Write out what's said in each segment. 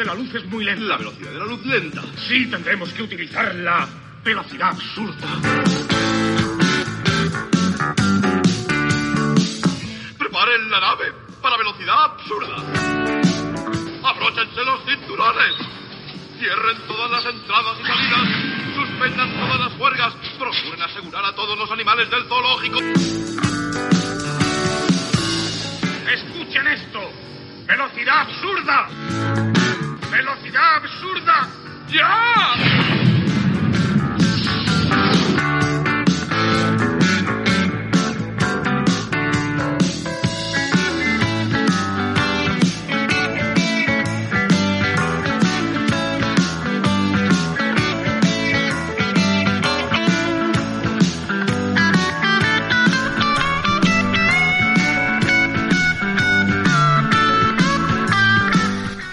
La velocidad de la luz es muy lenta. La velocidad de la luz lenta. Sí, tendremos que utilizar la velocidad absurda. Preparen la nave para velocidad absurda. Abróchense los cinturones. Cierren todas las entradas y salidas. Suspendan todas las huelgas. Procuren asegurar a todos los animales del zoológico. Escuchen esto. Velocidad absurda. Velocidad absurda. ¡Ya!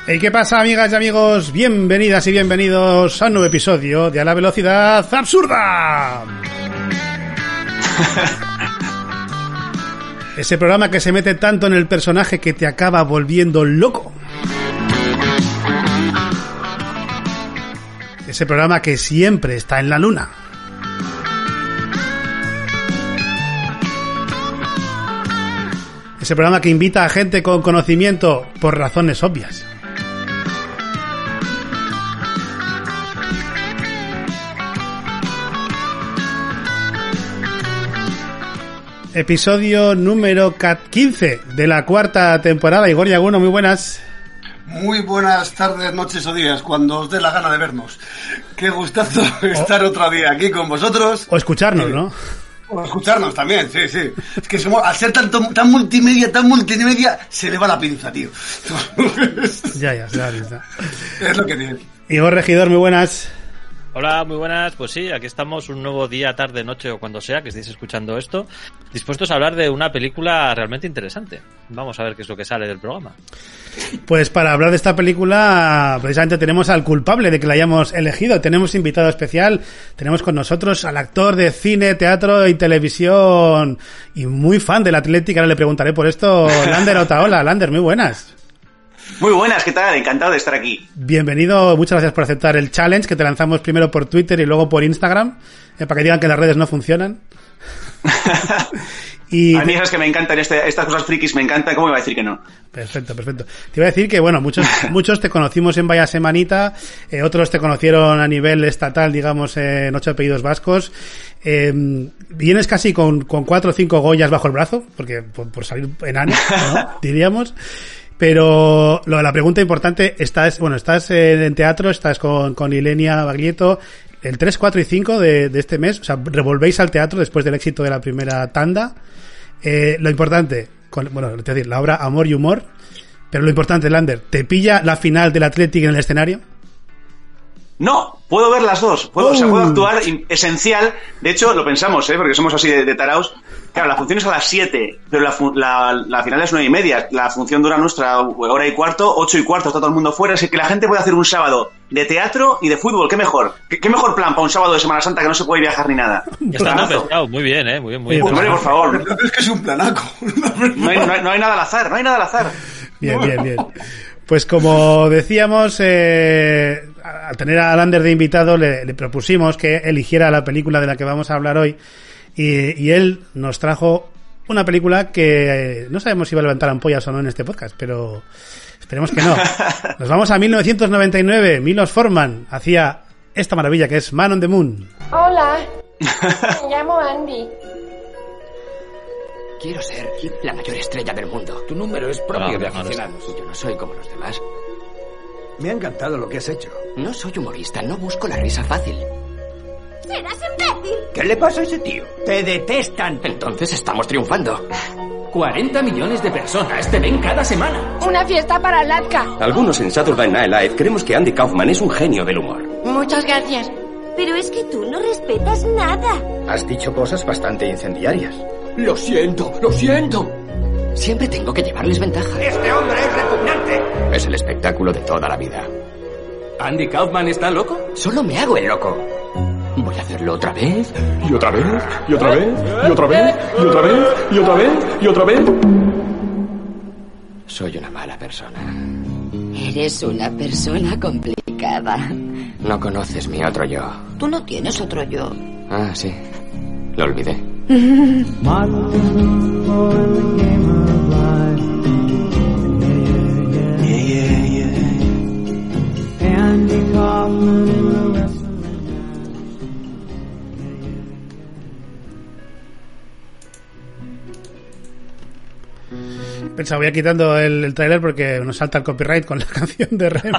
¿Y qué pasa, amigas y amigos? Bienvenidas y bienvenidos a un nuevo episodio de A la Velocidad Absurda. Ese programa que se mete tanto en el personaje que te acaba volviendo loco. Ese programa que siempre está en la luna. Ese programa que invita a gente con conocimiento por razones obvias. Episodio número 15 de la cuarta temporada. Igor Yaguno, muy buenas. Muy buenas tardes, noches o días, cuando os dé la gana de vernos. Qué gustazo estar otro día aquí con vosotros. O escucharnos, ¿no? O escucharnos también, sí, sí. Es que somos, al ser tanto, tan multimedia, tan multimedia, se le va la pinza, tío. ya, ya, la pinza. Es lo que tiene. Igor Regidor, muy buenas. Hola, muy buenas. Pues sí, aquí estamos un nuevo día, tarde, noche o cuando sea que estéis escuchando esto, dispuestos a hablar de una película realmente interesante. Vamos a ver qué es lo que sale del programa. Pues para hablar de esta película, precisamente tenemos al culpable de que la hayamos elegido. Tenemos invitado especial, tenemos con nosotros al actor de cine, teatro y televisión y muy fan del Atlético. Ahora le preguntaré por esto, Lander Otaola. Lander, muy buenas. Muy buenas, ¿qué tal? Encantado de estar aquí. Bienvenido, muchas gracias por aceptar el challenge que te lanzamos primero por Twitter y luego por Instagram, eh, para que digan que las redes no funcionan. y a mí es que me encantan este, estas cosas frikis, me encanta, ¿cómo me va a decir que no? Perfecto, perfecto. Te iba a decir que, bueno, muchos, muchos te conocimos en Vaya Semanita, eh, otros te conocieron a nivel estatal, digamos, en Ocho Apellidos Vascos. Eh, vienes casi con, con cuatro o cinco Goyas bajo el brazo, porque por, por salir enano, ¿no? diríamos. Pero lo de la pregunta importante, estás, bueno, estás en teatro, estás con, con Ilenia Baglietto, el 3, 4 y 5 de, de, este mes, o sea, revolvéis al teatro después del éxito de la primera tanda. Eh, lo importante, con, bueno, te decir, la obra Amor y Humor, pero lo importante, Lander, ¿te pilla la final del Athletic en el escenario? No, puedo ver las dos. Puedo, uh. o sea, puedo actuar esencial. De hecho, lo pensamos, ¿eh? porque somos así de, de taraos. Claro, la función es a las 7, pero la, la, la, final es 9 y media. La función dura nuestra hora y cuarto, 8 y cuarto, está todo el mundo fuera. Así que la gente puede hacer un sábado de teatro y de fútbol. ¿Qué mejor? ¿Qué, qué mejor plan para un sábado de Semana Santa que no se puede viajar ni nada? Está muy bien, ¿eh? Muy bien, muy bien. Hombre, por favor. Es que es un planaco. No hay, no, hay, no hay nada al azar, no hay nada al azar. Bien, bien, bien. Pues como decíamos, eh, al tener a Lander de invitado, le, le, propusimos que eligiera la película de la que vamos a hablar hoy. Y, y él nos trajo una película que eh, no sabemos si va a levantar ampollas o no en este podcast, pero esperemos que no. Nos vamos a 1999. Milos Forman hacía esta maravilla que es Man on the Moon. Hola, me llamo Andy. Quiero ser la mayor estrella del mundo. Tu número es propio de no, no aficionados. Yo no soy como los demás. Me ha encantado lo que has hecho. No soy humorista, no busco la risa fácil. ¿Serás imbécil? ¿Qué le pasa a ese tío? Te detestan. Entonces estamos triunfando. 40 millones de personas te ven cada semana. Una fiesta para Latka. Algunos en Saturday Night Live creemos que Andy Kaufman es un genio del humor. Muchas gracias. Pero es que tú no respetas nada. Has dicho cosas bastante incendiarias. Lo siento, lo siento. Siempre tengo que llevarles ventaja. Este hombre es repugnante. Es el espectáculo de toda la vida. ¿Andy Kaufman está loco? Solo me hago el loco. Voy a hacerlo otra vez. Y otra vez, y otra vez, y otra vez, y otra vez, y otra vez, y otra vez. Soy una mala persona. Eres una persona complicada. No conoces mi otro yo. Tú no tienes otro yo. Ah, sí. Lo olvidé. Pensaba, voy a quitando el, el tráiler porque nos salta el copyright con la canción de Rem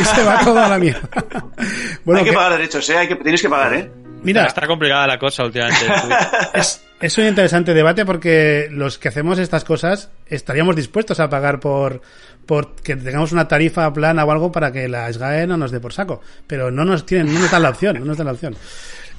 y se va toda la mierda. Bueno, Hay que, pagar derechos, ¿eh? Hay que, tenéis que pagar, ¿eh? Mira, está complicada la cosa últimamente. es, es, un interesante debate porque los que hacemos estas cosas estaríamos dispuestos a pagar por, por que tengamos una tarifa plana o algo para que la SGAE no nos dé por saco. Pero no nos tienen, no nos dan la opción, no nos dan la opción.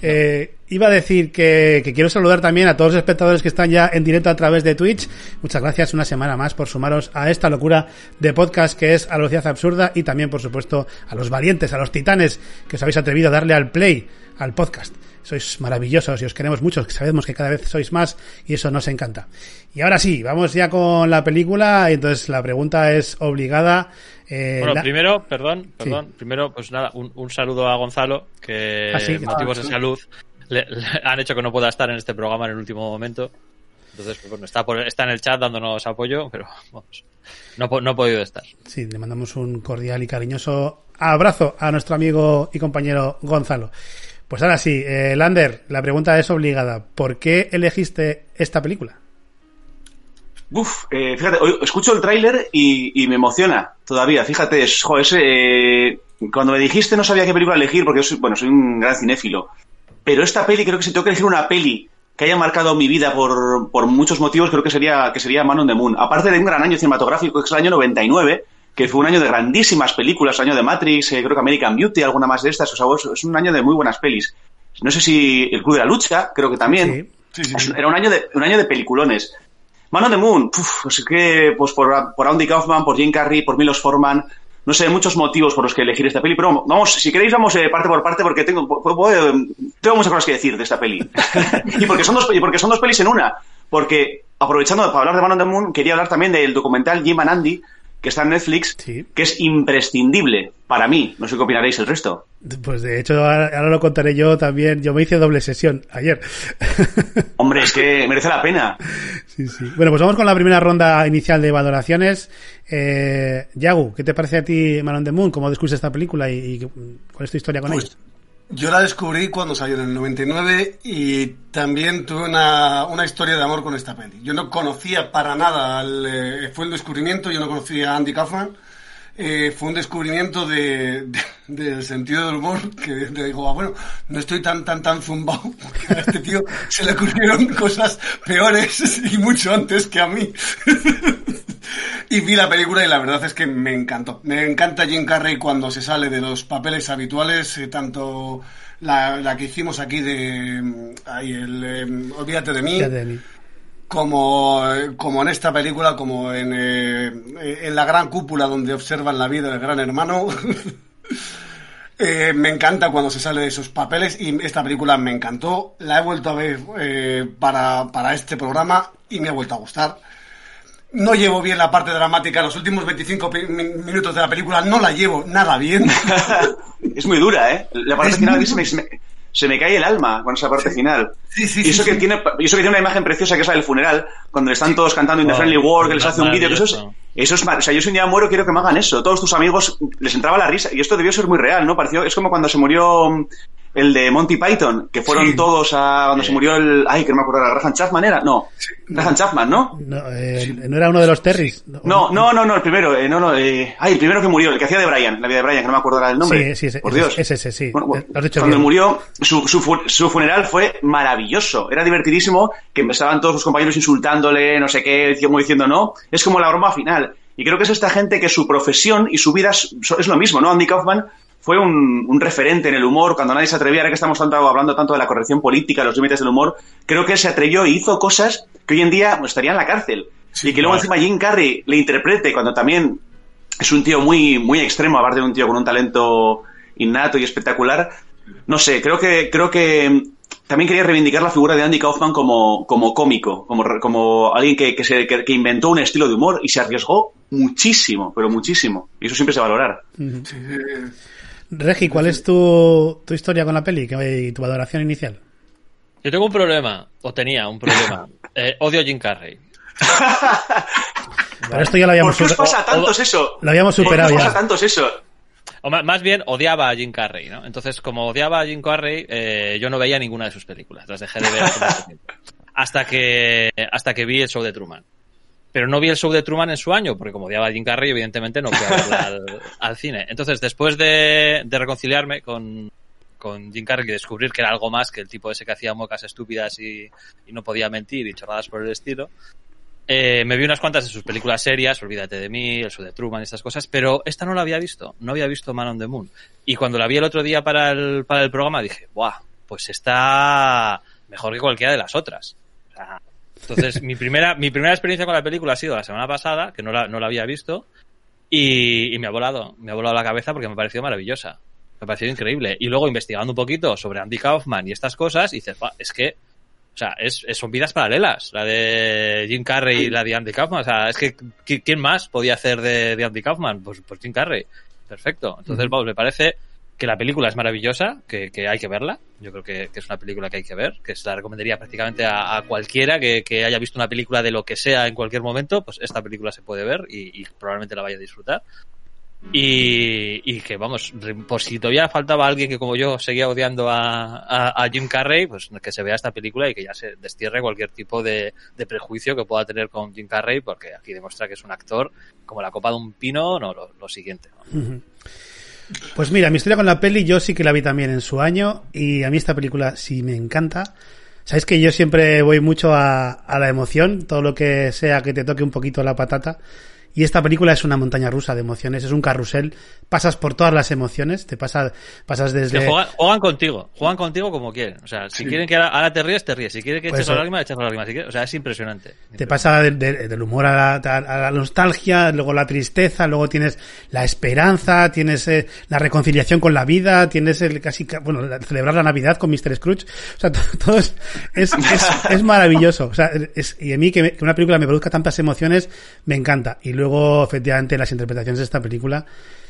Eh, iba a decir que, quiero saludar también a todos los espectadores que están ya en directo a través de Twitch. Muchas gracias una semana más por sumaros a esta locura de podcast que es a absurda y también, por supuesto, a los valientes, a los titanes que os habéis atrevido a darle al play al podcast. Sois maravillosos y os queremos mucho, sabemos que cada vez sois más y eso nos encanta. Y ahora sí, vamos ya con la película. Entonces la pregunta es obligada. Eh, bueno, la... primero, perdón, perdón, sí. primero, pues nada, un, un, saludo a Gonzalo, que ¿Ah, sí? motivos ah, de salud le, le han hecho que no pueda estar en este programa en el último momento. Entonces, pues, bueno, está, por, está en el chat dándonos apoyo, pero vamos, no, no ha podido estar. Sí, le mandamos un cordial y cariñoso abrazo a nuestro amigo y compañero Gonzalo. Pues ahora sí, eh, Lander, la pregunta es obligada. ¿Por qué elegiste esta película? Uf, eh, fíjate, escucho el tráiler y, me emociona todavía. Fíjate, es, eh, cuando me dijiste no sabía qué película elegir porque yo soy, bueno, soy un gran cinéfilo. Pero esta peli, creo que si tengo que elegir una peli que haya marcado mi vida por, por muchos motivos, creo que sería, que sería Man on the Moon. Aparte de un gran año cinematográfico, que es el año 99, que fue un año de grandísimas películas, año de Matrix, eh, creo que American Beauty, alguna más de estas, o sea, es un año de muy buenas pelis. No sé si El Club de la Lucha, creo que también. Sí, sí, sí. Era un año de, un año de peliculones. Man on the Moon, uf, pues que, pues por, por Andy Kaufman, por Jim Carrey, por Milos Forman, no sé, muchos motivos por los que elegir esta peli, pero vamos, si queréis vamos eh, parte por parte porque tengo, puedo, tengo muchas cosas que decir de esta peli. y, porque son dos, y porque son dos pelis en una. Porque, aprovechando para hablar de Man on the Moon, quería hablar también del documental Jim and Andy, que está en Netflix, sí. que es imprescindible para mí. No sé qué opinaréis el resto. Pues de hecho, ahora, ahora, lo contaré yo también. Yo me hice doble sesión ayer. Hombre, es que merece la pena. Sí, sí. Bueno, pues vamos con la primera ronda inicial de valoraciones. Eh, Yagu, ¿qué te parece a ti Man on the Moon? ¿Cómo descubres esta película y, y cuál es tu historia con pues, ella? Yo la descubrí cuando salió en el 99 y también tuve una, una historia de amor con esta peli. Yo no conocía para nada, el, eh, fue el descubrimiento, yo no conocía a Andy Kaufman. Eh, fue un descubrimiento de, de, del sentido del humor que le digo, ah, bueno, no estoy tan, tan, tan zumbado, porque a este tío se le ocurrieron cosas peores y mucho antes que a mí. y vi la película y la verdad es que me encantó. Me encanta Jim Carrey cuando se sale de los papeles habituales, eh, tanto la, la, que hicimos aquí de ay, el, eh, Olvídate de mí. De mí. Como, como en esta película, como en, eh, en la gran cúpula donde observan la vida del gran hermano. Eh, me encanta cuando se sale de esos papeles y esta película me encantó. La he vuelto a ver eh, para, para este programa y me ha vuelto a gustar. No llevo bien la parte dramática. Los últimos 25 minutos de la película no la llevo nada bien. es muy dura, ¿eh? La parte es final muy... se, me, se, me, se me cae el alma con esa parte sí. final. Sí, sí, y eso sí, que sí. tiene y eso que tiene una imagen preciosa que es la del funeral, cuando le están todos cantando In the Friendly War, que les hace un vídeo, que eso es, eso es, o sea, yo si un día muero quiero que me hagan eso. Todos tus amigos les entraba la risa y esto debió ser muy real, ¿no? Pareció, es como cuando se murió el de Monty Python, que fueron Sí. todos a cuando se murió el, ay, que no me acuerdo, era Graham Chapman era, no, Graham Chapman, ¿no? No, eh, no era uno de los Terrys. No, no, no, no, el primero, eh, no, no, eh, ay, el primero que murió, el que hacía de Brian, la vida de Brian, que no me acuerdo ahora el nombre. Sí, sí, sí, por ese- Dios. Es ese, sí. Bueno, bueno, Lo has dicho cuando bien. murió, su, su, su funeral fue maravilloso. Era divertidísimo, que empezaban todos sus compañeros insultándole, no sé qué, como diciendo no. Es como la broma final. Y creo que es esta gente que su profesión y su vida es, es lo mismo, ¿no? Andy Kaufman fue un, un referente en el humor, cuando nadie se atrevía, ahora que estamos tanto, hablando tanto de la corrección política, los límites del humor, creo que él se atrevió e hizo cosas que hoy en día estaría en la cárcel. y que luego claro. encima Jim Carrey le interprete cuando también es un tío muy, muy extremo, aparte de un tío con un talento innato y espectacular. No sé, creo que, creo que también quería reivindicar la figura de Andy Kaufman como, como cómico, como, re- como alguien que, que, se, que, que inventó un estilo de humor y se arriesgó muchísimo, pero muchísimo. Y eso siempre se va a valorar. Regi, ¿cuál es tu, tu historia con la peli y tu valoración inicial? Yo tengo un problema, o tenía un problema. Eh, odio a Jim Carrey. Pero esto ya lo habíamos ¿Por qué os pasa a tantos eso? Lo habíamos ¿Por qué superado os pasa tantos eso? O más bien odiaba a Jim Carrey, ¿no? Entonces, como odiaba a Jim Carrey, eh, yo no veía ninguna de sus películas. Las dejé de ver hasta que hasta que vi el show de Truman. Pero no vi el show de Truman en su año, porque como odiaba a Jim Carrey, evidentemente no fui a verla al, al cine. Entonces, después de, de reconciliarme con, con Jim Carrey y descubrir que era algo más que el tipo ese que hacía mocas estúpidas y, y no podía mentir y chorradas por el estilo, eh, me vi unas cuantas de sus películas serias, Olvídate de mí, El show de Truman y estas cosas, pero esta no la había visto, no había visto Man on the Moon. Y cuando la vi el otro día para el, para el programa dije, ¡buah! Pues está mejor que cualquiera de las otras. O sea, entonces, mi primera, mi primera experiencia con la película ha sido la semana pasada, que no la, no la había visto, y, y me ha volado, me ha volado la cabeza porque me ha parecido maravillosa. Me ha parecido increíble. Y luego investigando un poquito sobre Andy Kaufman y estas cosas, dices, "Buah, es que o sea, es, es- son vidas paralelas, la de Jim Carrey y la de Andy Kaufman. O sea, es que ¿qui- ¿quién más podía hacer de, de Andy Kaufman? Pues, pues Jim Carrey. Perfecto. Entonces, vamos, me parece que la película es maravillosa, que, que hay que verla. Yo creo que, que es una película que hay que ver, que se la recomendaría prácticamente a, cualquiera que, que haya visto una película de lo que sea en cualquier momento, pues esta película se puede ver y, probablemente la vaya a disfrutar. Y, y que vamos, por si todavía faltaba alguien que como yo seguía odiando a, a, Jim Carrey, pues que se vea esta película y que ya se destierre cualquier tipo de, de prejuicio que pueda tener con Jim Carrey, porque aquí demuestra que es un actor como la copa de un pino, no, lo, siguiente. ¿no? Pues mira, mi historia con la peli yo sí que la vi también en su año y a mí esta película sí me encanta. Sabes que yo siempre voy mucho a, a la emoción, todo lo que sea que te toque un poquito la patata. Y esta película es una montaña rusa de emociones, es un carrusel, pasas por todas las emociones, te pasa, pasas Que desde... juegan, juegan contigo, juegan contigo como quieren. O sea, si Sí. quieren que ahora, ahora te ríes, te ríes. Si quieren que Pues eches la lágrima, echas la lágrima. Si o sea, es impresionante. Te pasa de- de- del humor a la, a la nostalgia, luego la tristeza, luego tienes la esperanza, tienes eh, la reconciliación con la vida, tienes el casi, ca- bueno, la- celebrar la Navidad con Mr. Scrooge. O sea, to- todo es, es, es, es maravilloso. O sea, es, y a mí que, me- que una película me produzca tantas emociones, me encanta. Y luego, efectivamente, las interpretaciones de esta película,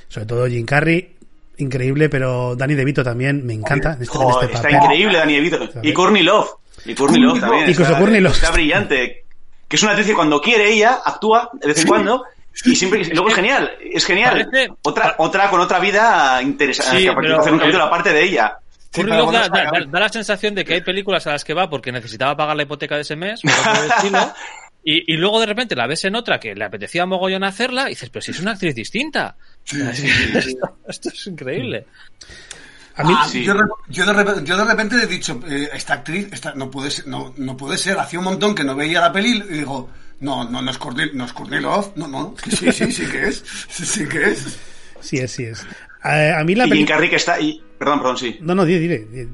sobre todo Jim Carrey, increíble, pero Danny DeVito también me encanta en este, en este está papel. increíble Dani DeVito. Y Courtney Love. Y Courtney Love también. Incluso está, Courtney Love. está brillante. Que es una actriz que cuando quiere ella actúa de vez en cuando. Y siempre, y luego es genial, es genial. Parece- Otra, otra con otra vida interesante. Sí, que pero- hacer un capítulo aparte de ella. Love da, da- da- da la sensación de que hay películas a las que va porque necesitaba pagar la hipoteca de ese mes, por estilo, y, y luego de repente la ves en otra que le apetecía mogollón hacerla y dices, pero si es una actriz distinta. esto, esto es increíble. A mí, Ah, sí. yo, de- yo de repente, yo de repente he dicho, eh, esta actriz esta, no, puede ser, no, no puede ser. Hacía un montón que no veía la peli y digo, no, no, no es Courtney, no es Courtney Love, no, no, sí, sí, sí que es, sí, sí que es. sí es, sí es. A, a mí la Y Jim. Carrey que está. Y, perdón, perdón, sí. No, no, dile, dile, dile.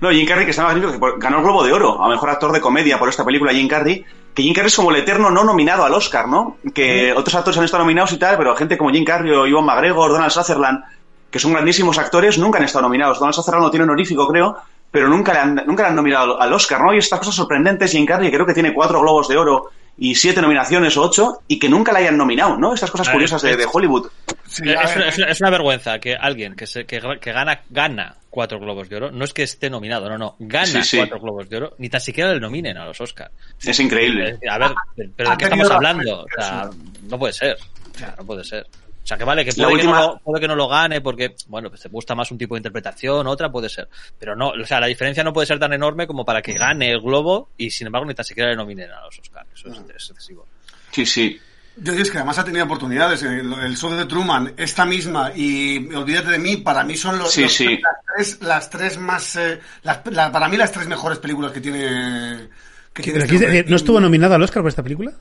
No, Jim Carrey que está magnífico, que ganó el Globo de Oro a mejor actor de comedia por esta película, Jim Carrey. Que Jim Carrey es como el eterno no nominado al Oscar, ¿no? Que otros actores han estado nominados y tal, pero gente como Jim Carrey o Ivan McGregor, Donald Sutherland, que son grandísimos actores, nunca han estado nominados. Donald Sutherland no tiene honorífico, creo, pero nunca le han, nunca le han nominado al Oscar, ¿no? Y estas cosas sorprendentes, Jim Carrey, creo que tiene cuatro Globos de Oro y siete nominaciones o ocho, y que nunca le hayan nominado, ¿no? Estas cosas A ver, curiosas de, es- de Hollywood. Sí, Eh, es, ver, es- es una vergüenza que alguien que, se, que, que gana, gana cuatro globos de oro, no es que esté nominado, no, no, gana Sí, sí. cuatro globos de oro, ni tan siquiera le nominen a los Oscars. Es increíble. A ver, pero ha ¿de qué estamos la- hablando? O sea, no puede ser. O sea, no puede ser. O sea, que vale, que puede, que, no lo, puede que no lo gane porque, bueno, pues te gusta más un tipo de interpretación, otra puede ser. Pero no, o sea, la diferencia no puede ser tan enorme como para que gane el globo y sin embargo ni tan siquiera le nominen a los Oscars. Eso es, es excesivo. Sí, sí. Yo digo, es que además ha tenido oportunidades. El, el show de Truman, esta misma y Olvídate de mí, para mí son los, Sí, los- sí. las, tres, las tres más. eh, las- la- para mí, las tres mejores películas que tiene. Que tiene Pero este aquí, eh, ¿No estuvo nominado al Oscar por esta película?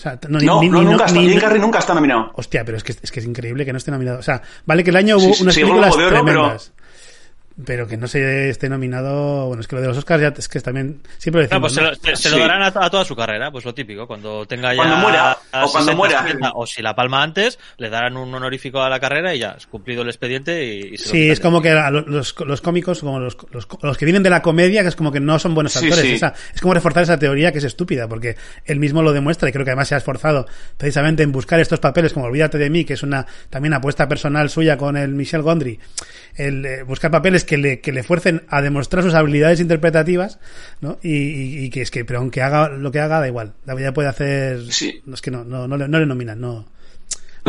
O sea, no, ni- No, ni- no, ni- nunca, está, ni- Carrey nunca está nominado. Hostia, pero es que, es que es increíble que no esté nominado. O sea, vale que el año hubo Sí, unas sí, el películas Oro, tremendas. Pero que no se esté nominado. Bueno, es que lo de los Oscars ya es que también. Siempre lo decimos. pues se, ¿no? lo, se- se lo Sí. darán a, a toda su carrera, pues lo típico. Cuando tenga ya. Cuando muera, a o cuando muera. 70, o si la palma antes, le darán un honorífico a la carrera y ya, es cumplido el expediente y, y se lo Sí, quitan es como que los, los, los cómicos, como los, los, los que vienen de la comedia, que es como que no son buenos Sí, actores. sí. Esa- es como reforzar esa teoría que es estúpida, porque él mismo lo demuestra y creo que además se ha esforzado precisamente en buscar estos papeles, como Olvídate de mí, que es una también apuesta personal suya con el Michel Gondry, el eh, buscar papeles que le, que le fuercen a demostrar sus habilidades interpretativas, ¿no? Y, y- y que es que, pero aunque haga lo que haga, da igual. Ya puede hacer. Sí. No, es que no, no, no, le, no le nominan, no. No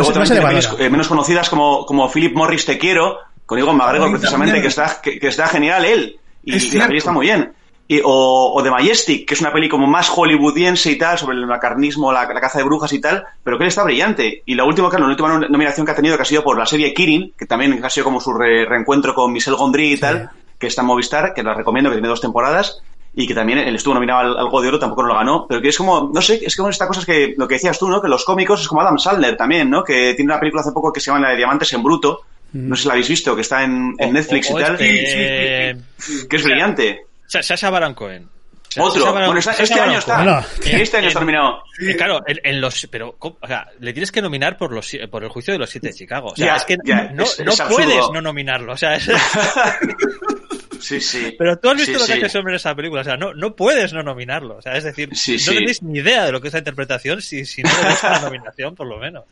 Luego no se tiene eh, menos conocidas como, como Philip Morris Te Quiero, con Ewan McGregor precisamente, que está, que, que está genial él. Y, Es y la cierto. peli está muy bien. Y, o, o The Majestic, que es una peli como más hollywoodiense y tal, sobre el macarnismo, la, la caza de brujas y tal, pero que él está brillante. Y la última, claro, la última nom- nominación que ha tenido, que ha sido por la serie Kirin, que también ha sido como su re- reencuentro con Michel Gondry y tal, que está en Movistar, que la recomiendo, que tiene dos temporadas, y que también él estuvo nominado al, al Go de Oro, tampoco no lo ganó, pero que es como, no sé, es como esta cosa que, lo que decías tú, ¿no? Que los cómicos es como Adam Sandler también, ¿no? Que tiene una película hace poco que se llama La de Diamantes en Bruto, no sé si la habéis visto, que está en, en Netflix O- o y tal, este, que es brillante. Sa- Sasha Baron Cohen. Otro, Sasha Baron- bueno, está- Sasha este Baron año está. Bueno, este año está en- terminado. Eh, Claro, en, en los, pero, o sea, le tienes que nominar por los, por el juicio de los siete de Chicago. O sea, es que no, es- no es puedes no nominarlo. O sea, es- Sí, sí. pero tú has visto Sí, lo que sí. hace en esa película. O sea, no, no puedes no nominarlo. O sea, es decir, Sí, no sí. tenéis ni idea de lo que es la interpretación si, si no le das la nominación, por lo menos.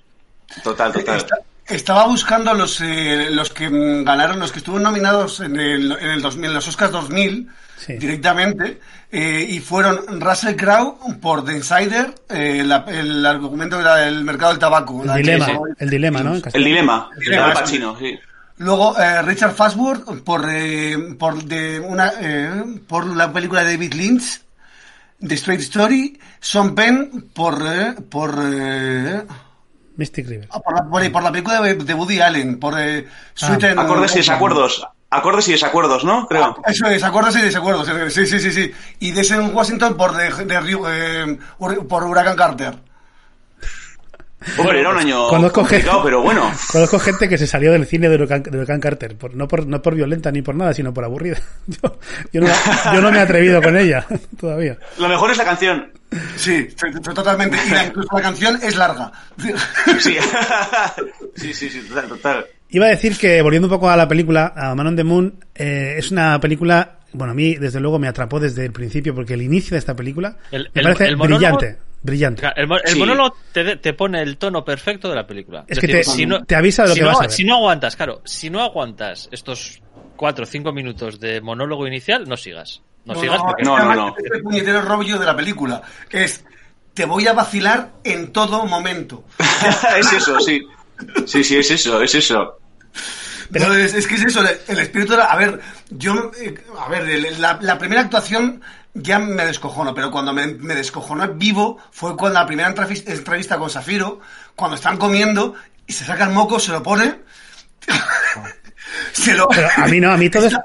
Total, total. Está- estaba buscando los, eh, los que ganaron, los que estuvieron nominados en el, en el 2000, en los Oscars 2000 Sí. directamente, eh, y fueron Russell Crowe por The Insider, eh, la- el argumento era el mercado del tabaco. El que- dilema, sí. el dilema, ¿no? El dilema, El dilema. Pacino, sí. Luego eh, Richard Fastwood por eh, por de una eh, por la película de David Lynch, The Straight Story, Sean Penn por eh, por eh, Mystic River. ah, por, la, por, por la película de, de Woody Allen, por eh, Sweet and- Acordes y desacuerdos. Acordes y desacuerdos, ¿no? Creo. Eso es, acordes y desacuerdos. Sí, sí, sí, sí. Y Denzel Washington por de, de Rio- eh, por Huracán Carter. Hombre, era un año Conozco complicado, gente, pero bueno. conozco gente que se salió del cine de Huracán, de Huracán Carter, por, no, por, no por violenta ni por nada, sino por aburrida. Yo, yo, no, yo no me he atrevido con ella todavía. Lo mejor es la canción. Sí, totalmente. Y la, incluso la canción es larga. Sí. sí, sí, sí, total, total. Iba a decir que, volviendo un poco a la película, a Man on the Moon, eh, es una película, bueno, a mí desde luego me atrapó desde el principio, porque el inicio de esta película El- me el- parece el monólogo- brillante, brillante. El, mo- el Sí. monólogo te, te pone el tono perfecto de la película. Es que te- si no- te avisa de lo si que no, vas a ver. Si no aguantas, claro, si no aguantas estos cuatro o cinco minutos de monólogo inicial, no sigas. No, sigas porque no, no, no. Es el puñetero rollo de la película. Es, te voy a vacilar en todo momento. es eso, sí. Sí, sí, es eso, es eso. No, es, es que es eso, el, el espíritu era, a ver, yo, eh, a ver, el- la, la primera actuación ya me descojono, pero cuando me, me descojonó vivo fue cuando la primera entrevis- entrevista con Safiro, cuando están comiendo y se saca el moco, se lo pone, se lo... Pero a mí no, a mí todo es,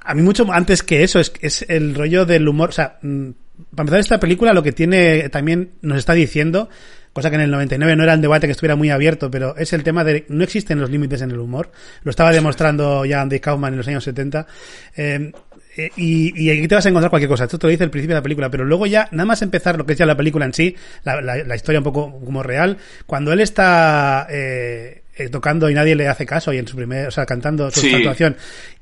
a mí mucho antes que eso es, es el rollo del humor, o sea, mm, para empezar esta película lo que tiene también nos está diciendo, cosa que en el 99 no era un debate que estuviera muy abierto, pero es el tema de no existen los límites en el humor. Lo estaba demostrando ya Andy Kaufman en los años 70. Eh, eh, y, y aquí te vas a encontrar cualquier cosa. Esto te lo dice al principio de la película, pero luego ya, nada más empezar lo que es ya la película en sí, la, la- la historia un poco como real, cuando él está eh, eh, tocando y nadie le hace caso y en su primer, o sea, cantando su Sí. actuación,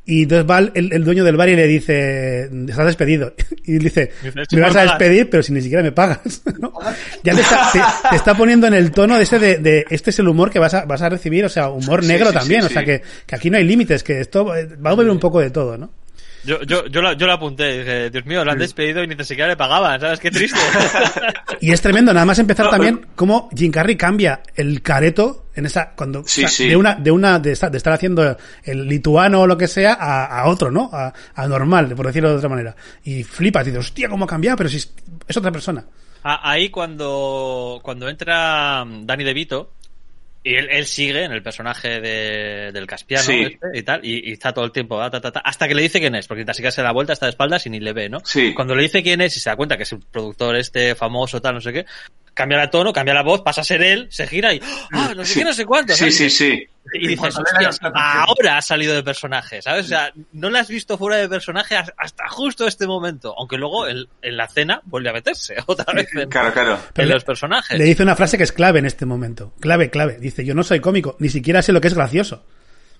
y entonces va el, el dueño del bar y le dice, estás despedido. Y dice, Dice, "Sí, me vas a pagar". despedir, pero si ni siquiera me pagas. ¿no? Ya te está, te, te está poniendo en el tono de ese de, de este es el humor que vas a, vas a recibir, o sea, humor negro sí, también, sí, o sea, que, que aquí no hay límites, que esto va a beber un poco de todo, ¿no? Yo, yo, yo, la, yo la apunté, dije, Dios mío, lo han despedido y ni siquiera le pagaban, ¿sabes? Qué triste. Y es tremendo, nada más empezar también cómo Jim Carrey cambia el careto en esa cuando Sí, o sea, sí. de una de una de estar, de estar haciendo el lituano o lo que sea a, a otro, ¿no? A, a normal, por decirlo de otra manera. Y flipas y dices, hostia, cómo ha cambiado, pero si es, es otra persona. Ah, Ahí cuando, cuando entra mm, Danny DeVito, y él, él sigue en el personaje de, del Caspiano Sí. este y tal, y, y está todo el tiempo, ta, ta, ta, hasta que le dice quién es, porque así que se da vuelta, está de espaldas y ni le ve, ¿no? Sí. Cuando le dice quién es y se da cuenta que es el productor este famoso, tal, no sé qué, cambia el tono, cambia la voz, pasa a ser él, se gira y, ah, no sé Sí. qué, no sé cuánto. Sí, ¿sabes? sí, sí. y dices, la "Hostias, plataforma". ahora ha salido de personaje, ¿sabes? O sea, no la has visto fuera de personaje has- hasta justo este momento, aunque luego en, en la cena vuelve a meterse otra vez en, Claro, claro. en Pero los personajes. Le dice una frase que es clave en este momento. Clave, clave. Dice, yo no soy cómico, ni siquiera sé lo que es gracioso.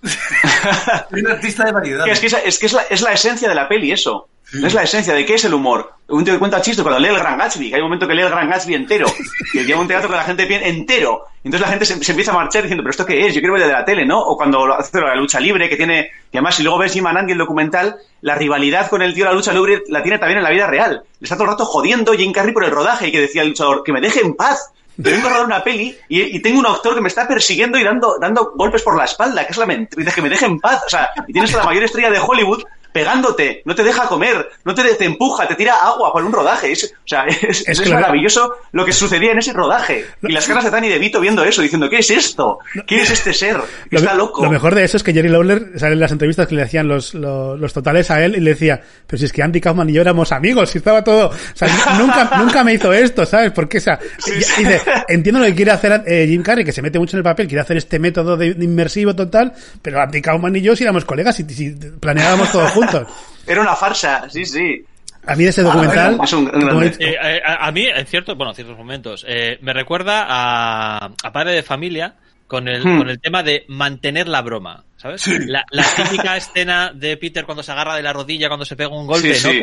Un artista de variedad. Es que, es, es que es, la, es la esencia de la peli, eso. Es la esencia de qué es el humor. Un tío que cuenta chistes cuando lee el Gran Gatsby, que hay un momento que lee el Gran Gatsby entero, que lleva un teatro que la gente viene entero. Entonces la gente se, se empieza a marchar diciendo, pero ¿esto qué es? Yo quiero ver de la tele, ¿no? O cuando lo hace la lucha libre, que tiene, que además si luego ves Jim Andy el documental, la rivalidad con el tío de la lucha libre la tiene también en la vida real. Le está todo el rato jodiendo Jim Carrey por el rodaje y que decía el luchador, que me deje en paz. Vengo a una peli y, tengo un actor que me está persiguiendo y dando, dando golpes por la espalda, que es la mentira, que me deje en paz. O sea, y tienes a la mayor estrella de Hollywood pegándote, no te deja comer, no te, te empuja, te tira agua por un rodaje. Es, o sea, es, es maravilloso lo que sucedía en ese rodaje. Y las caras de Danny DeVito viendo eso, diciendo, ¿qué es esto? ¿Quién es este ser? Lo, Está loco. lo mejor de eso es que Jerry Lawler sale en las entrevistas que le hacían los, los, los totales a él y le decía, pero si es que Andy Kaufman y yo éramos amigos, y estaba todo, o sea, nunca, nunca me hizo esto, ¿sabes? Porque, o sea, dice, entiendo lo que quiere hacer eh, Jim Carrey, que se mete mucho en el papel, quiere hacer este método de, de inmersivo total, pero Andy Kaufman y yo si éramos colegas y, si planeábamos todos juntos. Era una farsa, sí, sí. A mí de ese documental, un- un Eh, eh, a, a mí, en ciertos, bueno, en ciertos momentos, eh, me recuerda a, a Padre de Familia con el, Hmm. con el tema de mantener la broma, ¿sabes? La, la típica escena de Peter cuando se agarra de la rodilla cuando se pega un golpe, Sí, ¿no? sí.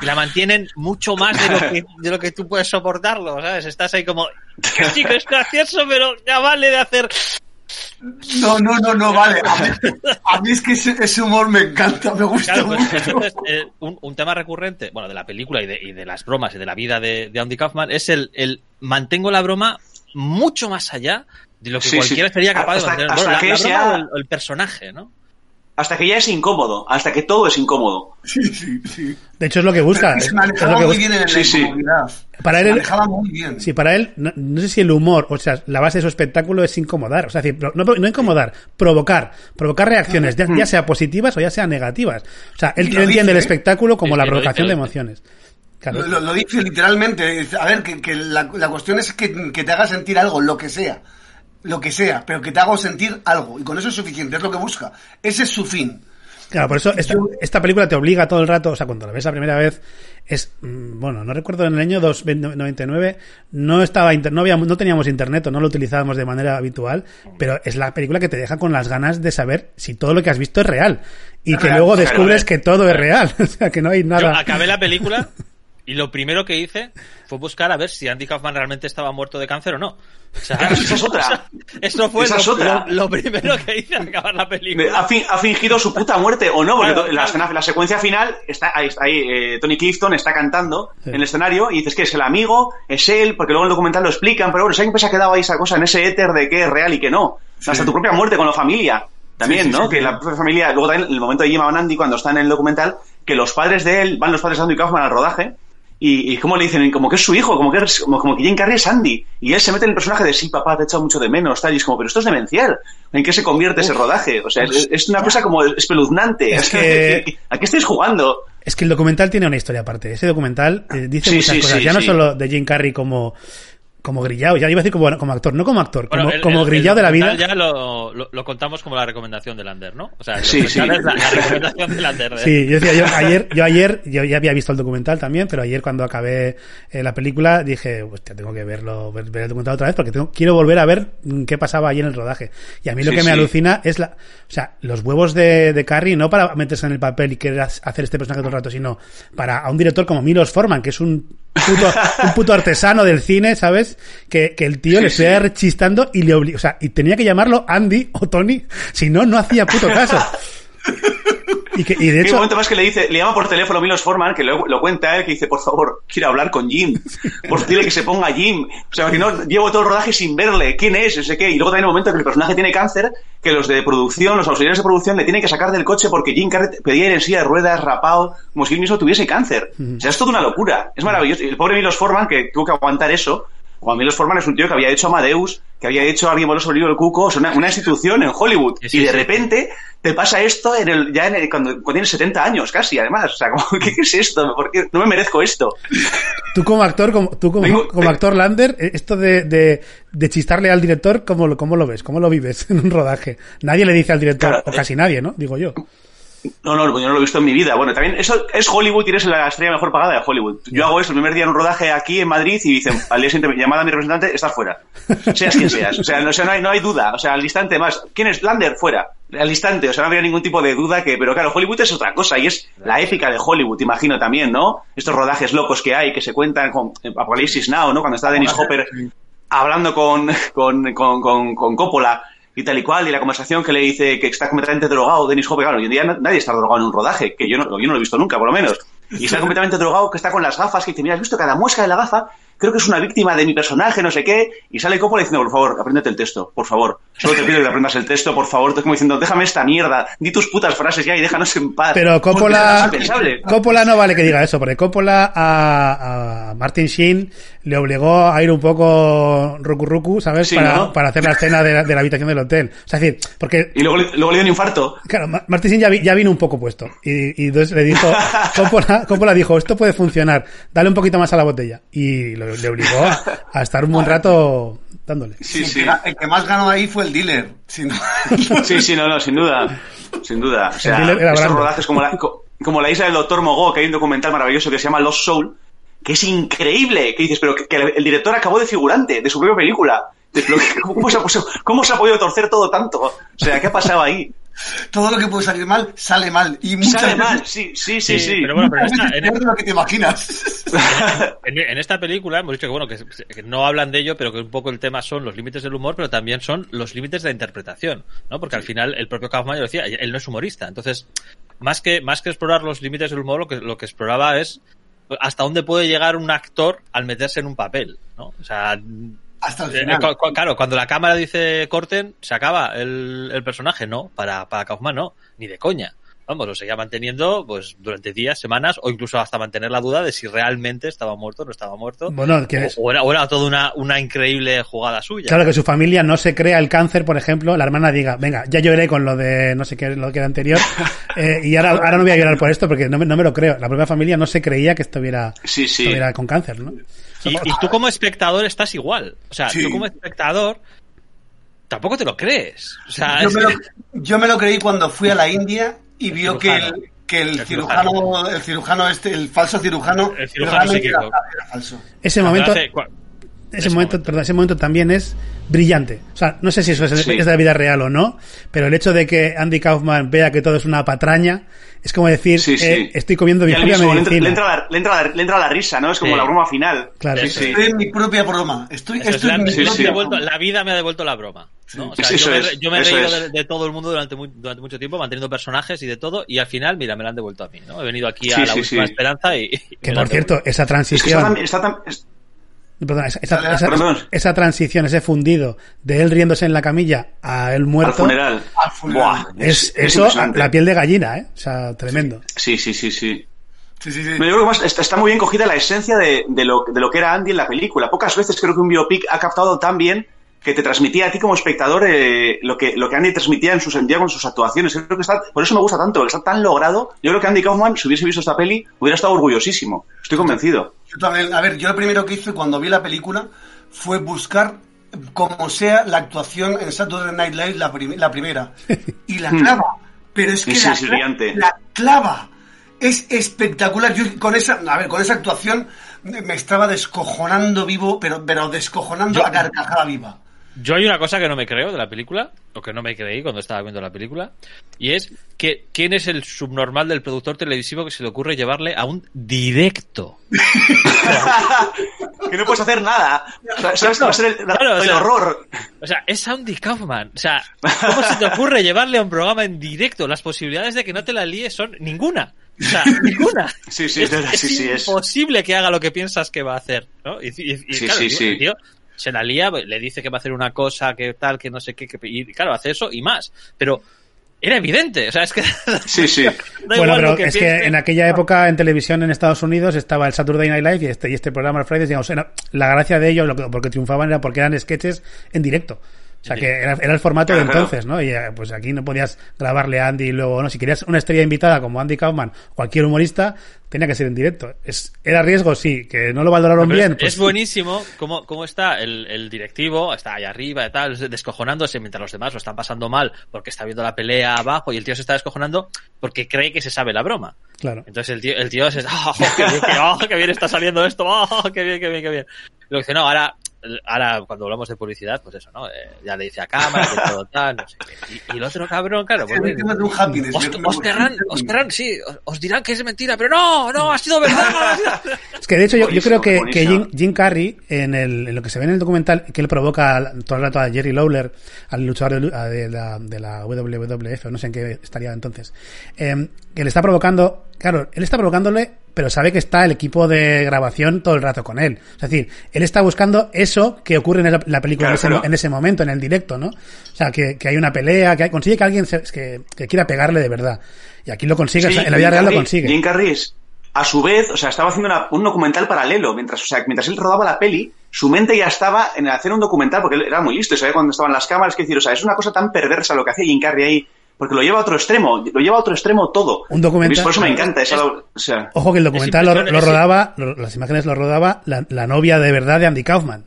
Que la mantienen mucho más de lo, que, de lo que tú puedes soportarlo, ¿sabes? Estás ahí como, sí que es gracioso, pero ya vale de hacer... No, no, no, no, vale. A mí, a mí es que ese, ese humor me encanta, me gusta Claro, pues, mucho. entonces, eh, un, un tema recurrente, bueno, de la película y de, y de las bromas y de la vida de, de Andy Kaufman es el, el mantengo la broma mucho más allá de lo que Sí, cualquiera sí. sería capaz Hasta- de mantener. hasta Bueno, la, que la sea- broma o el, el personaje, ¿no? Hasta que ya es incómodo, hasta que todo es incómodo. Sí, sí, sí. de hecho es lo que busca. Se es manejaba lo que muy bien en Sí, la sí. incomodidad. Para Se él- manejaba muy bien. Sí, para él, no, no sé si el humor, o sea, la base de su espectáculo es incomodar, o sea, decir, no, no incomodar, provocar, provocar reacciones, ya, ya sea positivas o ya sea negativas. O sea, él lo entiende el dice, ¿eh? espectáculo como Sí, la sí, provocación de emociones. Claro. Lo, lo- dice literalmente. A ver, que, que la, la cuestión es que, que te haga sentir algo, lo que sea. Lo que sea, pero que te haga sentir algo. Y con eso es suficiente, es lo que busca. Ese es su fin. Claro, por eso esta, esta película te obliga todo el rato, o sea, cuando la ves la primera vez, es, mm, bueno, no recuerdo, en el año 2, 99 no estaba, inter- no, había, no teníamos internet o no lo utilizábamos de manera habitual, pero es la película que te deja con las ganas de saber si todo lo que has visto es real. Y que real, luego descubres que todo es real, o sea, que no hay Yo nada. acabé la película y lo primero que hice fue buscar a ver si Andy Kaufman realmente estaba muerto de cáncer o no. O sea, Esa es otra. eso fue Esa es lo, otra. lo- lo primero que hice al acabar la película. Ha, fi- ha fingido su puta muerte o no, porque Claro, la, claro. escena- la secuencia final está ahí, está ahí, eh, Tony Clifton está cantando Sí. en el escenario y dices que es el amigo, es él, porque luego en el documental lo explican, pero bueno, siempre se ha quedado ahí esa cosa en ese éter de que es real y que no. Hasta tu propia muerte con la familia. También, Sí, ¿no? sí, que sí. la propia familia, luego también en el momento de Jim Andy cuando está en el documental, que los padres de él, van los padres de Andy Kaufman al rodaje, y, y como le dicen, como que es su hijo, como que, es- como, como que Jim Carrey es Andy. Y él se mete en el personaje de sí, papá, te he echado mucho de menos, tal. Y es como, pero esto es demencial. ¿En qué se convierte ese rodaje? O sea, es, es una cosa como espeluznante. Es que- ¿A qué estáis jugando? Es que el documental tiene una historia aparte. Ese documental eh, dice Sí, muchas sí, cosas, sí, ya no solo de Jim Carrey como, como grillado, ya iba a decir como, como actor, no como actor, Bueno, como, el- como el- grillado el de la vida. Ya lo, lo- lo contamos como la recomendación de Lander, ¿no? O sea, el Sí, sí. es la, la recomendación de Lander. ¿eh? Sí, yo decía, yo ayer, yo ayer, yo ya había visto el documental también, pero ayer cuando acabé eh, la película dije, hostia, tengo que verlo, ver, ver el documental otra vez porque tengo, quiero volver a ver qué pasaba allí en el rodaje. Y a mí lo Sí, que me sí. alucina es la, o sea, los huevos de, de Carrie no para meterse en el papel y querer hacer este personaje todo el rato, sino para a un director como Milos Forman, que es un puto, un puto artesano del cine, ¿sabes? Que, que el tío Sí, le sí. rechistando y le obliga, o sea, y tenía que llamarlo Andy o Tony, si no, no hacía puto caso. Y, que, y de Hay un hecho, momento más que le dice, le llama por teléfono Milos Forman, que lo, lo cuenta él, que dice, por favor, quiero hablar con Jim. Por dile que se ponga Jim. O sea, que no, llevo todo el rodaje sin verle. ¿Quién es? No sé qué. Y luego también hay un momento que el personaje tiene cáncer, que los de producción, los auxiliares de producción, le tienen que sacar del coche porque Jim Carrey pedía ir en silla de ruedas, rapado, como si él mismo tuviese cáncer. O sea, es toda una locura. Es maravilloso. Y el pobre Milos Forman, que tuvo que aguantar eso, Juan Milos Forman es un tío que había hecho Amadeus, que había hecho alguien bueno sobre el libro del cuco, o sea, una, una institución en Hollywood. Sí, sí, y de sí. repente te pasa esto en el, ya en el- cuando, cuando tienes 70 años casi, además. O sea, como, ¿qué, qué es esto? ¿Por qué no me merezco esto? Tú como actor, como, tú como, Vengo- como actor Lander, eh, esto de, de, de chistarle al director, ¿cómo lo, ¿cómo lo ves? ¿Cómo lo vives en un rodaje? Nadie le dice al director, Claro, o casi nadie, ¿no? Digo yo. No, no, yo no lo he visto en mi vida. Bueno, también eso es Hollywood y eres la estrella mejor pagada de Hollywood. Yo hago eso el primer día en un rodaje aquí en Madrid y dicen, al día siguiente, llamada a mi representante, estás fuera. Seas quien seas. O sea, no, o sea, no, hay, no hay duda. O sea, al instante más. ¿Quién es? Lander, fuera. Al instante. O sea, no había ningún tipo de duda que... Pero claro, Hollywood es otra cosa y es la épica de Hollywood, imagino también, ¿no? Estos rodajes locos que hay, que se cuentan con eh, Apocalipsis Now, ¿no? Cuando está Dennis Hopper hablando con, con, con, con, con Coppola y tal y cual, y la conversación que le dice que está completamente drogado Dennis Hopper, claro, hoy en día na- nadie está drogado en un rodaje, que yo no, yo no lo he visto nunca, por lo menos. Y está completamente drogado, que está con las gafas, que dice, mira, ¿has visto cada muesca de la gafa? Creo que es una víctima de mi personaje, no sé qué. Y sale Coppola diciendo, por favor, apréndete el texto, por favor. Solo te pido que aprendas el texto, por favor. Como diciendo, déjame esta mierda, di tus putas frases ya y déjanos en paz. Pero Coppola. Coppola no vale que diga eso, porque Coppola a, a Martin Sheen le obligó a ir un poco ruku ruku, ¿sabes? Sí, para, ¿no? para hacer la escena de la, de la habitación del hotel. O sea, es decir, porque Y luego, le- luego le dio un infarto. Claro, Ma- Martin Sheen ya, vi- ya vino un poco puesto. Y, y entonces le dijo, Coppola, Coppola dijo, esto puede funcionar, dale un poquito más a la botella. Y lo- le obligó a, a estar un buen rato dándole. Sí, el, sí. El que más ganó ahí fue el dealer. Sí, sí, no, no, sin duda. Sin duda. O sea, estos rodajes como la, co- como la isla del Doctor Mogó, que hay un documental maravilloso que se llama Lost Soul, que es increíble. Que dices, pero que, que el director acabó de figurante de su propia película. ¿cómo, se ha, ¿Cómo se ha podido torcer todo tanto? O sea, ¿qué ha pasado ahí? Todo lo que puede salir mal, sale mal. Y muchas Sale veces- mal, sí, sí, sí, sí. Pero bueno, pero esta, en, peor de lo que te imaginas. en- en esta película hemos dicho que bueno que, que no hablan de ello, pero que un poco el tema son los límites del humor, pero también son los límites de la interpretación, ¿no? Porque al final el propio Kaufman lo decía, él no es humorista, entonces más que más que explorar los límites del humor, lo que lo que exploraba es hasta dónde puede llegar un actor al meterse en un papel, ¿no? O sea, Hasta el eh, final. claro, cuando la cámara dice corten, se acaba el, el personaje, no, para, para Kaufman no, ni de coña. Vamos, lo seguía manteniendo pues durante días, semanas o incluso hasta mantener la duda de si realmente estaba muerto o no estaba muerto. Bueno, que es- o, era, o era toda una, una increíble jugada suya. Claro que su familia no se crea el cáncer, por ejemplo, la hermana diga, venga, ya lloré con lo de no sé qué, lo que era anterior, eh, y ahora, ahora no voy a llorar por esto porque no me, no me lo creo. La propia familia no se creía que estuviera, Sí, sí. estuviera con cáncer, ¿no? Y, y tú como espectador estás igual. O sea, Sí. tú como espectador tampoco te lo crees. O sea, Yo es- me, lo, yo me lo creí cuando fui a la India y vio que el, que el, El cirujano, cirujano. el cirujano este, el falso cirujano, El cirujano realmente era, falso. Ese momento, ese momento, perdón, ese momento también es brillante. O sea, no sé si eso es, Sí. es de la vida real o no, pero el hecho de que Andy Kaufman vea que todo es una patraña, es como decir, Sí, sí. eh, estoy comiendo mi propia mismo le entra, medicina. le, entra la, le, entra la, le entra la risa, ¿no? Es como Sí. la broma final. Claro. Sí, sí. Estoy en mi propia broma. Estoy, Eso es, esto es la, mi devuelto- la vida me ha devuelto la broma. ¿No? O sea, Sí, eso yo, me, he es, re- yo me he eso reído de, de todo el mundo durante, mu- durante mucho tiempo, manteniendo personajes y de todo, y al final, mira, me la han devuelto a mí. ¿no? He venido aquí a Sí, la sí, última sí. esperanza y. Que por cierto, esa Es que está transición, tan, está tan- es- perdona, esa, esa- Dale, esa- perdón. esa transición, ese fundido de él riéndose en la camilla a él al muerto, funeral. Al funeral. Buah, es, es eso, la piel de gallina, ¿eh? O sea, tremendo. Sí, sí, sí, sí. Sí, sí, sí. Pero yo creo que más está, está muy bien cogida la esencia de, de lo, de lo que era Andy en la película. Pocas veces creo que un biopic ha captado tan bien que te transmitía a ti como espectador eh, lo, que, lo que Andy transmitía en sus, en con sus actuaciones. Creo que está, por eso me gusta tanto, que está tan logrado. Yo creo que Andy Kaufman, si hubiese visto esta peli, hubiera estado orgullosísimo. Estoy convencido. A ver, yo lo primero que hice cuando vi la película fue buscar como sea la actuación en Saturday Night Live la, prim- la primera. Y la clava. Pero es que Sí, la, sí, cla- brillante. la clava. Es espectacular. Yo con esa, a ver, con esa actuación me estaba descojonando vivo, pero, pero descojonando Yo- a carcajada viva. Yo hay una cosa que no me creo de la película, o que no me creí cuando estaba viendo la película, y es que quién es el subnormal del productor televisivo que se le ocurre llevarle a un directo. que no puedes hacer nada. O sea, ¿sabes? Va a ser el, Claro, o el sea, horror. O sea, es Andy Kaufman. O sea, ¿cómo se te ocurre llevarle a un programa en directo? Las posibilidades de que no te la líes son ninguna. O sea, ninguna. Sí, sí, es, es verdad, es sí, es. imposible que haga lo que piensas que va a hacer, ¿no? Y, y- y, Sí, claro, tío se la lía, le dice que va a hacer una cosa, que tal, que no sé qué, que, y claro, hace eso y más. Pero era evidente. O sea, es que. Sí, sí. da Bueno, igual pero lo que es que en aquella época en televisión en Estados Unidos estaba el Saturday Night Live y este, y este programa el Fridays, digamos, era- la gracia de ellos, lo que, porque triunfaban era porque eran sketches en directo. O sea, que era, era el formato de entonces, ¿no? Y eh, pues aquí no podías grabarle a Andy y luego, ¿no? Si querías una estrella invitada como Andy Kaufman, cualquier humorista, tenía que ser en directo. Es, era riesgo, sí, que no lo valoraron Pero bien. es, pues es buenísimo cómo, cómo está el, el directivo, está ahí arriba y tal, descojonándose mientras los demás lo están pasando mal porque está viendo la pelea abajo y el tío se está descojonando porque cree que se sabe la broma. Claro. Entonces el tío, el tío se ¡Ah, qué, bien, qué, ah, qué bien está saliendo esto! ¡Ah, qué bien, qué bien, qué bien! Lo que dice, no, ahora, ahora cuando hablamos de publicidad, pues eso, ¿no? Eh, ya le dice a cámara que todo tal, no sé qué. Y, y el otro cabrón, claro, pues, El tema de un happiness, os, os querrán, os querrán, sí, os, os dirán que es mentira, pero no, no, ha sido verdad. Es que de hecho yo, yo creo que, que. Jim, Jim Carrey, en, el, en lo que se ve en el documental, que él provoca todo el rato a Jerry Lawler, al luchador de, de la, de la WWF, no sé en qué estaría entonces, eh, que le está provocando, claro, él está provocándole, pero sabe que está el equipo de grabación todo el rato con él. Es decir, él está buscando eso que ocurre en la, la película Claro, en, ese, claro. mo- en ese momento, en el directo, ¿no? O sea, que, que hay una pelea, que hay- consigue que alguien se- que, que quiera pegarle de verdad. Y aquí lo consigue, o sea, en la vida Jim real lo consigue. Jim Carrey es- a su vez, o sea, estaba haciendo una- un documental paralelo. Mientras, o sea, mientras él rodaba la peli, su mente ya estaba en hacer un documental, porque él era muy listo y sabía cuando estaban las cámaras. Que decir, o sea, es una cosa tan perversa lo que hace Jim Carrey ahí, porque lo lleva a otro extremo, lo lleva a otro extremo todo. Un documental- Por eso me encanta esa, o sea, Ojo que el documental lo, rodaba, lo- las imágenes lo rodaba la, la novia de verdad de Andy Kaufman.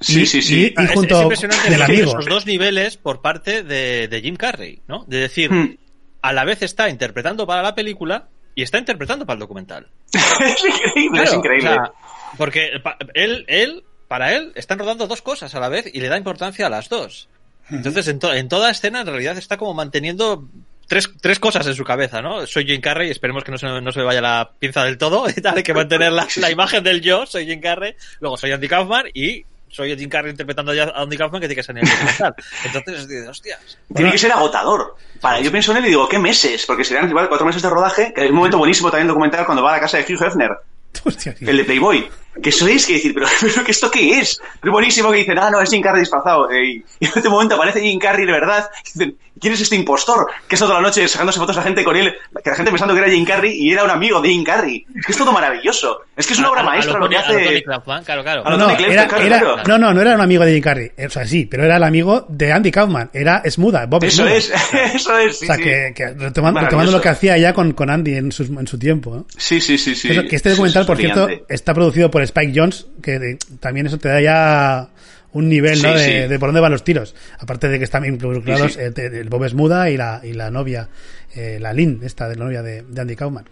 sí, y- sí, sí. y- Es- junto es impresionante del ver amigo. esos dos niveles por parte de, de Jim Carrey, ¿no? De decir, Hmm. a la vez está interpretando para la película y está interpretando para el documental. es increíble, es increíble. o sea, porque él, él, para él, están rodando dos cosas a la vez y le da importancia a las dos. Entonces, en, to- en toda escena, en realidad, está como manteniendo tres, tres cosas en su cabeza, ¿no? Soy Jim Carrey, esperemos que no se, no se me vaya la pinza del todo y tal, hay que mantener la, la imagen del yo, soy Jim Carrey, luego soy Andy Kaufman y soy Jim Carrey interpretando ya a Andy Kaufman que tiene que ser en el documental. Entonces, dices, hostias. Tiene que ser agotador. Para, yo pienso en él y digo, ¿qué meses? Porque serían igual cuatro meses de rodaje, que hay un momento buenísimo también documental cuando va a la casa de Hugh Hefner, Hostia, tío. el de Playboy. Que eso es que decir, pero, pero ¿que ¿esto qué es? Es buenísimo que dicen, ah, no, es Jim Carrey disfrazado. y en este momento aparece Jim Carrey de verdad. Y dicen, ¿quién es este impostor? Que está toda la noche sacándose fotos a la gente con él, que la gente pensando que era Jim Carrey y era un amigo de Jim Carrey. Es que es todo maravilloso. Es que es una obra A- a- a maestra lo lo que hace. Kaufman, claro, No, Tony Clayton, era, claro, era- claro. no, no, no era un amigo de Jim Carrey. O sea, sí, pero era el amigo de Andy Kaufman. Era Smuda, Bob Eso Smuda. es, eso es. Sí, o sea, sí. que, que retomando, lo que hacía ya con, con Andy en, sus- en su tiempo. ¿no? Sí, sí, sí, sí. Eso, que este Sí, documental, es por cierto, está producido por Spike Jones, que de- también eso te da ya un nivel ¿no? Sí, de, de por dónde van los tiros. Aparte de que están involucrados Sí. El, el Bob Smuda y la, y la novia, eh, la Lynn, esta de la novia de, de Andy Kaufman.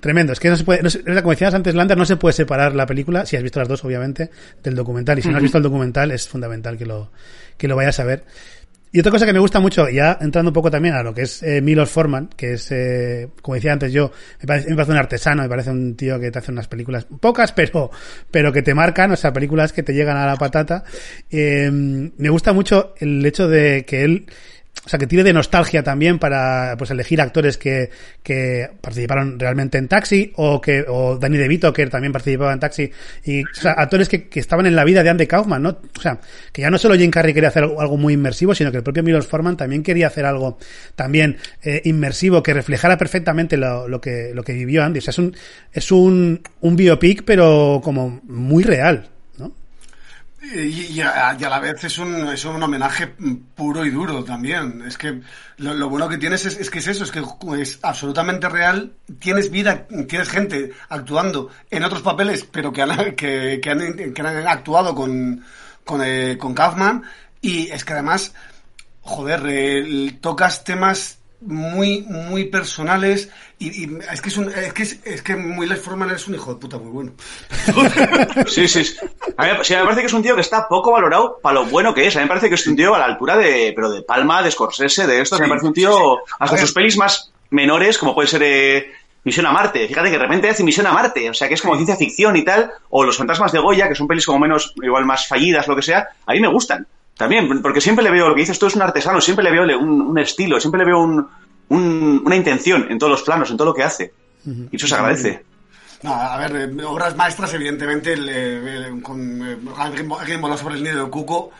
Tremendo, es que no se puede, no se- como decías antes, Lander, no se puede separar la película, si has visto las dos, obviamente, del documental. Y si no has visto el documental, es fundamental que lo, que lo vayas a ver. Y otra cosa que me gusta mucho, ya entrando un poco también a lo que es eh, Milos Forman, que es, eh, como decía antes yo, me parece, un artesano, me parece un tío que te hace unas películas pocas, pero, pero que te marcan, o sea, películas que te llegan a la patata. Eh, me gusta mucho el hecho de que él, o sea, que tire de nostalgia también para pues elegir actores que, que participaron realmente en Taxi o que o Danny DeVito que también participaba en Taxi y o sea, actores que, que estaban en la vida de Andy Kaufman, ¿no? O sea, que ya no solo Jim Carrey quería hacer algo, muy inmersivo, sino que el propio Milos Forman también quería hacer algo también eh, inmersivo que reflejara perfectamente lo, lo que lo que vivió Andy. O sea, es un es un un biopic pero como muy real. Y, a, y a la vez es un, es un homenaje puro y duro también. Es que lo, lo bueno que tienes es, es que es eso, es que es absolutamente real. Tienes vida, tienes gente actuando en otros papeles, pero que han, que, que han, actuado con, con, eh, con Kaufman. Y es que además, joder, tocas temas muy, muy personales y, y es que es un, es que es, es que Miles Forman es un hijo de puta muy bueno. Sí, sí. sí. A mí, sí, me parece que es un tío que está poco valorado para lo bueno que es. A mí me parece que es un tío a la altura de, pero de Palma, de Scorsese, de estos. Sí, me parece un tío, sí. hasta sus pelis más menores, como puede ser eh, Misión a Marte. Fíjate que de repente hace Misión a Marte, o sea que es como ciencia ficción y tal, o Los Fantasmas de Goya, que son pelis como menos, igual más fallidas, lo que sea. A mí me gustan. También, porque siempre le veo, lo que dices tú es un artesano, siempre le veo un, un estilo, siempre le veo un, un- una intención en todos los planos, en todo lo que hace. Y eso se agradece. No, a ver, eh, obras maestras, evidentemente, el, eh, el- con eh, alguien, alguien voló sobre el nido de Cuco,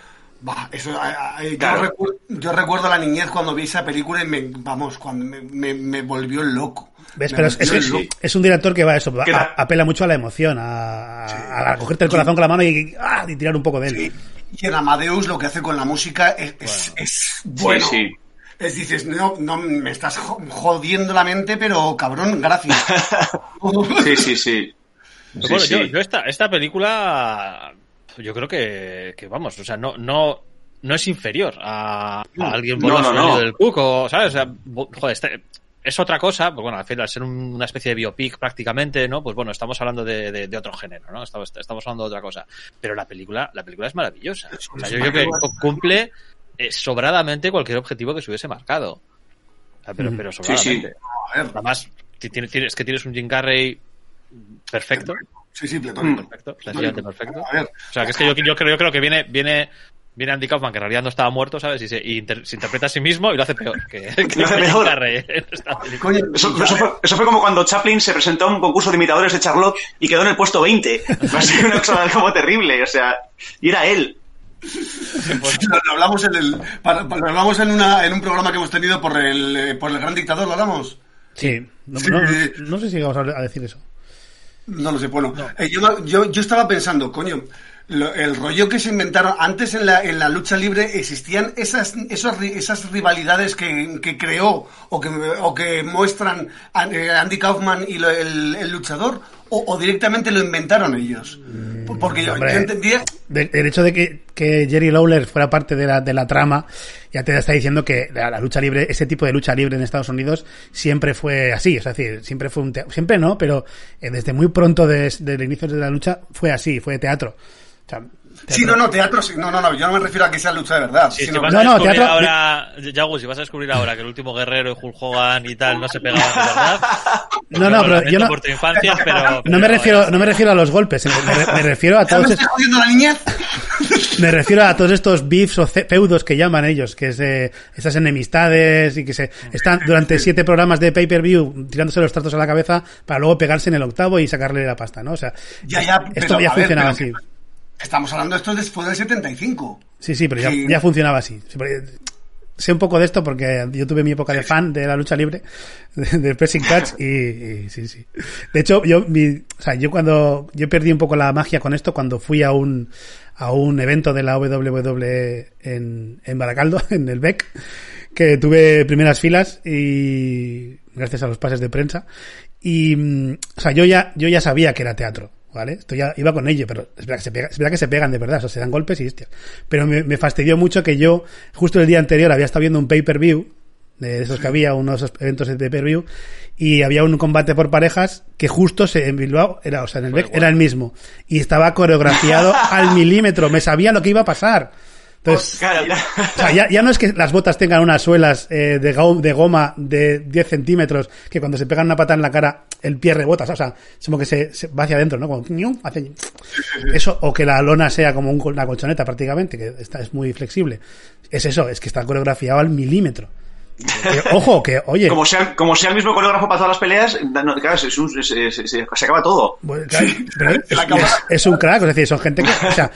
Bah, eso, a- a- yo, Claro. recuerdo, yo recuerdo la niñez cuando vi esa película y me, vamos, cuando me, me, me volvió loco. ¿Ves? Pero es, es- es un director que va a eso, a- apela mucho a la emoción, a, a- a cogerte el corazón con la mano y, ah, y tirar un poco de él. Y en Amadeus lo que hace con la música es, es, es bueno. Sí, sí. Es dices, no, no, me estás jo- jodiendo la mente, pero cabrón, gracias. Sí, sí, sí. Pero bueno, sí. Yo, yo esta, esta película, yo creo que, que vamos, o sea, no, no, no es inferior a, a alguien por No, no, del Cuco, ¿sabes? O sea, joder, este- es otra cosa, pues bueno, al final, al ser un- una especie de biopic prácticamente, ¿no? Pues bueno, estamos hablando de, de- de otro género, ¿no? Estamos, estamos hablando de otra cosa. Pero la película, la película es maravillosa. O sea, yo creo que cu- cumple eh, sobradamente cualquier objetivo que se hubiese marcado. O sea, pero, pero Sí, sobradamente. sí. A ver, Además, ti- tienes, tienes- es que tienes un Jim Carrey perfecto. sí, sí. Perfecto, perfecto. A ver, O sea, que es que yo, yo creo, yo creo que viene, viene, viene Andy Kaufman, que en realidad no estaba muerto, ¿sabes? Y se, y inter- se interpreta a sí mismo y lo hace peor. Que, que Lo hace película. coño, Eso, eso fue, eso fue como cuando Chaplin se presentó a un concurso de imitadores de Charlotte y quedó en el puesto 20. Va a ser una cosa como terrible, o sea, y era él. lo, lo hablamos en el, para- para- lo hablamos en una, en un programa que hemos tenido por el, eh, por el gran dictador, ¿lo hablamos? Sí, no, Sí. no- no sé si vamos a decir eso. No lo sé, bueno. eh, yo, yo, yo estaba pensando, coño, lo- el rollo que se inventaron antes en la, en la lucha libre existían esas, esos esas rivalidades que, que creó o que, o que muestran An- eh, Andy Kaufman y lo- el, el luchador o, o directamente lo inventaron ellos. Porque yo, hombre. yo entendía... De- el hecho de que, que Jerry Lawler fuera parte de la, de la trama, ya te está diciendo que la, la lucha libre, ese tipo de lucha libre en Estados Unidos siempre fue así, es decir, siempre fue un teatro, siempre no, pero eh, desde muy pronto de- del inicio de la lucha fue así, fue teatro. O sea, Sí, no, no, teatro, sí, no, no, no, yo no me refiero a que sea lucha de verdad. Sí, si sino- vas No, no, teatro- ahora, Yagu, si vas a descubrir ahora que el último guerrero y Hulk Hogan y tal no se pegaban de verdad. No, no, pero yo no- por tu infancia, pero. no me refiero, no me refiero a los golpes, me, re- me refiero a ¿Ya me todos, jodiendo la niñez? Me refiero a todos estos beefs o feudos que llaman ellos, que es eh, esas enemistades y que se están durante siete programas de pay-per-view tirándose los tratos a la cabeza para luego pegarse en el octavo y sacarle la pasta, ¿no? O sea, Ya, ya, esto pero, ya ver, funcionaba pero- así. Estamos hablando de esto después del 75. Sí, sí, pero ya, Sí. ya funcionaba así. Sí, porque Sé un poco de esto porque yo tuve mi época de fan de la lucha libre, de- pressing catch y, y sí, sí. De hecho, yo, mi, o sea, yo cuando, yo perdí un poco la magia con esto cuando fui a un, a un evento de la WWE en, en Baracaldo, en el BEC, que tuve primeras filas y gracias a los pases de prensa. Y, mm, o sea, yo ya, yo ya sabía que era teatro. ¿Vale? Esto ya iba con ello, pero es verdad que se, pega- es verdad que se pegan de verdad, o sea, se dan golpes y hostias. Pero me, me fastidió mucho que yo, justo el día anterior, había estado viendo un pay-per-view, de esos que había, unos eventos de pay-per-view, y había un combate por parejas que justo se, en Bilbao, era, o sea, en el BEC, era el mismo. Y estaba coreografiado al milímetro, me sabía lo que iba a pasar. Entonces, Claro, claro. o sea, ya, ya no es que las botas tengan unas suelas eh, de, de goma de 10 centímetros que cuando se pegan una pata en la cara el pie rebota, o sea, es como que se, se va hacia adentro, ¿no? Como, hace- eso, o que la lona sea como un una colchoneta prácticamente, que está, es muy flexible. Es eso, es que está coreografiado al milímetro. Eh, ojo, que, oye, Como sea, como sea el mismo coreógrafo para todas las peleas, no, claro, es un- es- es- es- se acaba todo. Bueno, claro, pero es, es- es un crack, es decir, son gente que, o sea,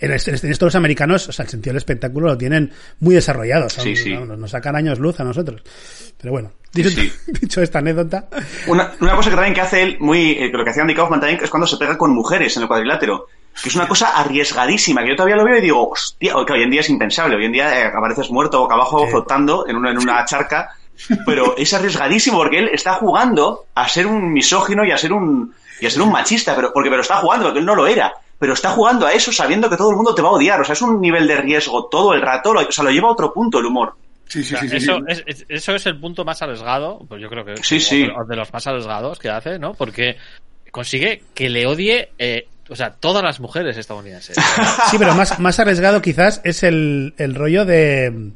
en, es- en esto los americanos, o sea, el sentido del espectáculo lo tienen muy desarrollado, Sí, sí. nos sacan años luz a nosotros. Pero bueno, dicho, Sí, dicho esta anécdota, Una, una cosa que también que hace él, muy, eh, lo que hacía Andy Kaufman también, es cuando se pega con mujeres en el cuadrilátero. Que es una cosa arriesgadísima, que yo todavía lo veo y digo, hostia, que hoy en día es impensable. Hoy en día eh, apareces muerto boca abajo flotando en una, en una charca. Pero es arriesgadísimo porque él está jugando a ser un misógino y a ser un, y a ser un machista, pero, porque, pero está jugando, porque él no lo era. Pero está jugando a eso sabiendo que todo el mundo te va a odiar. O sea, es un nivel de riesgo todo el rato. Lo, o sea, lo lleva a otro punto el humor. Sí, sí, O sea, sí, sí, eso, sí. Es, es- eso es el punto más arriesgado, pues yo creo que Sí, sí. de los más arriesgados que hace, ¿no? Porque consigue que le odie, eh, o sea, todas las mujeres estadounidenses. sí, pero más, más arriesgado quizás es el, el rollo de,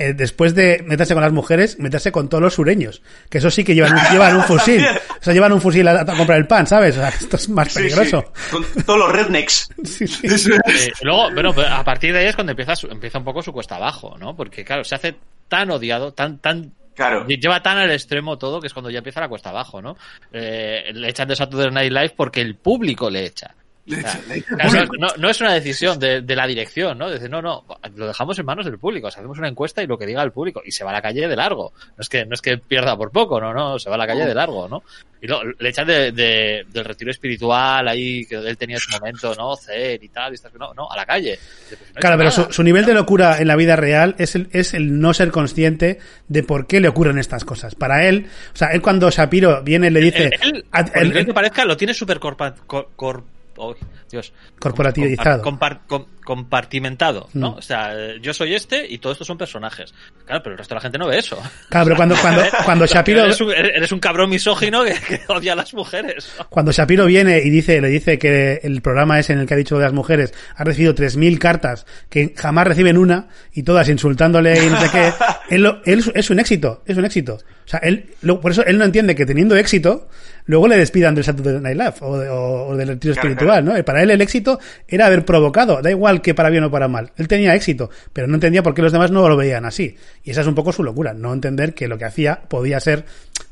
eh, después de meterse con las mujeres, meterse con todos los sureños, que eso sí que llevan, un- llevan un fusil, o sea, llevan un fusil a, a comprar el pan, ¿sabes? O sea, esto es más peligroso. sí. Con todos los rednecks. Sí, sí. Eh, luego, bueno, a partir de ahí es cuando empieza, su- empieza un poco su cuesta abajo, ¿no? Porque, claro, se hace tan odiado, tan, tan. Claro. Lleva tan al extremo todo que es cuando ya empieza la cuesta abajo, ¿no? Eh, le echan de Saturday Night Live porque el público le echa. Claro, no, no, es una decisión de, de la dirección, ¿no? Decir, no, no, lo dejamos en manos del público, o sea, hacemos una encuesta y lo que diga el público, y se va a la calle de largo. No es que, no es que pierda por poco, no, no, se va a la calle de largo, ¿no? Y lo, le echan de, de, del retiro espiritual ahí, que él tenía su momento, ¿no? Zen y tal, y estas, no, no, a la calle. Pues no claro, pero su, su, nivel de locura en la vida real es el, es el no ser consciente de por qué le ocurren estas cosas. Para él, o sea, él cuando Shapiro viene le dice... Él, él, él que parezca, lo tiene súper corpa, cor, cor, oh, Dios, corporativizado. Compar, com, compartimentado, ¿no? Mm. O sea, yo soy este y todos estos son personajes. Claro, pero el resto de la gente no ve eso. Claro, pero cuando, cuando, cuando Shapiro... Eres un, eres un cabrón misógino que, que, odia a las mujeres. Cuando Shapiro viene y dice, le dice que el programa es en el que ha dicho de las mujeres ha recibido 3.000 cartas que jamás reciben una y todas insultándole y no sé qué, él, lo, él es un éxito, es un éxito. O sea, él, lo, por eso él no entiende que teniendo éxito, luego le despidan del Saturday Night Live o, de, o, o del retiro claro, espiritual, claro. ¿no? Para él el éxito era haber provocado, da igual que para bien o para mal. Él tenía éxito, pero no entendía por qué los demás no lo veían así. Y esa es un poco su locura, no entender que lo que hacía podía ser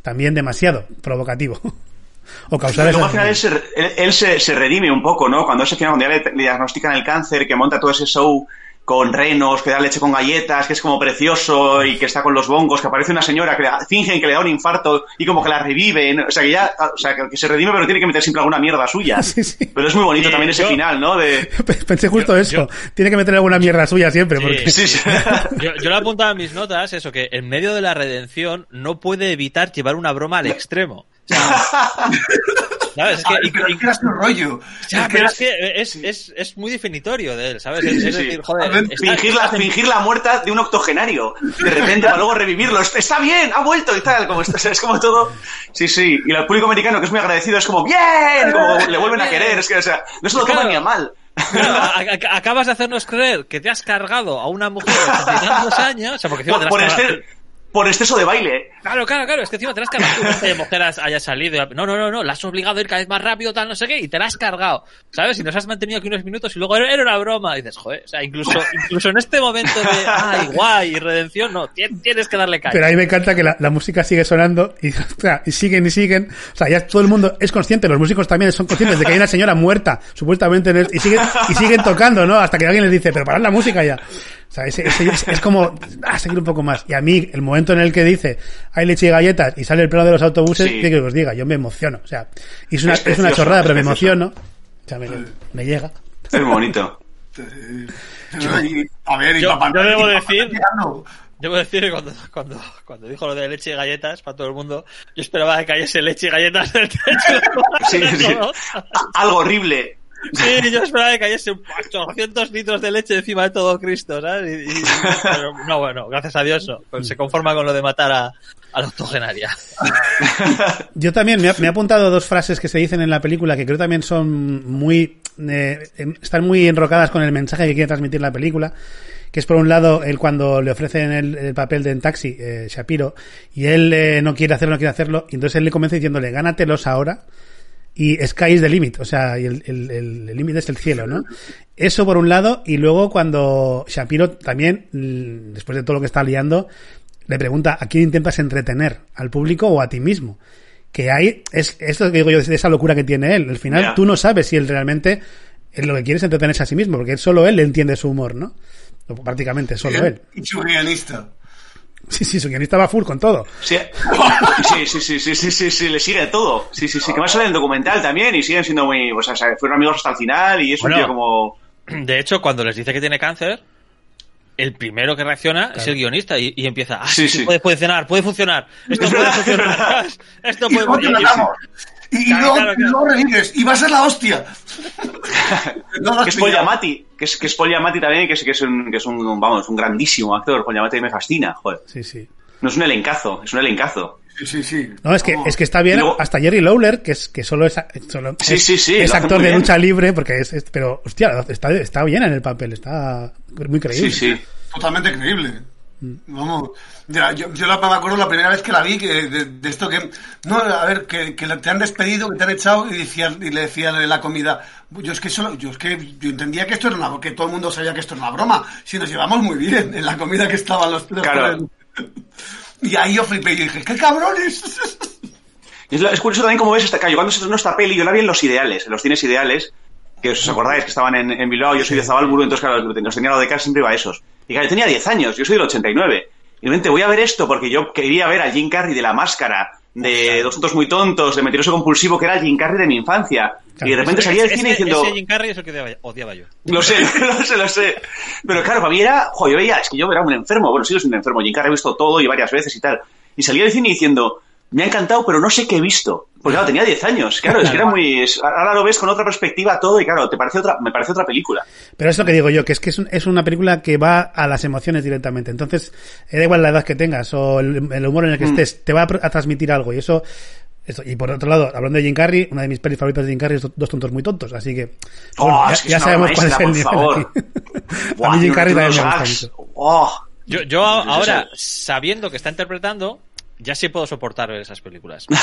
también demasiado provocativo. o causar Luego al final él, se, él, él se, se, redime un poco, ¿no? Cuando ese final, cuando ya le, le diagnostican el cáncer, que monta todo ese show con renos, que da leche con galletas, que es como precioso y que está con los bongos, que aparece una señora que le, fingen que le da un infarto y como que la reviven, o sea que ya, o sea que, se redime pero tiene que meter siempre alguna mierda suya. Sí, sí. Pero es muy bonito también ese final, ¿no? De... Pensé justo yo, eso, yo, tiene que meter alguna mierda suya siempre. Porque... Sí, yo, yo lo he apuntado en mis notas, eso, que en medio de la redención no puede evitar llevar una broma al extremo. O sea, ¿Sabes? Es que, Ay, pero y, era su rollo. Ya, es pero es que es, es, es, muy definitorio de él, ¿sabes? Sí, es, sí, decir, joder, fingir, la, fingir la muerta de un octogenario. De repente, para luego revivirlo. Está bien, ha vuelto y tal. Como, es como todo. Sí, sí. Y el público americano, que es muy agradecido, es como, ¡bien! Como le vuelven a querer. Es que, o sea, no se lo toman ni a mal. Acabas de hacernos creer que te has cargado a una mujer de tantos años. O sea, porque por, por este, por exceso de baile. Claro, claro, claro, es que encima te la has cargado. Tú no que mujer haya salido. No, no, no, no, la has obligado a ir cada vez más rápido, tal, no sé qué, y te la has cargado. ¿Sabes? Y nos has mantenido aquí unos minutos y luego era una broma. Y dices, joder, o sea, incluso, incluso en este momento de, ay, guay, y redención, no, tienes que darle caña. Pero a mí me encanta que la, la música sigue sonando y, o sea, y siguen y siguen. O sea, ya todo el mundo es consciente, los músicos también son conscientes de que hay una señora muerta, supuestamente, en el, y siguen, y siguen tocando, ¿no? Hasta que alguien les dice, pero parad la música ya. O sea, es, es, es, es como a seguir un poco más. Y a mí, el momento en el que dice hay leche y galletas y sale el plano de los autobuses, sí. ¿qué que os diga? Yo me emociono. O sea, y es una, es, es una chorrada, pero me emociono. O sea, me, me llega. Es bonito. yo, a ver, y yo, papá, yo debo y decir. Debo decir que cuando, cuando, cuando dijo lo de leche y galletas para todo el mundo, yo esperaba que cayese leche y galletas del techo. Sí, sí. Algo horrible. Sí, yo esperaba que cayese 800 litros de leche encima de todo Cristo, ¿sabes? Y, y, pero, no, bueno, gracias a Dios. Pues se conforma con lo de matar a, a la octogenaria. Yo también me, me he apuntado dos frases que se dicen en la película que creo también son muy... Eh, están muy enrocadas con el mensaje que quiere transmitir la película que es por un lado él cuando le ofrecen el, el papel de en taxi, eh, Shapiro, y él eh, no quiere hacerlo, no quiere hacerlo, y entonces él le convence diciéndole, gánatelos ahora, y sky is the limit, o sea, y el límite es el cielo, ¿no? Eso por un lado, y luego cuando Shapiro también, después de todo lo que está liando, le pregunta a quién intentas entretener, al público o a ti mismo. Que hay, es esto que digo yo, de esa locura que tiene él. Al final yeah. tú no sabes si él realmente es lo que quiere es entretenerse a sí mismo, porque solo él le entiende su humor, ¿no? Prácticamente solo él. Y su guionista. Sí, sí, su guionista va full con todo. Sí, sí, sí, sí, sí, sí, sí, sí, le sigue todo. Sí, sí, sí, que más sale en el documental también y siguen siendo muy, o sea, fueron amigos hasta el final y es bueno, un tío como... De hecho, cuando les dice que tiene cáncer, el primero que reacciona claro. es el guionista y, y empieza, ah, sí, sí, sí. Puede, puede funcionar, puede funcionar, esto puede funcionar, esto puede funcionar. Y, y, luego, claro, claro. y luego revives, y va a ser la hostia. no que es Paul Giamatti, que es, que es Paul Giamatti también, que es, que es, un, que es un, vamos, un grandísimo actor. Paul Giamatti me fascina, joder. Sí, sí. No es un elencazo, es un elencazo. Sí, sí, sí. No, es que, es que está bien, luego, hasta Jerry Lawler, que es, que solo es, solo sí, es, sí, sí, es actor de lucha libre, porque es, es, pero, hostia, está, está bien en el papel, está muy creíble. Sí, sí. Totalmente creíble. Vamos, yo, yo la, me acuerdo la primera vez que la vi, que de, de esto que, no, a ver, que, que, te han despedido, que te han echado y, decía, y le decían en la comida, yo es que solo, yo es que yo entendía que esto era una, que todo el mundo sabía que esto era una broma, si nos llevamos muy bien en la comida que estaban los, claro. Y ahí yo flipé y dije, ¡qué cabrones! Y es, curioso también como ves esta, cuando no esta peli, yo la vi en los ideales, en los cines ideales, que os acordáis que estaban en, en Bilbao, yo soy de Zabalburu, entonces claro, los tenía lo de casa siempre iba a esos. Y claro, yo tenía 10 años, yo soy del 89. Y de repente voy a ver esto porque yo quería ver a Jim Carrey de la máscara, de Dos tontos muy tontos, de Mentiroso compulsivo, que era el Jim Carrey de mi infancia. y de repente salía del cine ese, diciendo... Ese Jim Carrey es el que odiaba, odiaba yo. Lo sé, lo sé, lo sé. Pero claro, para mí era, joder, yo veía, es que yo era un enfermo, bueno, sí, yo soy un enfermo, Jim Carrey he visto todo y varias veces y tal. Y salía del cine diciendo, me ha encantado, pero no sé qué he visto. Porque claro, tenía 10 años, claro, es que era muy... ahora lo ves con otra perspectiva todo y claro, te parece otra, me parece otra película. Pero es lo que digo yo, que es que es, un- es una película que va a las emociones directamente. Entonces, eh, da igual la edad que tengas o el, el humor en el que Mm. estés, te va a, transmitir algo. Y eso, Y por otro lado, hablando de Jim Carrey, una de mis pelis favoritas de Jim Carrey es Do- Dos tontos muy tontos. Así que, Oh, bueno, ya, es que ya es una sabemos cuál es el por nivel favor. Buah, a mí Jim Carrey también me gusta mucho. Oh. Yo, ahora, sabiendo que está interpretando, ya sí puedo soportar ver esas películas.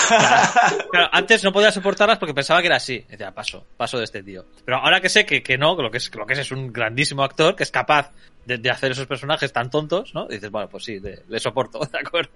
Claro, antes no podía soportarlas porque pensaba que era así. Decía, paso, paso de este tío. Pero ahora que sé que, que no, que lo que, es, que lo que es es un grandísimo actor, que es capaz de, de hacer esos personajes tan tontos, ¿no? Y dices, bueno, pues sí, le, le soporto, ¿de acuerdo?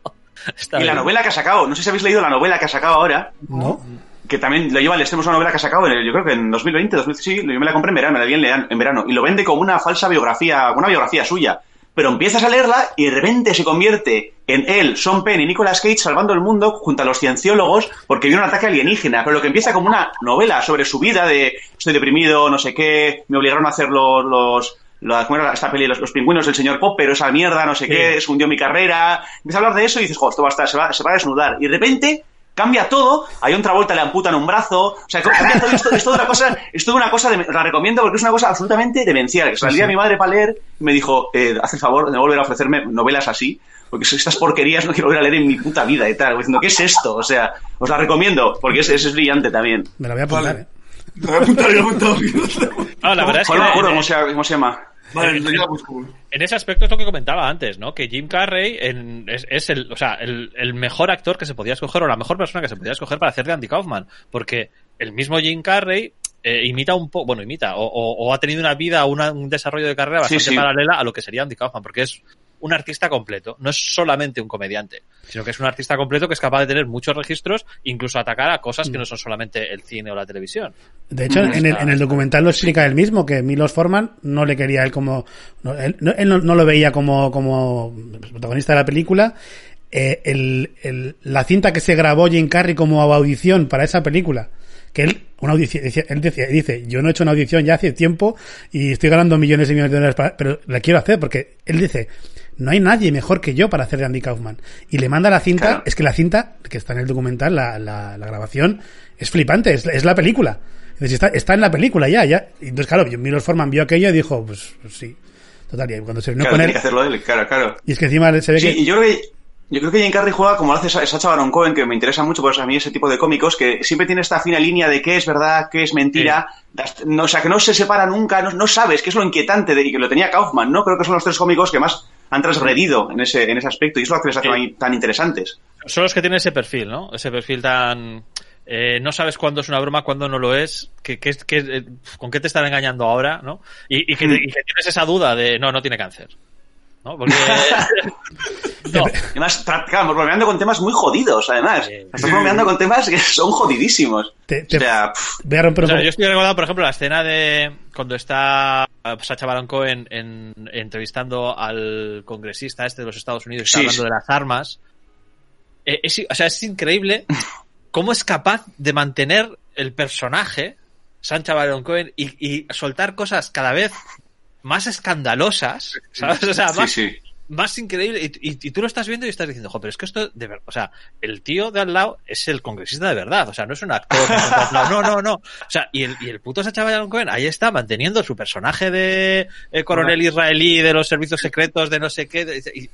Está Y la novela que ha sacado, no sé si habéis leído la novela que ha sacado ahora, ¿No? que también lo lleva al extremo, es una novela que ha sacado, en el- yo creo que en 2020, 2000, sí, yo me la compré en verano, me la vi en, lean- en verano, y lo vende como una falsa biografía, una biografía suya. Pero empiezas a leerla y de repente se convierte en él, Sean Penn y Nicolas Cage salvando el mundo junto a los cienciólogos porque viene un ataque alienígena. Pero lo que empieza como una novela sobre su vida de estoy deprimido, no sé qué, me obligaron a hacer los... los la- ¿cómo era esta peli? Los, los pingüinos del señor Popper, esa mierda, no sé qué, se hundió mi carrera. Empieza a hablar de eso y dices, jo, esto va a estar, se va, se va a desnudar. Y de repente cambia todo, hay otra vuelta le amputan un brazo, o sea, cambia todo, esto, es toda una cosa, es toda una cosa, de- la recomiendo porque es una cosa absolutamente demencial, salía mi madre para leer y me dijo, eh, haz el favor de no volver a ofrecerme novelas así, porque estas porquerías no quiero volver a leer en mi puta vida y tal, diciendo, ¿qué es esto? O sea, os la recomiendo, porque es, es, es brillante también. Me la voy a apuntar, Vale. ¿eh? Me voy a apuntar, me voy a apuntar. No, la verdad es que no me acuerdo cómo se llama. Vale, busco. En ese aspecto es lo que comentaba antes, ¿no? Que Jim Carrey en- es, es el, o sea, el, el mejor actor que se podía escoger o la mejor persona que se podía escoger para hacer de Andy Kaufman. Porque el mismo Jim Carrey eh, imita un poco, bueno, imita, o, o- o ha tenido una vida, una- un desarrollo de carrera Sí, bastante sí. paralela a lo que sería Andy Kaufman, porque es un artista completo, no es solamente un comediante, sino que es un artista completo que es capaz de tener muchos registros, incluso atacar a cosas que no son solamente el cine o la televisión. De hecho, Mm, en el, en el documental lo explica él mismo, que Milos Forman no le quería él como... No, él, no, él no- no lo veía como, como protagonista de la película. Eh, el, el- la cinta que se grabó Jim Carrey como audición para esa película, que él, una audición, él decía- dice, yo no he hecho una audición ya hace tiempo y estoy ganando millones y millones de dólares, para- pero la quiero hacer porque él dice, no hay nadie mejor que yo para hacer de Andy Kaufman. Y le manda la cinta, Claro. es que la cinta, que está en el documental, la, la, la grabación, es flipante, es, es la película. Está, está en la película ya, ya. Entonces, claro, Milos Forman vio aquello y dijo, pues, pues sí. Total, y cuando se reunió Claro, con él, que hacerlo él, claro, claro. y es que encima se ve Sí, que... y yo creo que yo creo que Jim Carrey juega como lo hace Sa- Sacha Baron Cohen, que me interesa mucho, pues a mí ese tipo de cómicos, que siempre tiene esta fina línea de qué es verdad, qué es mentira, no, o sea, que no se separa nunca, no, no sabes, que es lo inquietante, de, y que lo tenía Kaufman, ¿no? Creo que son los tres cómicos que más han transgredido en ese, en ese aspecto, y es lo que les hace Sí. tan interesantes. son los que tienen ese perfil, ¿no? Ese perfil tan... eh, no sabes cuándo es una broma, cuándo no lo es, que, que, que, eh, con qué te están engañando ahora, ¿no? Y, y que, Mm. y que tienes esa duda de, no, no tiene cáncer. ¿No? Porque... no, Además, claro, bromeando con temas muy jodidos, además. Estás bromeando con temas que son jodidísimos. Te- te- o sea, Voy a romper O sea, yo estoy recordando, por ejemplo, la escena de cuando está Sacha Baron Cohen en, entrevistando al congresista este de los Estados Unidos, está Sí, hablando sí. de las armas. Eh, es, o sea, es increíble cómo es capaz de mantener el personaje, Sacha Baron Cohen, y, y soltar cosas cada vez más escandalosas, ¿sabes? O sea, más, sí. más increíble. Y, y- y tú lo estás viendo y estás diciendo, jo, pero es que esto, de verdad, o sea, el tío de al lado es el congresista de verdad, o sea, no es un actor. no, no, no, no. O sea, y el, y el puto Sacha Baron Cohen ahí está manteniendo su personaje de eh, coronel israelí de los servicios secretos de no sé qué. de- y-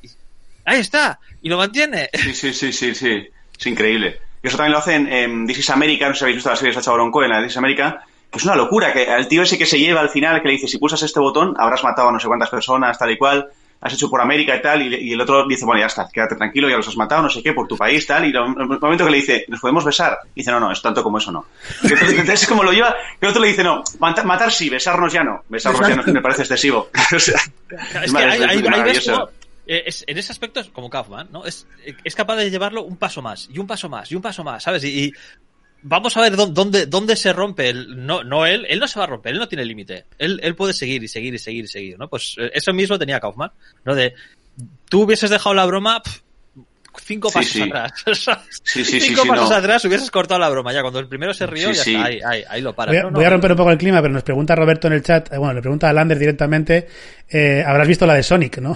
ahí está, y lo mantiene. Sí, sí, sí, sí, sí. Es increíble. Y eso también lo hacen en This is America, no sé si habéis visto la serie de Sacha Baron Cohen, de This is America, que es una locura, que al tío ese que se lleva al final, que le dice, si pulsas este botón, habrás matado a no sé cuántas personas, tal y cual, has hecho por América y tal, y, y el otro dice, bueno, ya está, quédate tranquilo, ya los has matado, no sé qué, por tu país, tal, y lo- el momento que le dice, ¿nos podemos besar? dice, no, no, es tanto como eso no. Entonces, entonces es como lo lleva, que el otro le dice, no, mata- matar sí, besarnos ya no, besarnos ya no, me parece excesivo. O sea, Es que hay, veces maravilloso. eh, es- en ese aspecto es como Kaufman, ¿no? Es, es capaz de llevarlo un paso más, y un paso más, y un paso más, ¿sabes? Y, y vamos a ver dó- dónde, dónde se rompe. El, no, no él, él no se va a romper, él no tiene límite. Él, él puede seguir y seguir y seguir y seguir, ¿no? Pues eh, eso mismo tenía Kaufman, ¿no? De, tú hubieses dejado la broma cinco pasos sí. atrás. Sí, sí, sí, cinco sí, pasos no. atrás hubieses cortado la broma. Ya cuando el primero se rió, Sí, ya sí. está, ahí, ahí, ahí lo para. Voy a, No, no, voy a romper un poco el clima, pero nos pregunta Roberto en el chat, eh, bueno, le pregunta a Lander directamente, eh, habrás visto la de Sonic, ¿no?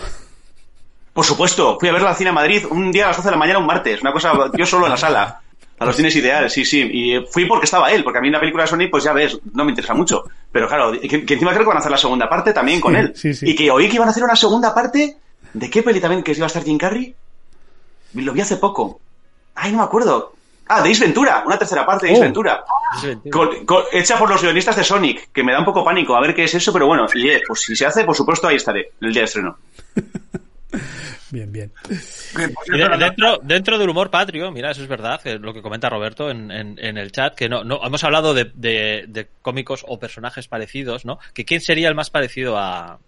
Por supuesto, fui a verla al cine a Madrid un día a las 12 de la mañana, un martes, una cosa, yo solo en la sala. A los cines ideales, sí, sí. Y eh, fui porque estaba él, porque a mí la película de Sonic, pues ya ves, no me interesa mucho. Pero claro, que, que encima creo que van a hacer la segunda parte también con Sí, él. sí, sí. Y que oí que iban a hacer una segunda parte. ¿De qué peli también que iba a estar Jim Carrey? Lo vi hace poco. Ay, no me acuerdo. Ah, de Ace Ventura, una tercera parte de Ace Oh. Ventura. Con- con- hecha por los guionistas de Sonic, que me da un poco pánico a ver qué es eso, pero bueno, y, eh, pues si se hace, por supuesto, ahí estaré, el día de estreno. Bien, bien. Y de- dentro, dentro del humor patrio, mira, eso es verdad, que lo que comenta Roberto en, en- en el chat, que no, no hemos hablado de, de- de cómicos o personajes parecidos, ¿no? Que quién sería el más parecido a, a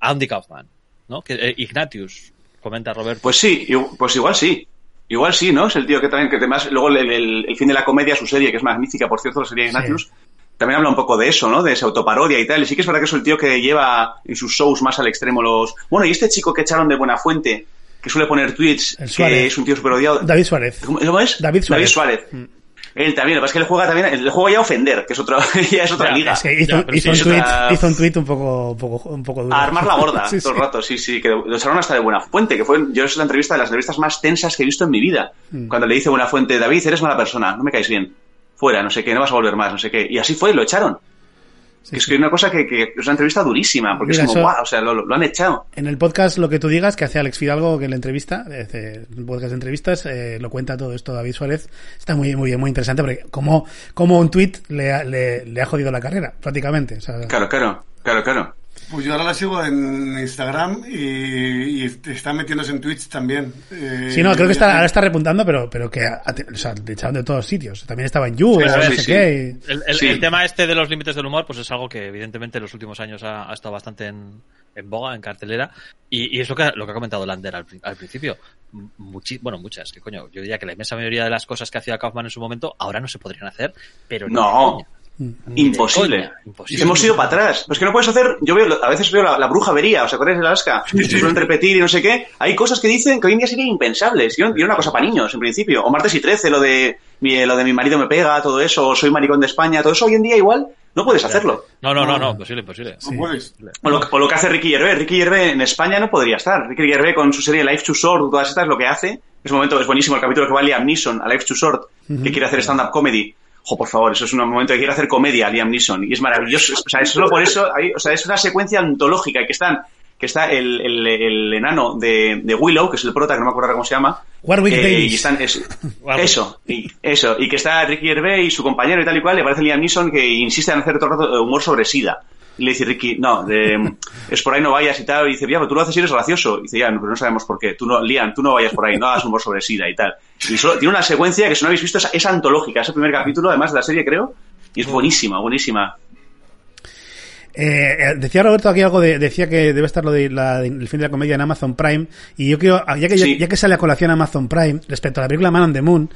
Andy Kaufman, ¿no? Que, eh, Ignatius, comenta Roberto. Pues sí, pues igual sí. Igual sí, ¿no? Es el tío que también, que además, luego el, el- el fin de la comedia, su serie, que es magnífica, por cierto, la serie de Ignatius, también habla un poco de eso, ¿no? De esa autoparodia y tal. Y sí que es verdad que es el tío que lleva en sus shows más al extremo los... Bueno, y este chico que echaron de Buena Fuente, que suele poner tweets, que es un tío súper odiado. David Suárez. ¿Cómo, es? David Suárez. Suárez. Él también, lo que pasa es que él juega también, él juega ya a ofender, que es otra, ya es otra Ya, liga. Es que hizo, Ya, pero hizo sí, un tweet, otra- hizo un tweet un poco, un poco, un poco duro. a armar la gorda Sí, todo el sí. rato, sí, sí, que lo echaron hasta de Buena Fuente, que fue, yo es la entrevista de las entrevistas más tensas que he visto en mi vida. Mm. Cuando le dice Buena Fuente, David, eres mala persona, no me caes bien, fuera, no sé qué, no vas a volver más, no sé qué. Y así fue, lo echaron. que es que una cosa que, que es una entrevista durísima, porque Mira, es como, guau, o sea, lo, lo han echado. En el podcast Lo que tú digas, que hace Alex Fidalgo, que en la entrevista, hace un podcast de entrevistas, eh, lo cuenta todo esto David Suárez. Está muy, muy, muy interesante, porque como, como un tweet le ha, le, le ha jodido la carrera, prácticamente. O sea, Claro, claro, claro, claro. Pues yo ahora la sigo en Instagram y, y está metiéndose en Twitch también. Eh, Sí, no, creo que está, ahora está repuntando, pero, pero que o sea, le echaron de todos sitios. También estaba en You, Sí, no sé sí, qué. y- El, el- Sí. el tema este de los límites del humor, pues es algo que evidentemente en los últimos años ha, ha estado bastante en, en boga, en cartelera, y, y es lo que, lo que ha comentado Lander al, al principio. Muchi- bueno, muchas, que coño, yo diría que la inmensa mayoría de las cosas que hacía Kaufman en su momento ahora no se podrían hacer, pero ni de No. Mm. Imposible. hemos ido para atrás. Pues que no puedes hacer. Yo veo, a veces veo la, la bruja vería, ¿os acordáis de Alaska? Que suelen repetir y no sé qué. Hay cosas que dicen que hoy en día serían impensables. Y era una cosa para niños, en principio. O martes y 13, lo de, mi, lo de mi marido me pega, todo eso, o soy maricón de España, todo eso hoy en día igual no puedes hacerlo. No, no, no, no, imposible, imposible. No puedes. O lo, o lo que hace Ricky Gervais. Ricky Gervais en España no podría estar. Ricky Gervais con su serie Life Too Short, todas estas, lo que hace. Es un momento, es buenísimo el capítulo que va Liam Neeson a Life Too Short, que quiere hacer stand-up comedy. Jo, por favor, eso es un momento que quiere hacer comedia Liam Neeson. Y es maravilloso. O sea, es solo por eso, hay- o sea, es una secuencia antológica que están, que está el, el, el enano de, de Willow, que es el prota, que no me acuerdo cómo se llama. Warwick eh, Davis. Y están, es- Warwick. eso, y eso, y que está Ricky Gervais y su compañero y tal y cual, le parece Liam Neeson que insiste en hacer todo el rato humor sobre SIDA. Y le dice Ricky, no, de, es por ahí no vayas y tal. Y dice, ya, pero tú lo haces y eres gracioso. Y dice, ya, no, pero no sabemos por qué. Tú no, Liam, tú no vayas por ahí, no hagas humor sobre SIDA y tal. Y solo, tiene una secuencia que si no habéis visto es, es antológica, es el primer capítulo, además de la serie, creo. Y es buenísima, buenísima. Eh, eh, decía Roberto aquí algo de, decía que debe estar lo de la, el fin de la comedia en Amazon Prime y yo quiero ya que Sí. ya que sale a colación Amazon Prime respecto a la película Man on the Moon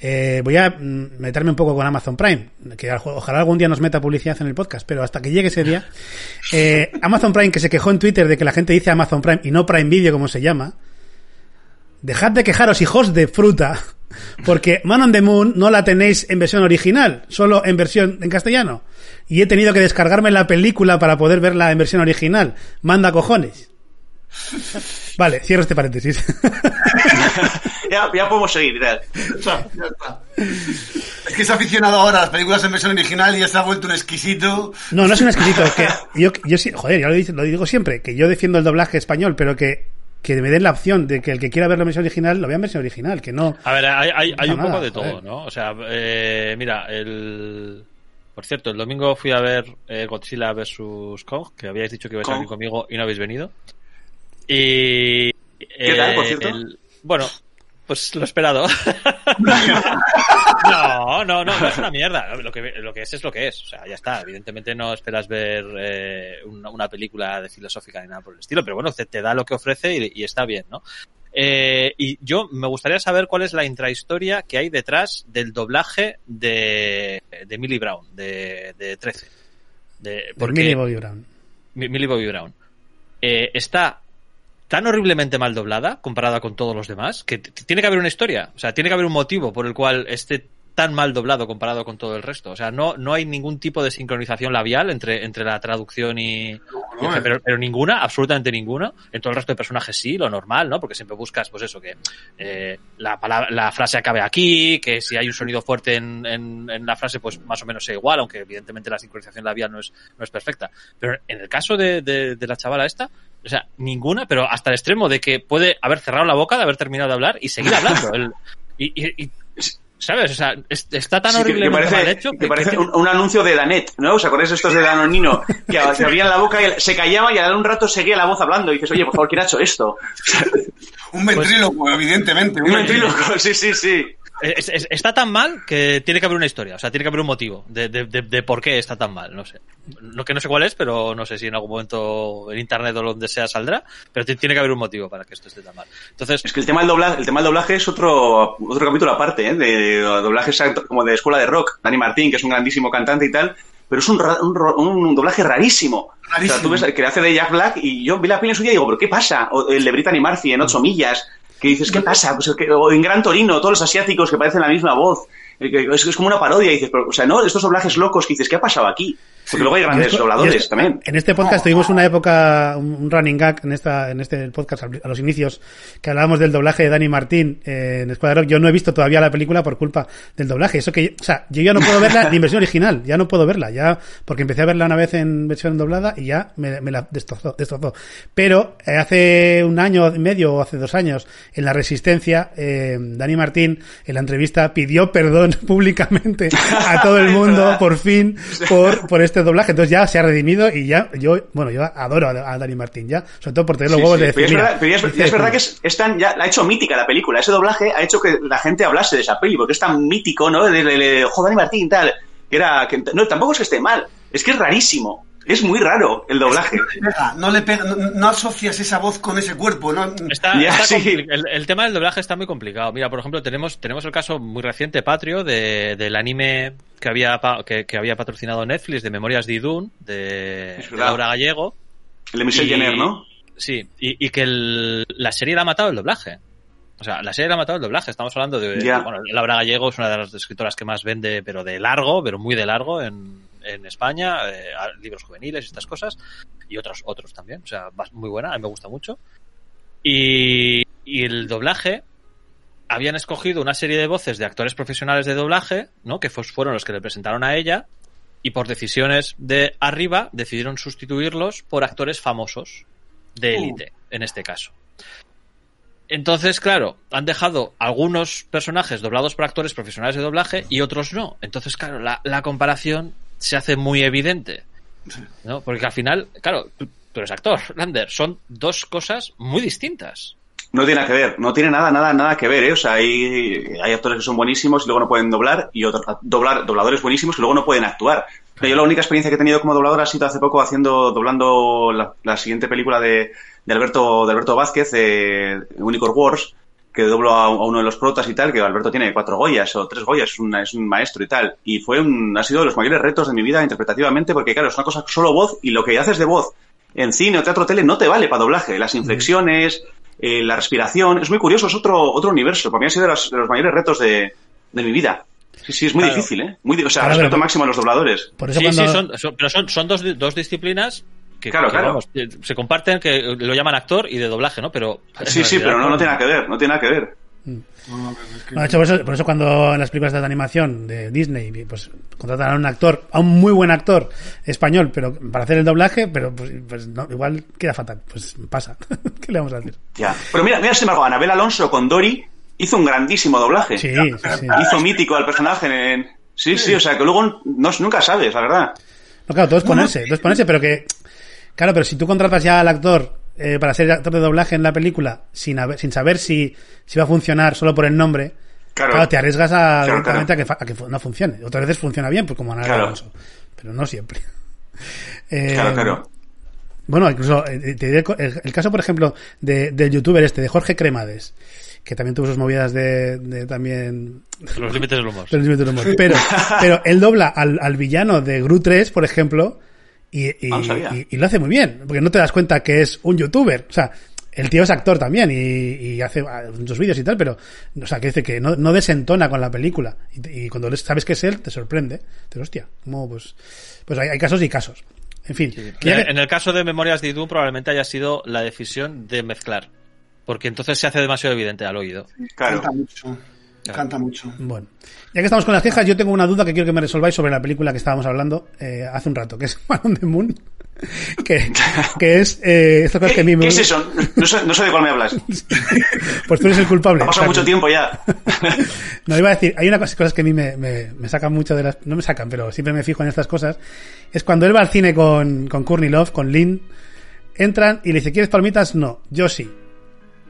eh, voy a mm, meterme un poco con Amazon Prime que al- ojalá algún día nos meta publicidad en el podcast pero hasta que llegue ese día eh, Amazon Prime que se quejó en Twitter de que la gente dice Amazon Prime y no Prime Video como se llama dejad de quejaros hijos de fruta porque Man on the Moon no la tenéis en versión original, solo en versión en castellano. Y he tenido que descargarme la película para poder verla en versión original. Manda cojones. Vale, cierro este paréntesis. ya, ya podemos seguir. Ya está. Es que es aficionado ahora a las películas en versión original y ya se ha vuelto un exquisito. No, no es un exquisito. Que yo, yo sí, joder, ya lo digo siempre, que yo defiendo el doblaje español, pero que, que me den la opción de que el que quiera ver la versión original lo vea en versión original, que no. A ver, hay, hay, hay un poco de todo. ¿no? O sea, eh, mira, el... Por cierto, el domingo fui a ver eh, Godzilla vs. Kong, que habíais dicho que ibais a venir conmigo y no habéis venido. Y... ¿Qué tal, por eh, cierto? el- Bueno, pues lo esperado. no, no, no, no es una mierda. Lo que, lo que es es lo que es. O sea, ya está. Evidentemente no esperas ver eh, una, una película de filosófica ni nada por el estilo, pero bueno, te, te da lo que ofrece y, y está bien, ¿no? Eh, y yo me gustaría saber cuál es la intrahistoria que hay detrás del doblaje de, de Millie Brown, de, de 13. De, Por Millie Bobby Brown. Mi- Millie Bobby Brown. Eh, está tan horriblemente mal doblada comparada con todos los demás que tiene que haber una historia. O sea, tiene que haber un motivo por el cual esté tan mal doblado comparado con todo el resto. O sea, no, no hay ningún tipo de sincronización labial entre, entre la traducción y, y- pero, pero ninguna, absolutamente ninguna. En todo el resto de personajes sí, lo normal, ¿no? Porque siempre buscas, pues eso, que eh, la, palabra, la frase acabe aquí, que si hay un sonido fuerte en, en, en la frase, pues más o menos sea igual, aunque evidentemente la sincronización labial no es, no es perfecta. Pero en el caso de, de, de la chavala esta, o sea, ninguna, pero hasta el extremo de que puede haber cerrado la boca, de haber terminado de hablar y seguir hablando. El- y, y- y- ¿Sabes? O sea, es- está tan Sí, que- parece, mal hecho que parece un, un anuncio de Danet, ¿no? ¿Os acordáis de estos de Danonino? Que se abrían la boca y se callaba y al un rato seguía la voz hablando y dices, oye, por favor, ¿quién ha hecho esto? Un ventríloco, evidentemente. Un ventríloco, sí, sí, sí. Es- es- está tan mal que tiene que haber una historia, o sea, tiene que haber un motivo de, de- de- de por qué está tan mal, no sé. Lo que no sé cuál es, pero no sé si en algún momento en internet o donde sea saldrá, pero ti- tiene que haber un motivo para que esto esté tan mal. Entonces, Es que el tema del doblaje, el tema del doblaje es otro, otro capítulo aparte, ¿eh? De doblaje exacto, como de escuela de rock. Dani Martín, que es un grandísimo cantante y tal, pero es un, ra- un, ro- un doblaje rarísimo. O sea, tú ves el que hace de Jack Black y yo vi la peli en su día y digo, ¿pero qué pasa? O el de Brittany Murphy en 8 millas, que dices, ¿qué pasa? Pues que- o en Gran Torino, todos los asiáticos que parecen la misma voz. Es, es como una parodia, y dices, pero, o sea, no, estos doblajes locos que dices, ¿qué ha pasado aquí? Porque luego hay grandes esto- dobladores yo esto- también. En este podcast tuvimos una época, un un running gag en esta, en este podcast a los inicios, que hablábamos del doblaje de Dani Martín eh, en Escuadra. Yo no he visto todavía la película por culpa del doblaje. Eso que, o sea, yo ya no puedo verla ni en versión original, ya no puedo verla, ya, porque empecé a verla una vez en versión doblada y ya me, me la destrozó, destrozó. Pero eh, hace un año y medio o hace dos años, en La Resistencia, eh, Dani Martín, en la entrevista, pidió perdón públicamente a todo el mundo, por fin, por, por este doblaje. Entonces ya se ha redimido y ya, yo, bueno, yo adoro a, a Dani Martín, ya, sobre todo por tener los Sí, huevos sí. de decir, ya es verdad, pero ya es, dice ya es verdad esto. que es, es tan- ya la ha hecho mítica la película. Ese doblaje ha hecho que la gente hablase de esa peli, porque es tan mítico, ¿no? De, de, de, joder, Dani Martín, tal. Que era, que, no, tampoco es que esté mal. Es que es rarísimo. Es muy raro el doblaje. No le pega, no, no asocias esa voz con ese cuerpo, ¿no? Está, Ya, está sí. compli- el, el tema del doblaje está muy complicado. Mira, por ejemplo, tenemos, tenemos el caso muy reciente, Patrio, de, del anime que había, que, que había patrocinado Netflix, de Memorias de Idún, de. Laura Gallego. El de Michelle Y- Jenner, ¿no? Sí, y, y que el- la serie la ha matado el doblaje. O sea, la serie la ha matado el doblaje. Estamos hablando de. Bueno, Laura Gallego es una de las escritoras que más vende, pero de largo, pero muy de largo en, en España. eh, libros juveniles y estas cosas. Y otros, otros también. O sea, muy buena, a mí me gusta mucho. Y, y el doblaje. Habían escogido una serie de voces de actores profesionales de doblaje, ¿no? Que fueron los que le presentaron a ella. Y por decisiones de arriba decidieron sustituirlos por actores famosos de élite, en este caso. Entonces, claro, han dejado algunos personajes doblados por actores profesionales de doblaje y otros no. Entonces, claro, la, la comparación se hace muy evidente. ¿no? Porque al final, claro, tú, tú eres actor, Lander, son dos cosas muy distintas. No tiene nada que ver, no tiene nada, nada, nada que ver, ¿eh? O sea, hay, hay actores que son buenísimos y luego no pueden doblar y otros doblar, dobladores buenísimos que luego no pueden actuar. Pero Yo la única experiencia que he tenido como doblador ha sido hace poco haciendo, doblando la, la siguiente película de, de Alberto, de Alberto Vázquez, de Unicorn Wars, que doblo a, a uno de los protas y tal, que Alberto tiene cuatro Goyas o tres Goyas, es, una- es un maestro y tal. Y fue un, ha sido de los mayores retos de mi vida interpretativamente, porque claro, es una cosa solo voz y lo que haces de voz en cine o teatro tele no te vale para doblaje. Las inflexiones, eh, la respiración, es muy curioso, es otro, otro universo. Para mí ha sido de los, de los mayores retos de, de mi vida. Sí, sí, es muy Claro. difícil, ¿eh? Muy, o sea, Claro, respeto pero- máximo a los dobladores. Por eso sí, cuando... sí, son, son- pero son, son dos, dos disciplinas que, Claro, que, claro. vamos, se comparten, que lo llaman actor y de doblaje, ¿no? Pero Sí, sí, pero no, no tiene nada que ver, no tiene nada que ver. No, de hecho, por eso, por eso cuando en las películas de animación de Disney, pues contratan a un actor, a un muy buen actor español, pero para hacer el doblaje, pero pues, pues no, igual queda fatal. Pues pasa. ¿Qué le vamos a decir? Ya. Pero mira, mira, sin embargo, Anabel Alonso con Dory hizo un grandísimo doblaje. Sí, sí, sí. Hizo mítico al personaje en... Sí, sí, o sea, que luego no, nunca sabes, la verdad. No, claro, todo es ponerse, todo es ponerse, pero que, claro, pero si tú contratas ya al actor eh, para ser actor de doblaje en la película sin, haber- sin saber si, si va a funcionar solo por el nombre, Claro. claro, te arriesgas a, Claro, directamente A, que, fa- a que no funcione. Otras veces funciona bien, pues como Ana pero no siempre. Eh, Claro, claro. Bueno, incluso eh, te diré el, el caso, por ejemplo, de, del youtuber este, de Jorge Cremades, que también tuvo sus movidas de, de también... Los límites del humor. los límites del humor. Pero, pero él dobla al, al villano de Gru 3, por ejemplo, y, y, Ah, no y- y lo hace muy bien, porque no te das cuenta que es un youtuber. O sea, el tío es actor también y, y hace ah, muchos vídeos y tal, pero, o sea, que dice que no, no desentona con la película. Y, y cuando sabes que es él, te sorprende. Te hostia, como pues, pues hay, hay casos y casos. En fin. que- En el caso de Memorias de Idun probablemente haya sido la decisión de mezclar. Porque entonces se hace demasiado evidente al oído. Canta Canta mucho. Bueno, ya que estamos con las quejas, yo tengo una duda que quiero que me resolváis sobre la película que estábamos hablando eh, hace un rato, que es Man on the Moon. Que, que es eh, esta cosa que a mí me ¿Qué es eso? No sé, no sé de cuál me hablas. Pues tú eres el culpable. Ha pasado mucho tiempo ya. No, iba a decir, hay una cosa, cosas que a mí me, me, me sacan mucho de las... No me sacan, pero siempre me fijo en estas cosas. Es cuando él va al cine con, con Courtney Love, con Lynn, entran y le dice, ¿quieres palomitas? No, yo sí.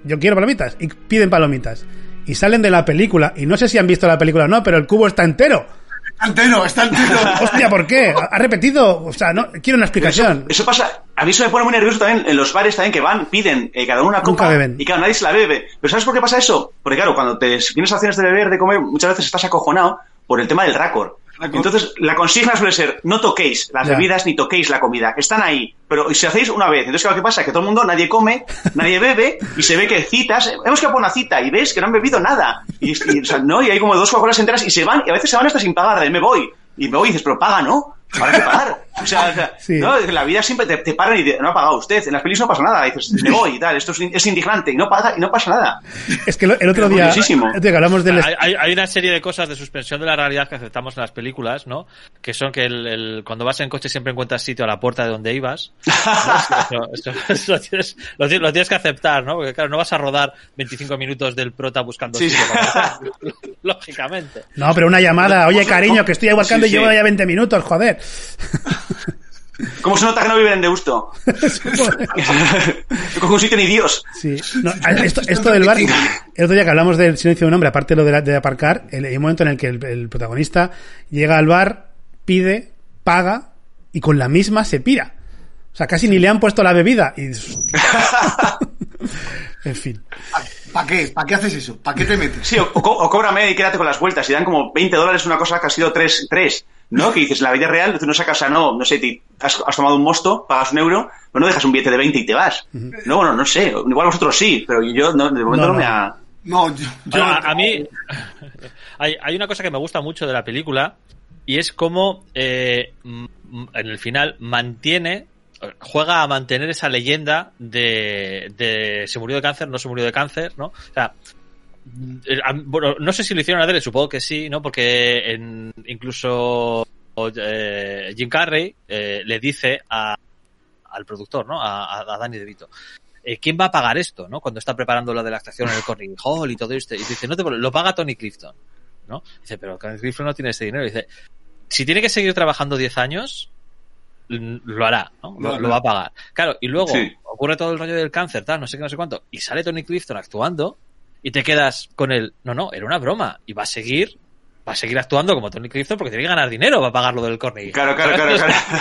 Yo quiero palomitas. Y piden palomitas. Y salen de la película, y no sé si han visto la película o no, pero el cubo está entero. Está entero, está entero. Hostia, ¿por qué? ¿Ha repetido? O sea, no, quiero una explicación. Eso, eso pasa, a mí eso me pone muy nervioso también en los bares también que van, piden eh, cada uno una Nunca copa beben. y claro, nadie se la bebe. Pero ¿sabes por qué pasa eso? Porque claro, cuando te tienes acciones de beber, de comer, muchas veces estás acojonado por el tema del racor. Entonces, la consigna suele ser, no toquéis las Ya. bebidas ni toquéis la comida. Están ahí. Pero si hacéis una vez, entonces claro, ¿qué pasa? Que todo el mundo, nadie come, nadie bebe, y se ve que citas, hemos que poner una cita, y ves que no han bebido nada. Y, y, o sea, no, y hay como dos Coca-Colas enteras, y se van, y a veces se van hasta sin pagar, de me voy. Y me voy y dices, pero paga, ¿no? Habrá que pagar. O sea, o sea, Sí. ¿no? La vida siempre te, te paran y te- no ha pagado usted. En las pelis no pasa nada. Dices, me voy y tal. Esto es, es indignante y no, paga, y no pasa nada. Es que el otro día, que hablamos del... Hay, hay- hay una serie de cosas de suspensión de la realidad que aceptamos en las películas, ¿no? Que son que el, el- cuando vas en coche siempre encuentras sitio a la puerta de donde ibas. ¿no? Eso, eso- eso lo, tienes, lo tienes- lo tienes que aceptar, ¿no? Porque claro, no vas a rodar 25 minutos del prota buscando Sí. sitio para Lógicamente. No, pero una llamada, oye cariño, que estoy buscando Sí, y llevo ya 20 minutos, joder. ¿Cómo se nota que no viven de gusto? No coge un sitio ni Dios. Sí. No, esto, esto del bar, el otro día que hablamos del silencio de un hombre, aparte de lo de, la- de aparcar, el- hay un momento en el que el, el protagonista llega al bar, pide, paga y con la misma se pira. O sea, casi ni le han puesto la bebida. Y... en fin. ¿Para qué? ¿Para qué haces eso? ¿Para qué te metes? Sí, o, o cóbrame y quédate con las vueltas. Y dan como 20 dólares una cosa que ha sido 3, tres, ¿no? Que dices, en la vida real, tú no sacas a, no, no sé, te- has, has tomado un mosto, pagas un euro, pero no dejas un billete de 20 y te vas. No, bueno, no sé. Igual vosotros sí, pero yo no, de momento No, no, me no. ha... No, yo, yo- a, a mí hay, hay una cosa que me gusta mucho de la película y es cómo eh, en el final mantiene juega a mantener esa leyenda de, de se murió de cáncer, no se murió de cáncer, ¿no? O sea, bueno, no sé si lo hicieron a Adele, supongo que sí, ¿no? Porque en, incluso eh, Jim Carrey eh, le dice a, al productor, ¿no? A, a- Danny DeVito. eh, ¿Quién va a pagar esto, no? Cuando está preparando lo de la actuación en el Carnegie Hall y todo esto. Y dice, no te lo paga Tony Clifton, ¿no? Dice, pero Tony Clifton no tiene ese dinero. Dice, si tiene que seguir trabajando 10 años, mm, lo hará, ¿no? Lo, va a pagar. Claro, y luego Sí. ocurre todo el rollo del cáncer, tal, no sé qué, no sé cuánto, y sale Tony Clifton actuando y te quedas con él, no, no, era una broma, y va a seguir, va a seguir actuando como Tony Clifton porque tiene que ganar dinero para pagar lo del Carnegie. Claro, claro, claro,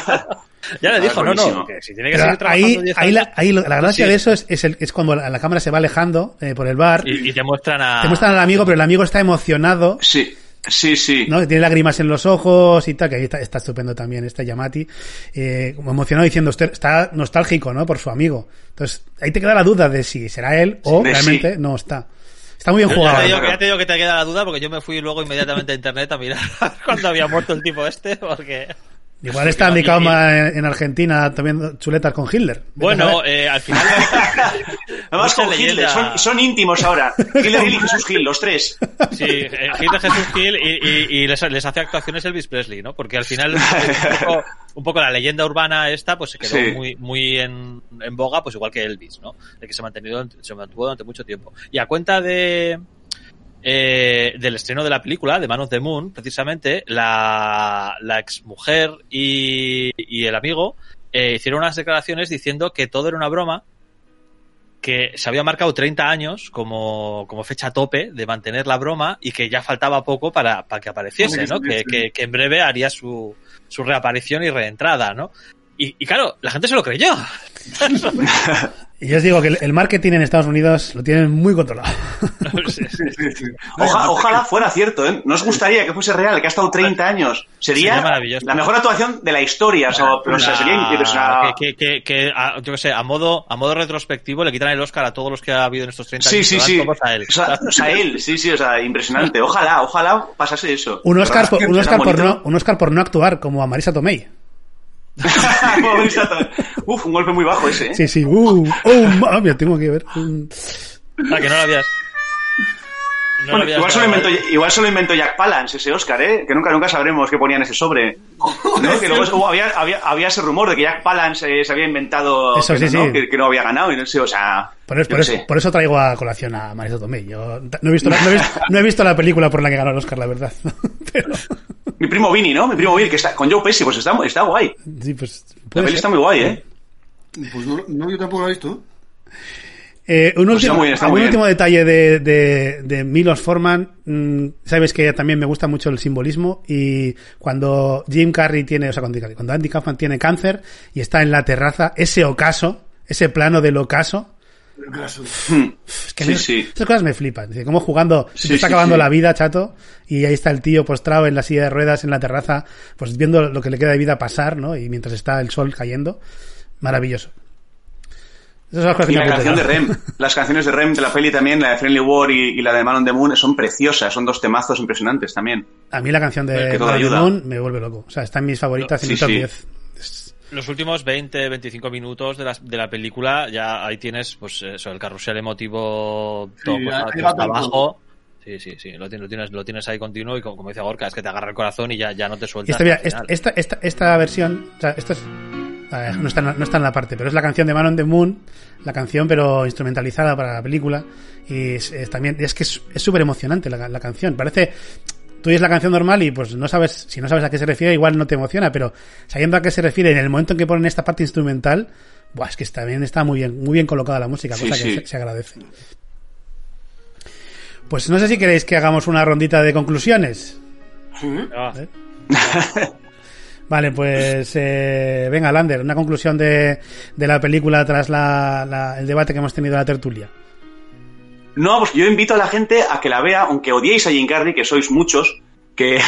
claro. Ya le Ah, dijo, no, no, que si tiene que Pero seguir trabajando ahí, 10 ahí, la, ahí lo- la gracia sí. de eso es, es, el- es cuando la, la cámara se va alejando eh, por el bar. y, y te muestran a... Te muestran al amigo, pero el amigo está emocionado. Sí, sí, sí. ¿no? Tiene lágrimas en los ojos y tal, que ahí está, está estupendo también este Yamati, eh, como emocionado diciendo, usted está nostálgico, ¿no? Por su amigo. Entonces, ahí te queda la duda de si será él o realmente sí. no está. Está muy bien Yo- jugado. Ya te, digo, ya te digo que te queda la duda porque yo me fui luego inmediatamente a internet a mirar cuando había muerto el tipo este porque... Igual está Andy Kaufman en, en Argentina tomando chuletas con Hitler. Bueno, eh, al final... Además con Hitler, son, son íntimos ahora. Hitler y Jesús Gil, los tres. Sí, eh, Hitler, Jesús Gil y, y- y les, les hace actuaciones Elvis Presley, ¿no? Porque al final un poco, un poco la leyenda urbana esta pues se quedó Sí. muy, muy en, en boga, pues igual que Elvis, ¿no? De que se, ha mantenido, se mantuvo durante mucho tiempo. Y a cuenta de... eh, del estreno de la película, de Man of the Moon, precisamente, la, la exmujer y, y el amigo eh, hicieron unas declaraciones diciendo que todo era una broma, que se había marcado 30 años como, como fecha tope de mantener la broma y que ya faltaba poco para, para que apareciese, ¿no? Que, que, que en breve haría su, su reaparición y reentrada, ¿no? Y, y claro, la gente se lo creyó. Y yo os digo que el- marketing en Estados Unidos lo tienen muy controlado. Oja- ojalá fuera cierto, ¿eh? ¿No os gustaría que fuese real, que ha estado 30 años? Sería, Sería maravilloso. la mejor actuación de la historia, o sea, pero, o sea, sería increíble, o sea, que, que, que, que, a- yo que sé, a modo, a modo retrospectivo le quitan el Oscar a todos los que ha habido en estos 30 Sí, años. sí, sí. todos a él. O sea, o sea, él, sí, sí, o sea, impresionante. Ojalá, ojalá pasase eso. Un Oscar, por, un, Oscar por no, un Oscar por no actuar, como a Marisa Tomei. Uf, un golpe muy bajo ese, ¿eh? Sí, sí. Uh, oh, mami, tengo que ver. Ah, que no lo habías. No lo Bueno, igual, solo dado. inventó, igual solo inventó Jack Palance ese Oscar, ¿eh? Que nunca, nunca sabremos qué ponía en ese sobre. ¿no? Que luego hubo- había, había, había ese rumor de que Jack Palance eh, se había inventado Eso que, sí, no, sí. Que, que no había ganado y no sé, o sea... Por eso, yo por, eso, por eso traigo a colación a Marisa Tomei. Yo no he visto la, no he visto, no he visto la película por la que ganó el Oscar, la verdad. Pero, Mi primo Vini, ¿no? Mi primo Vini, que está con Joe Pesci, pues está, está guay. sí, pues, La peli ser. está muy guay, ¿eh? Pues no, no, yo tampoco lo he visto. Eh, un Pues último, bien, bien. último detalle de, de, de Milos Forman. mm, Sabes que también me gusta mucho el simbolismo y cuando Jim Carrey tiene, o sea, cuando, cuando Andy Kaufman tiene cáncer y está en la terraza, ese ocaso, ese plano del ocaso, es que Sí, me- sí. esas cosas me flipan. Es decir, como jugando, se Sí, te está sí, acabando sí. la vida, chato, y ahí está el tío postrado en la silla de ruedas en la terraza, pues viendo lo que le queda de vida pasar, ¿no? Y mientras está el sol cayendo, maravilloso. Esas son las cosas Y la canción de. Rem, las canciones de Rem de la peli también, la de Friendly War y, y la de Man on the Moon, son preciosas, son dos temazos impresionantes también. A mí la canción de Man on the. Moon me vuelve loco. O sea, está en mis favoritas en Sí, mi top sí. 10. Los últimos 20, 25 minutos de la, de la película, ya ahí tienes, pues eso, el carrusel emotivo todo Sí, pues, todo. abajo. Sí, sí, sí, lo tienes, lo tienes, lo tienes ahí continuo y como, como dice Gorka, es que te agarra el corazón y ya, ya no te Y suelta. esta, mira, esta, esta, esta versión, o sea, esto es, a ver, no, está, en la- no está en la parte, pero es la canción de Man on the Moon, la canción pero instrumentalizada para la película. Y es, es también, es que es súper emocionante la, la canción. Parece, tú oyes la canción normal y pues no sabes, si no sabes a qué se refiere, igual no te emociona, pero sabiendo a qué se refiere en el momento en que ponen esta parte instrumental, buah, es que también está muy bien, muy bien colocada la música, Sí, cosa que sí. se, se agradece. Pues no sé si queréis que hagamos una rondita de conclusiones. Ah, ¿Eh? Vale, pues eh, venga, Lander, una conclusión de, de la película tras la- el debate que hemos tenido en la tertulia. No, pues yo invito a la gente a que la vea, aunque odiéis a Jim Carrey, que sois muchos, que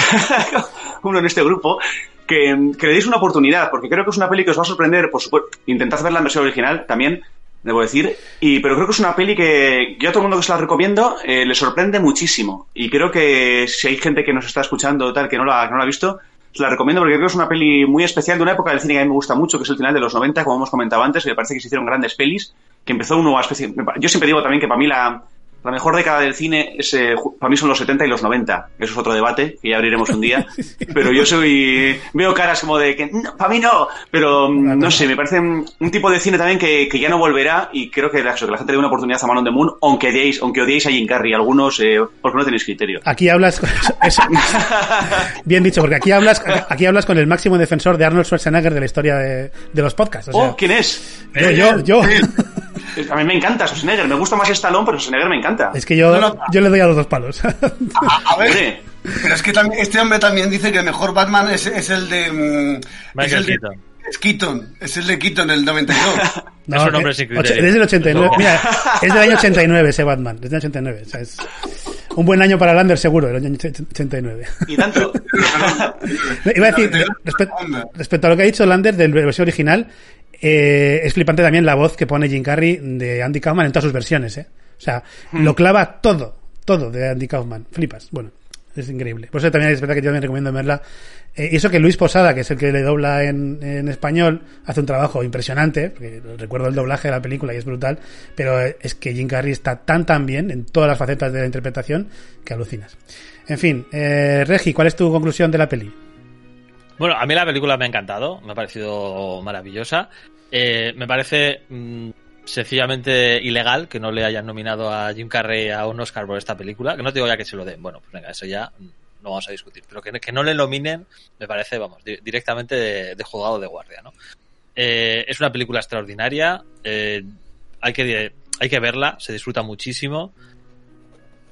uno en este grupo, que, que le deis una oportunidad, porque creo que es una peli que os va a sorprender, por supuesto. Intentad ver la versión original también, debo decir, y pero creo que es una peli que yo a todo el mundo que se la recomiendo eh, le sorprende muchísimo. Y creo que si hay gente que nos está escuchando tal que no la, que no la ha visto, la recomiendo porque creo que es una peli muy especial de una época del cine que a mí me gusta mucho, que es el final de los 90, como hemos comentado antes, que me parece que se hicieron grandes pelis, que empezó una especie... Yo siempre digo también que para mí la, la mejor década del cine es, eh, para mí son los 70 y los 90. Eso es otro debate que ya abriremos un día. Pero yo soy. Veo caras como de que. "No, para mí no. Pero mm, no sé, me parece un, un tipo de cine también que, que ya no volverá. Y creo que la, que la gente le dé una oportunidad a Man on the Moon, aunque odiéis, aunque odiéis a Jim Carrey. Algunos, eh, porque no tenéis criterio. Aquí hablas eso- bien dicho, porque aquí hablas, aquí hablas con el máximo defensor de Arnold Schwarzenegger de la historia de, de los podcasts. O sea, oh, ¿quién es? yo, yo, yo. A mí me encanta Schwarzenegger. Me gusta más Stallone, pero Schwarzenegger me encanta. Es que yo, yo le doy a los dos palos. A ver, Hombre, pero es que también, este hombre también dice que el mejor Batman es, es el de. mm, es el de- Keaton. es Keaton, es el de Keaton del 92. No, Es un hombre sin criterio. Es del 89. No. Mira, es del año 89 ese Batman. Es del 89. O sea, es un buen año para Lander, seguro, el año 89. y tanto. Iba a decir, respe- respecto a lo que ha dicho Lander del versión original, eh, es flipante también la voz que pone Jim Carrey de Andy Kaufman en todas sus versiones, ¿eh? O sea, lo clava todo, todo de Andy Kaufman. Flipas. Bueno, es increíble. Por eso también es verdad que yo también recomiendo verla. Eh, y eso que Luis Posada, que es el que le dobla en, en español, hace un trabajo impresionante, porque recuerdo el doblaje de la película y es brutal, pero eh, es que Jim Carrey está tan tan bien en todas las facetas de la interpretación que alucinas. En fin, eh, Regi, ¿cuál es tu conclusión de la peli? Bueno, a mí la película me ha encantado, me ha parecido maravillosa. Eh, me parece mm, sencillamente ilegal que no le hayan nominado a Jim Carrey a un Oscar por esta película. Que no te digo ya que se lo den. Bueno, pues venga, eso ya mm, no vamos a discutir. Pero que, no le nominen me parece, vamos, di- directamente de, de juzgado de guardia, ¿no? Eh, es una película extraordinaria. eh, hay que hay que verla, se disfruta muchísimo.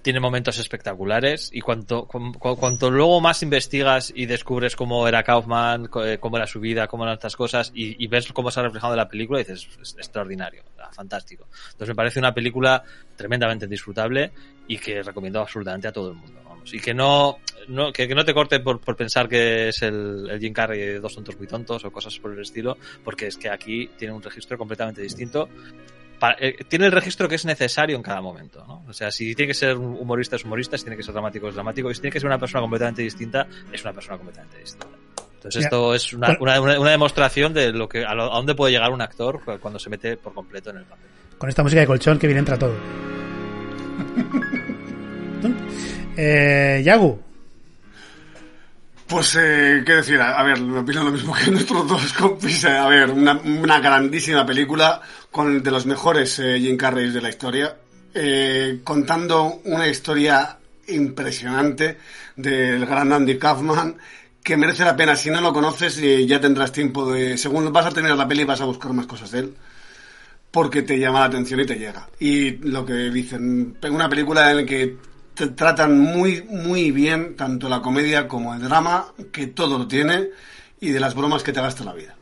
Tiene momentos espectaculares y cuanto, cu- cu- cuanto luego más investigas y descubres cómo era Kaufman, eh, cómo era su vida, cómo eran estas cosas y, ves cómo se ha reflejado en la película, dices, es extraordinario, fantástico. Entonces me parece una película tremendamente disfrutable y que recomiendo absolutamente a todo el mundo. Vamos. Y que no, no que, que no te corte por, por pensar que es el, el Jim Carrey de dos tontos muy tontos o cosas por el estilo, porque es que aquí tiene un registro completamente distinto para- eh, tiene el registro que es necesario en cada momento, ¿no? O sea, si tiene que ser humorista es humorista, si tiene que ser dramático es dramático, y si tiene que ser una persona completamente distinta es una persona completamente distinta. Entonces esto es una, una, una- una demostración de lo que a, lo- a dónde puede llegar un actor cu- cuando se mete por completo en el papel. Con esta música de colchón que bien entra todo. eh, Yagu, Pues, eh, qué decir, a, ver, me opino lo mismo que nuestros dos compis. eh, A ver, una, una grandísima película con de los mejores eh, Jim Carrey de la historia, eh, contando una historia impresionante del gran Andy Kaufman que merece la pena. Si no lo conoces, eh, ya tendrás tiempo de. Según vas a terminar la peli, vas a buscar más cosas de él. Porque te llama la atención y te llega. Y lo que dicen, una película en la que te tratan muy, muy bien tanto la comedia como el drama, que todo lo tiene, y de las bromas que te gasta la vida.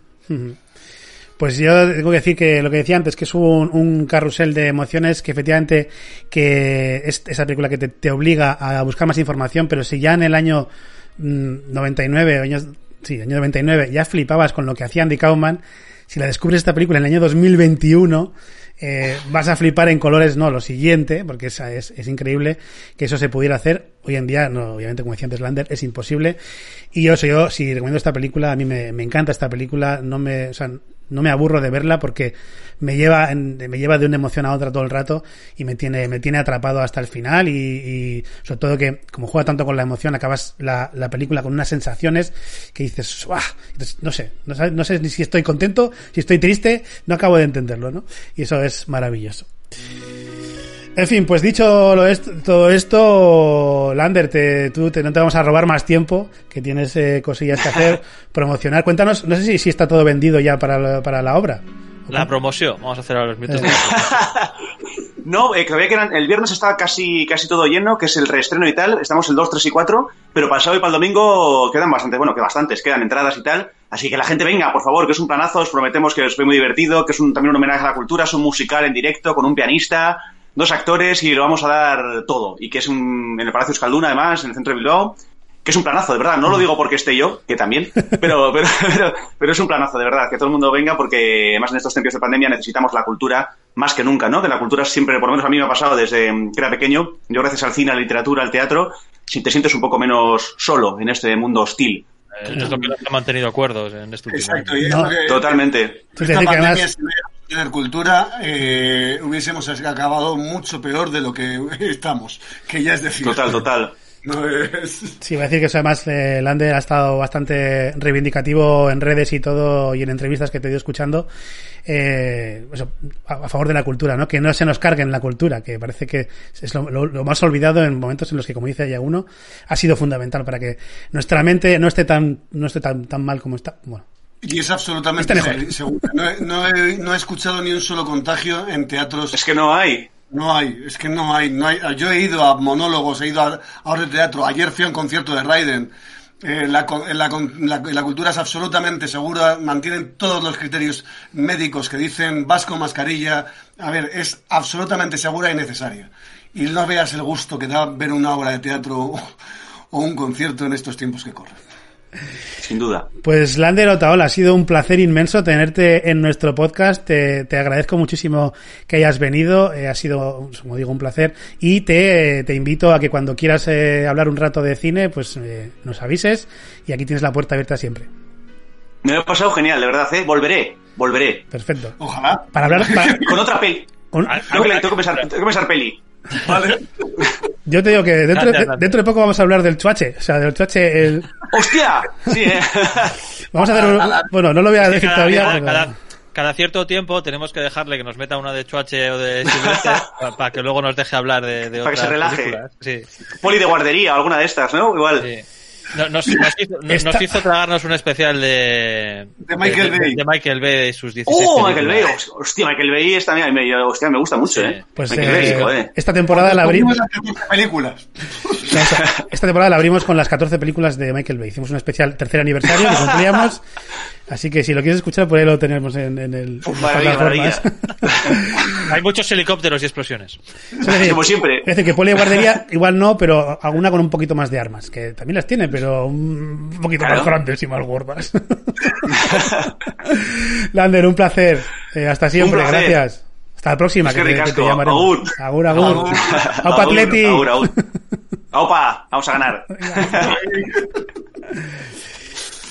Pues yo tengo que decir que lo que decía antes, que es un, un carrusel de emociones que efectivamente que es esa película que te, obliga a buscar más información, pero si ya en el año mm, 99, o años, sí, año 99, ya flipabas con lo que hacía Andy Kaufman, si la descubres esta película en el año 2021, eh, vas a flipar en colores, no, lo siguiente, porque es, es, es increíble que eso se pudiera hacer. Hoy en día, no, obviamente, como decía antes Lander, es imposible. Y yo, yo, si recomiendo esta película, a mí me, me encanta esta película, no me, no me aburro de verla porque me lleva, me lleva de una emoción a otra todo el rato y me tiene, me tiene atrapado hasta el final y, sobre todo que como juega tanto con la emoción acabas la, la película con unas sensaciones que dices. Entonces, no sé, no, sé- no sé ni si estoy contento, si estoy triste, no acabo de entenderlo, ¿no? Y eso es maravilloso. En fin, pues dicho lo est- todo esto, Lander, te, tú te, no te vamos a robar más tiempo, que tienes eh, cosillas que hacer, promocionar. Cuéntanos, no sé si, si está todo vendido ya para la, para la obra. La promoción, vamos a hacer ahora los mitos. Eh. No, eh, que había que eran, el viernes estaba casi, casi todo lleno, que es el reestreno y tal. Estamos el 2, 3 y 4, pero para el sábado y para el domingo quedan bastante, bueno, que bastantes, quedan entradas y tal. Así que la gente venga, por favor, que es un planazo, os prometemos que os fue muy divertido, que es un, también un homenaje a la cultura, es un musical en directo con un pianista, dos actores y lo vamos a dar todo. Y que es un, en el Palacio Escalduna, además, en el centro de Bilbao. Que es un planazo, de verdad. No lo digo porque esté yo, que también, pero, pero, pero, pero es un planazo, de verdad. Que todo el mundo venga porque, además, en estos tiempos de pandemia necesitamos la cultura más que nunca, ¿no? Que la cultura siempre, por lo menos a mí me ha pasado desde que era pequeño. Yo, gracias al cine, a la literatura, al teatro, si te sientes un poco menos solo en este mundo hostil. Eh, es lo que nos ha mantenido acuerdos en este último Exacto, año. y es lo que- Totalmente. Sí, Esta pandemia, además- no hubiéramos tener cultura, eh, hubiésemos acabado mucho peor de lo que estamos, que ya es decir. Total, total. No es... Sí, iba a decir que eso además eh, Lander ha estado bastante reivindicativo en redes y todo y en entrevistas que te he ido escuchando eh, eso, a, a favor de la cultura, ¿no? Que no se nos carguen la cultura, que parece que es lo, lo- lo más olvidado en momentos en los que, como dice ya uno, ha sido fundamental para que nuestra mente no esté tan no esté tan, tan mal como está. Bueno, Y es absolutamente Está mejor. se- segura. No, he- no he, no he escuchado ni un solo contagio en teatros. Es que no hay. No hay, es que no hay, no hay. Yo he ido a monólogos, he ido a, a obras de teatro. Ayer fui a un concierto de Raiden. Eh, la, co- la, con- la- la cultura es absolutamente segura, mantienen todos los criterios médicos que dicen vas con mascarilla. A ver, es absolutamente segura y necesaria. Y no veas el gusto que da ver una obra de teatro o, o un concierto en estos tiempos que corren. Sin duda. Pues Lander Otaola, ha sido un placer inmenso tenerte en nuestro podcast. Te, te agradezco muchísimo que hayas venido. Eh, ha sido, como digo, un placer. Y te, te invito a que cuando quieras eh, hablar un rato de cine, pues eh, nos avises. Y aquí tienes la puerta abierta siempre. Me lo he pasado genial, de verdad, ¿eh? Volveré, volveré. Perfecto. Ojalá. Para hablar, para- Con otra peli. con- Tengo que, tengo que pensar, tengo que pensar peli. Vale. yo te digo que dentro, de poco vamos a hablar del chuache. O sea, del chuache. el- ¡Hostia! Sí, ¿eh? vamos a hacer. un- bueno, no lo voy a decir Cada, todavía. cada- pero- cada- cada cierto tiempo tenemos que dejarle que nos meta una de Chuache o de Silvestre para que luego nos deje hablar de, de Para que se relaje. películas. Sí, Poli de guardería, alguna de estas, ¿no? Igual. sí. No- Nos, nos hizo, nos- Esta- nos hizo tragarnos un especial de, De Michael de, Bay. de Michael Bay y sus 16 ¡Oh, Michael Bay! Hostia, Michael Bay es también, me, hostia, me gusta mucho, ¿eh? Pues eh, Bay, esta temporada la abrimos. Las 14 películas. Esta, esta temporada la abrimos con las 14 películas de Michael Bay. Hicimos un especial tercer aniversario que cumplíamos. Así que si lo quieres escuchar, por ahí lo tenemos en, en el. Maravilla, plataformas. Hay muchos helicópteros y explosiones. Es decir, Como siempre. Es decir, que poli de guardería igual no, pero alguna con un poquito más de armas, que también las tiene, pero un poquito Claro. más grandes y más gordas. Lander, un placer. Eh, hasta siempre, gracias. Hasta la próxima, Es que, que te, que te llamaremos. Agur. Agur, agur. Agur. Aupa Agur, Atleti. agur, agur. Aupa, vamos a ganar.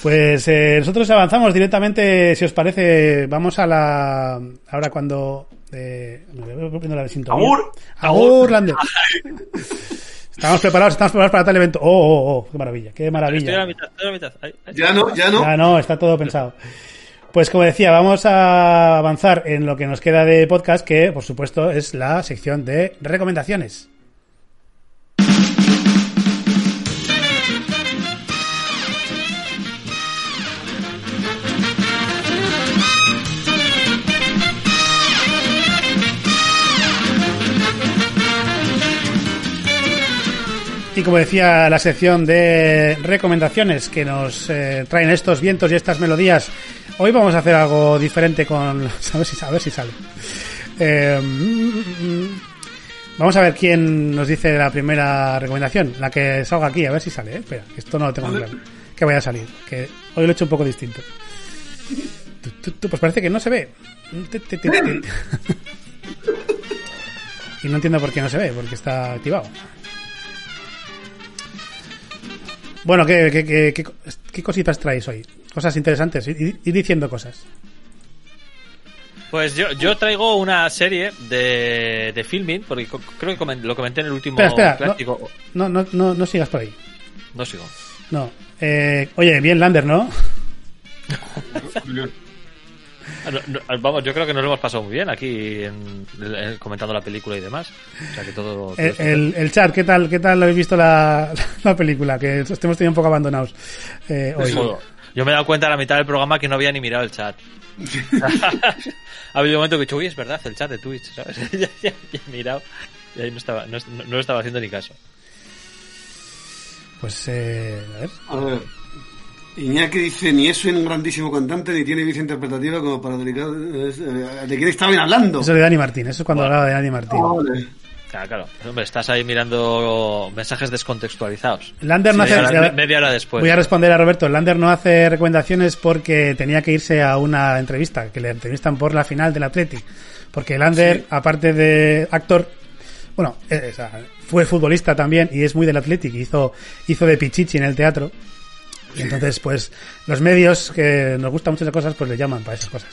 Pues eh, nosotros avanzamos directamente, si os parece, vamos a la... Ahora cuando... Eh, me voy poniendo la de sintonía. Agur. Agur, Lander. Estamos preparados, estamos preparados para tal evento. Oh, oh, oh, qué maravilla, qué Estoy a la maravilla. mitad, estoy a la mitad. Ahí, ahí. Ya no, ya no. Ya no, está todo pensado. Pues como decía, vamos a avanzar en lo que nos queda de podcast, que por supuesto es la sección de recomendaciones. Y como decía la sección de recomendaciones que nos eh, traen estos vientos y estas melodías, hoy vamos a hacer algo diferente con... A ver si, a ver si sale. Eh, mm, vamos a ver quién nos dice la primera recomendación, la que salga aquí, a ver si sale. ¿eh? Espera, que esto no lo tengo muy claro. Que vaya a salir, que hoy lo he hecho un poco distinto. Pues parece que no se ve. Y no entiendo por qué no se ve, porque está activado. Bueno, ¿qué, qué, qué, qué, qué cositas traéis hoy? Cosas interesantes. Ir, ir diciendo cosas. Pues yo, yo traigo una serie de, de filming, porque co- creo que lo comenté en el último Espera, espera. clásico. No, no, no, no sigas por ahí. No sigo. No. Eh, oye, bien, Lander, ¿no? No, no, vamos, yo creo que nos lo hemos pasado muy bien aquí en- en- comentando la película y demás. O sea que todo. todo El, está el, el chat, ¿qué tal, ¿qué tal habéis visto la, la película? Que os hemos tenido un poco abandonados eh, hoy. Yo me he dado cuenta a la mitad del programa que no había ni mirado el chat. ha habido un momento que he dicho, uy, es verdad, el chat de Twitch, ¿sabes? ya, ya- ya he mirado y ahí no estaba, no, no- no estaba haciendo ni caso. Pues, eh, a ver. A ver. Iñaki dice, ni es un grandísimo cantante, ni tiene visión interpretativa como para dedicar... eh, ¿De quién estaban hablando? Eso de Dani Martín, eso es cuando hablaba de Dani Martín. Vale. Claro, claro. Hombre, estás ahí mirando mensajes descontextualizados. Lander no media, hace- hora, media hora después. Voy a responder a Roberto. Lander no hace recomendaciones porque tenía que irse a una entrevista, que le entrevistan por la final del Athletic. Porque Lander, aparte de actor, bueno, eh, fue futbolista también y es muy del Athletic. Hizo, hizo de Pichichi en el teatro. Y entonces, pues, los medios que nos gustan muchas cosas, pues le llaman para esas cosas.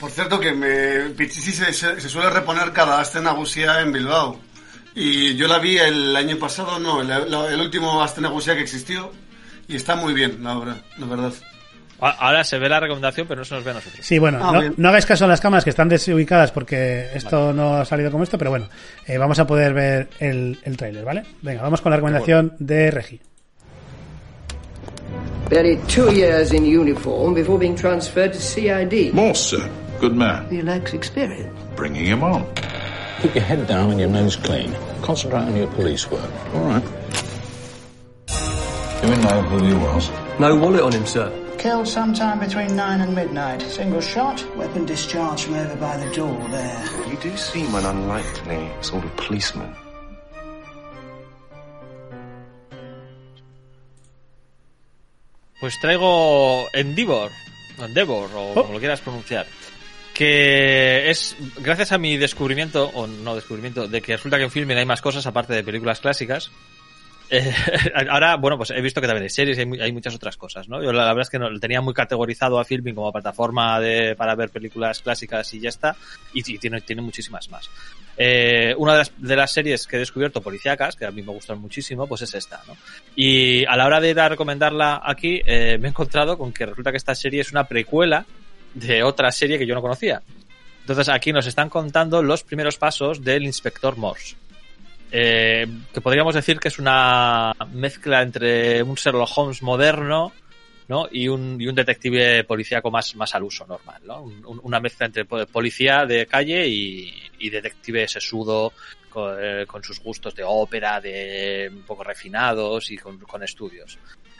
Por cierto, que me, Pichichi se, se- suele reponer cada Asten Nagusia en Bilbao. Y yo la vi el año pasado, no, el, el último Asten Nagusia que existió. Y está muy bien, la obra, la verdad. Ahora se ve la recomendación, pero no se nos ve a nosotros. Sí, bueno, Ah, no, no hagáis caso a las cámaras que están desubicadas porque esto no ha salido como esto, pero bueno, eh, vamos a poder ver el, el tráiler, ¿vale? Venga, vamos con la recomendación de Regi. Barely two years in uniform before being transferred to CID. Morse, sir. Good man. He lacks experience. Bringing him on. Keep your head down and your nose clean. Concentrate on your police work. All right. Do we know who he was? No wallet on him, sir. Killed sometime between 9 and midnight. Single shot, weapon discharged from over by the door there. You do seem an unlikely sort of policeman. Pues traigo Endeavor, Endeavor, o Oh. como lo quieras pronunciar. Que es gracias a mi descubrimiento, o no descubrimiento, de que resulta que en filming hay más cosas aparte de películas clásicas. Eh, ahora, bueno, pues he visto que también hay series y hay, mu- hay muchas otras cosas, ¿no? Yo la, verdad es que no, tenía muy categorizado a filming como plataforma de, para ver películas clásicas y ya está. Y, tiene, muchísimas más. Eh, una de las, de las series que he descubierto policíacas, que a mí me gustan muchísimo, pues es esta, ¿no? Y a la hora de ir a recomendarla aquí, eh, me he encontrado con que resulta que esta serie es una precuela de otra serie que yo no conocía. Entonces aquí nos están contando los primeros pasos del inspector Morse. Eh, que podríamos decir que es una mezcla entre un Sherlock Holmes moderno ¿no? y, un, detective policíaco más, más al uso normal. ¿no? Un- una mezcla entre po- policía de calle y, y detective sesudo con, eh, con sus gustos de ópera, de un poco refinados y con, con estudios.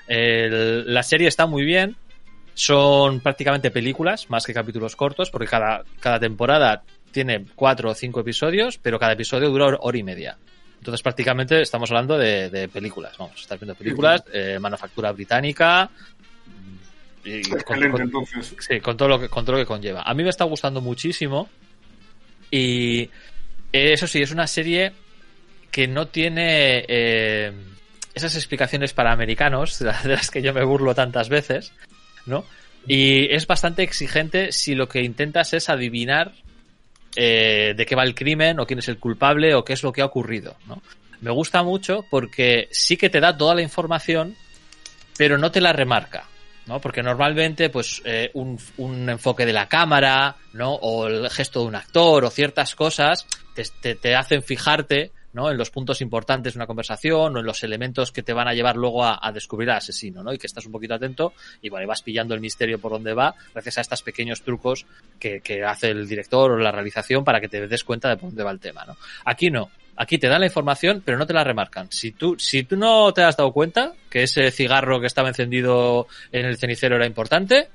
La serie está muy bien. Son prácticamente películas más que capítulos cortos porque cada, cada temporada tiene cuatro o cinco episodios, pero cada episodio dura hor- hora y media. Entonces prácticamente estamos hablando de, de películas. Vamos, estás viendo películas, eh, manufactura británica. y- y con- Excelente, con- entonces. Sí, con todo, lo que, con todo lo que conlleva. A mí me está gustando muchísimo. Y eso sí, es una serie que no tiene eh, esas explicaciones para americanos, de las que yo me burlo tantas veces, ¿no? Y es bastante exigente si lo que intentas es adivinar eh, de qué va el crimen, o quién es el culpable, o qué es lo que ha ocurrido, ¿no? Me gusta mucho porque sí que te da toda la información, pero no te la remarca. ¿no? Porque normalmente, pues, eh, un, un enfoque de la cámara, ¿no? O el gesto de un actor, o ciertas cosas, te, te, te hacen fijarte, ¿no? En los puntos importantes de una conversación, o en los elementos que te van a llevar luego a, descubrir al asesino, ¿no? Y que estás un poquito atento, y bueno, y vas pillando el misterio por donde va, gracias a estos pequeños trucos que, que hace el director o la realización para que te des cuenta de por dónde va el tema, ¿no? Aquí no. Aquí te dan la información, pero no te la remarcan. Si tú, si tú no te has dado cuenta que ese cigarro que estaba encendido en el cenicero era importante,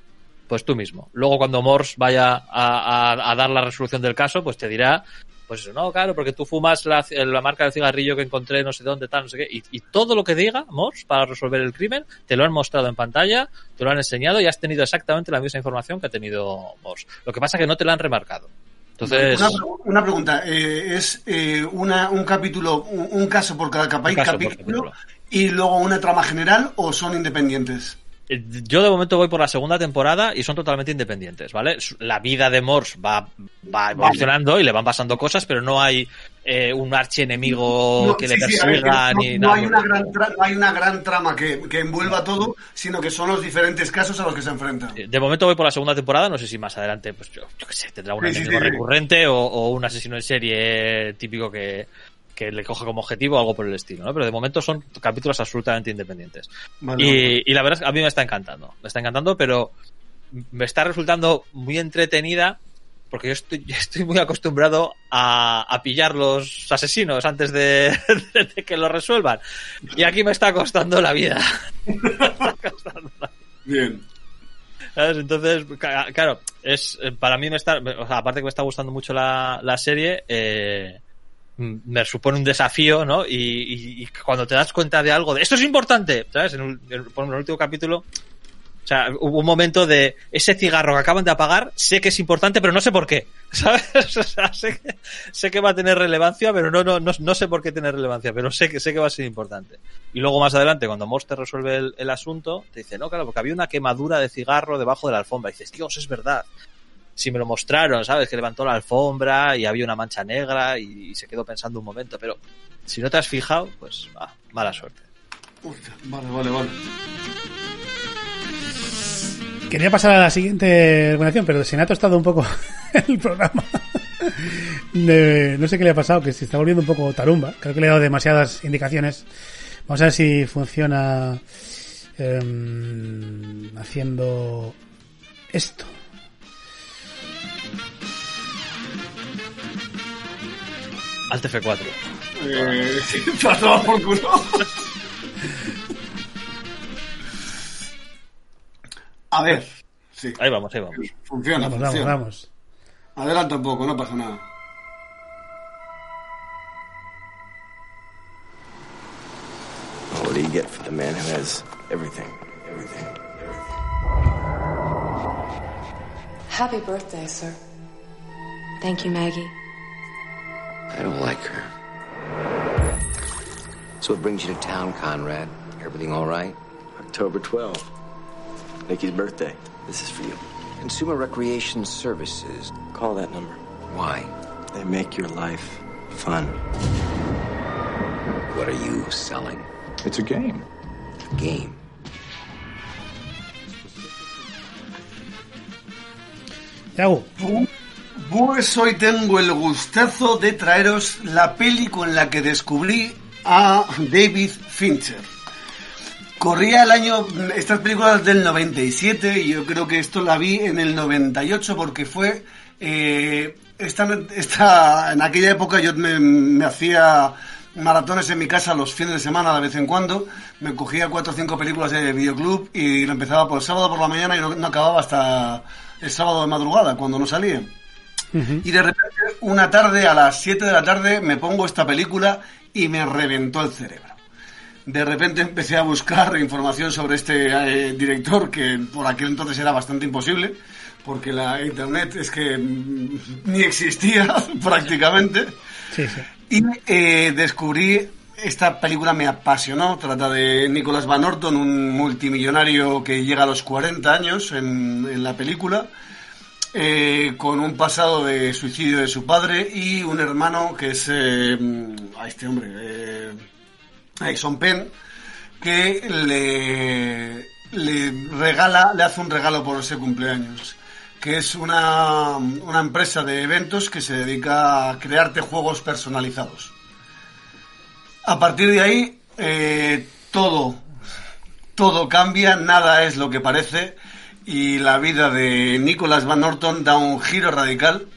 pues tú mismo. Luego cuando Morse vaya a- a dar la resolución del caso, pues te dirá, pues eso, no, claro, porque tú fumas la, la marca del cigarrillo que encontré no sé dónde, tal, no sé qué. Y, y todo lo que diga Morse para resolver el crimen, te lo han mostrado en pantalla, te lo han enseñado y has tenido exactamente la misma información que ha tenido Morse. Lo que pasa es que no te la han remarcado. Entonces, Una, pre- una pregunta, eh, ¿es eh, una, un capítulo, un, un caso por cada por capítulo y luego una trama general o son independientes? Eh, Yo de momento voy por la segunda temporada y son totalmente independientes, ¿vale? La vida de Morse va, va evolucionando y le van pasando cosas, pero no hay eh, un archienemigo No, que sí, le sí, persiga no, ni no nada. hay una gran no hay una gran trama que, que envuelva todo, sino que son los diferentes casos a los que se enfrentan. De momento voy por la segunda temporada, no sé si más adelante, pues yo, yo qué sé, tendrá un Sí, sí, enemigo sí, sí. recurrente o, o un asesino en serie típico que, que le coge como objetivo o algo por el estilo, ¿no? Pero de momento son capítulos absolutamente independientes. Vale, y, la verdad es que a mí me está encantando, me está encantando, pero me está resultando muy entretenida porque yo estoy, yo estoy muy acostumbrado a, a pillar los asesinos antes de, de que lo resuelvan. Y aquí me está costando la vida. Bien. ¿Sabes? Entonces, claro, es eh, para mí me está, o sea, aparte que me está gustando mucho la, la serie, eh, me supone un desafío, ¿no? Y, cuando te das cuenta de algo, de esto es importante, ¿sabes? En, el- último capítulo, o sea, hubo un momento de ese cigarro que acaban de apagar, sé que es importante, pero no sé por qué, ¿sabes? O sea, sé que, sé que va a tener relevancia, pero no, no, no, no sé por qué tiene relevancia, pero sé que, sé que va a ser importante. Y luego más adelante, cuando Monster resuelve el, el asunto, te dice, no, claro, porque había una quemadura de cigarro debajo de la alfombra. Y dices, Dios, es verdad. Si me lo mostraron, ¿sabes? Que levantó la alfombra y había una mancha negra y, y se quedó pensando un momento, pero si no te has fijado, pues, ah, mala suerte. Hostia, vale, vale, vale. Quería pasar a la siguiente recomendación, pero se me ha tostado un poco el programa. No sé qué le ha pasado, que se está volviendo un poco tarumba. Creo que le he dado demasiadas indicaciones. Vamos a ver si funciona em, haciendo esto. Alt F4. Eh, sí, te has tomado por culo. A ver. Sí. Ahí vamos, ahí vamos. Funciona, Vamos, vamos, funciona. vamos. Adelanta un poco, no pasa nada. What do you get for the man who has everything? Everything. Happy birthday, sir. Thank you, Maggie. I don't like her. So what brings you to town, Conrad? Everything all right? October 12th. Nikki's birthday. This is for you. Consumer Recreation Services. Call that number. Why? They make your life fun. What are you selling? It's a game. A game. Yago, Pues hoy tengo el gustazo de traeros la peli con la que descubrí a David Fincher. Corría el año, estas películas del 97 y yo creo que esto la vi en el 98 porque fue, eh, esta, esta, en aquella época yo me, hacía maratones en mi casa los fines de semana de vez en cuando, me cogía cuatro o cinco películas de videoclub y lo empezaba por el sábado por la mañana y no, no acababa hasta el sábado de madrugada cuando no salía. Y de repente, una tarde, a las 7 de la tarde, me pongo esta película y me reventó el cerebro. De repente empecé a buscar información sobre este eh, director, que por aquel entonces era bastante imposible, porque la internet es que mm, ni existía prácticamente. Sí, sí. Y eh, descubrí, esta película me apasionó, trata de Nicholas Van Orton, un multimillonario que llega a los 40 años en, en la película, eh, con un pasado de suicidio de su padre y un hermano que es eh, a este hombre, eh, Son Penn, que le, le regala, le hace un regalo por ese cumpleaños, que es una, una empresa de eventos que se dedica a crearte juegos personalizados. A partir de ahí, eh, todo, todo cambia, nada es lo que parece y la vida de Nicholas Van Orton da un giro radical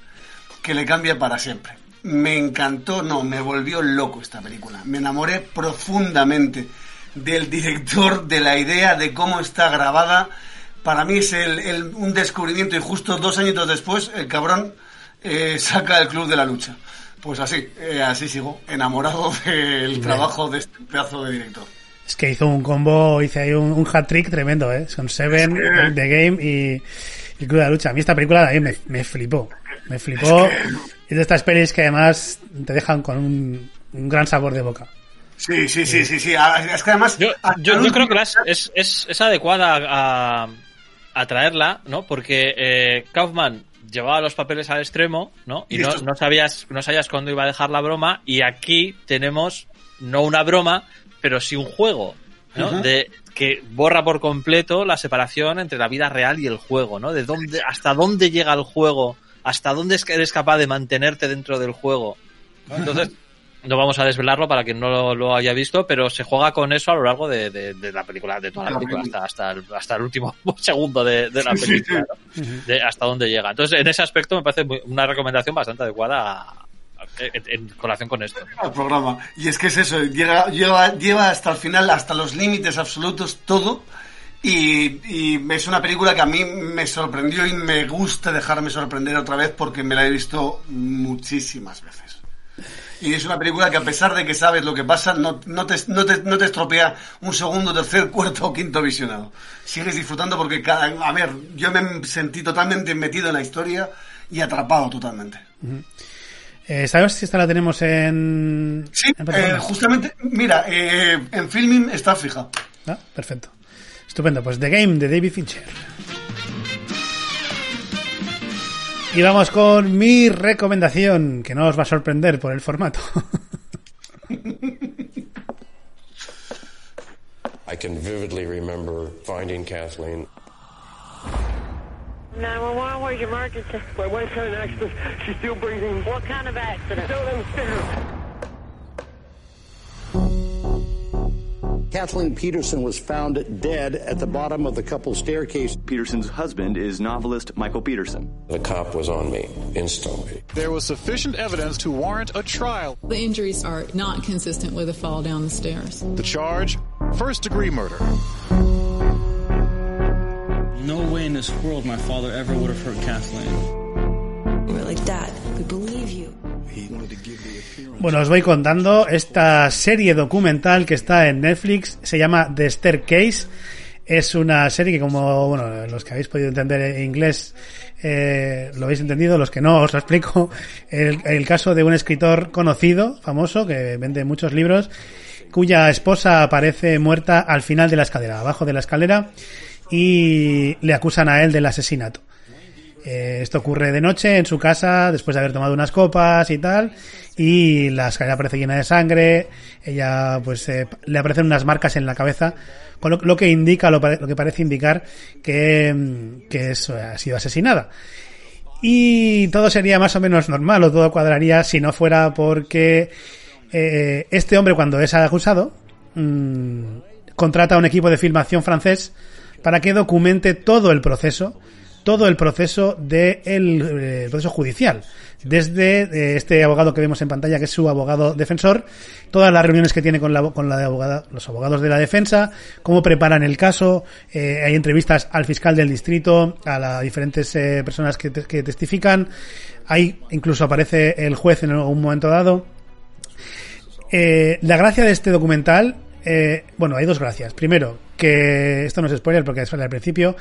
que le cambia para siempre. Me encantó, no, me volvió loco esta película. Me enamoré profundamente del director, de la idea, de cómo está grabada. Para mí es el, el- un descubrimiento y justo dos añitos después el cabrón eh, saca el Club de la Lucha. Pues así, eh, así sigo, enamorado del trabajo de este pedazo de director. Es que hizo un combo, hice ahí un, un hat-trick tremendo, ¿eh? Son Seven, Es que- The Game y el Club de la Lucha. A mí esta película a mí me, me flipó. Me flipó. Es de estas pelis que además te dejan con un, un gran sabor de boca. Sí, sí, sí, sí, sí. Ah, Es que además... Yo, yo, yo creo que las- es, es, es adecuada a, a traerla, ¿no? Porque eh, Kaufman llevaba los papeles al extremo, ¿no? Y Y no, no sabías, no sabías cuándo iba a dejar la broma. Y aquí tenemos no una broma, pero sí un juego, ¿no? De que borra por completo la separación entre la vida real y el juego, ¿no? De dónde, hasta dónde llega el juego, hasta dónde eres capaz de mantenerte dentro del juego. Entonces, no vamos a desvelarlo para quien no lo, lo haya visto, pero se juega con eso a lo largo de, de- de la película, de toda la La película, hasta, hasta, el, hasta el último segundo de, de la película, ¿no? De hasta dónde llega. Entonces, en ese aspecto me parece muy- una recomendación bastante adecuada a- en, en colación con esto. al programa. Y es que es eso, llega, lleva, lleva hasta el final, hasta los límites absolutos, todo. Y, y es una película que a mí me sorprendió y me gusta dejarme sorprender otra vez porque me la he visto muchísimas veces. Y es una película que a pesar de que sabes lo que pasa, no, no, te, no, te, no te estropea un segundo, tercer, cuarto o quinto visionado. Sigues disfrutando porque, cada, a ver, yo me sentí totalmente metido en la historia y atrapado totalmente. Eh, ¿Sabes si esta la tenemos en...? Sí, en eh, justamente, mira, eh, en filming está fija. Ah, perfecto. Estupendo. Pues The Game de David Fincher. Y vamos con mi recomendación, que no os va a sorprender por el formato. I can vividly remember finding Kathleen. 911, where's your emergency? My wife had an accident. She's still breathing. What kind of accident? Down on the. Kathleen Peterson was found dead at the bottom of the couple's staircase. Peterson's husband is novelist Michael Peterson. The cop was on me instantly. There was sufficient evidence to warrant a trial. The injuries are not consistent with a fall down the stairs. The charge first degree murder. No way in this world my father ever would have hurt Kathleen. We're like, Dad, we believe you. Bueno, os voy contando esta serie documental que está en Netflix, se llama The Staircase. Es una serie que como, bueno, los que habéis podido entender inglés eh, lo habéis entendido, los que no os lo explico. El, el caso de un escritor conocido, famoso, que vende muchos libros, cuya esposa aparece muerta al final de la escalera, abajo de la escalera, y le acusan a él del asesinato. Eh, esto ocurre de noche en su casa, después de haber tomado unas copas y tal, y la escalera aparece llena de sangre, ella pues eh, le aparecen unas marcas en la cabeza, con lo, que indica, lo, que parece indicar que, mm, que es- ha sido asesinada. Y todo sería más o menos normal o todo cuadraría si no fuera porque eh, este hombre cuando es acusado mmm, contrata a un equipo de filmación francés para que documente todo el proceso, todo el proceso del de el proceso judicial. Desde eh, este abogado que vemos en pantalla, que es su abogado defensor, todas las reuniones que tiene con, la, con la abogada, los abogados de la defensa, cómo preparan el caso, eh, hay entrevistas al fiscal del distrito, a las diferentes eh, personas que, que testifican, ahí incluso aparece el juez en algún momento dado. Eh, la gracia de este documental, eh, bueno, hay dos gracias. Primero, que esto no es spoiler porque es al principio.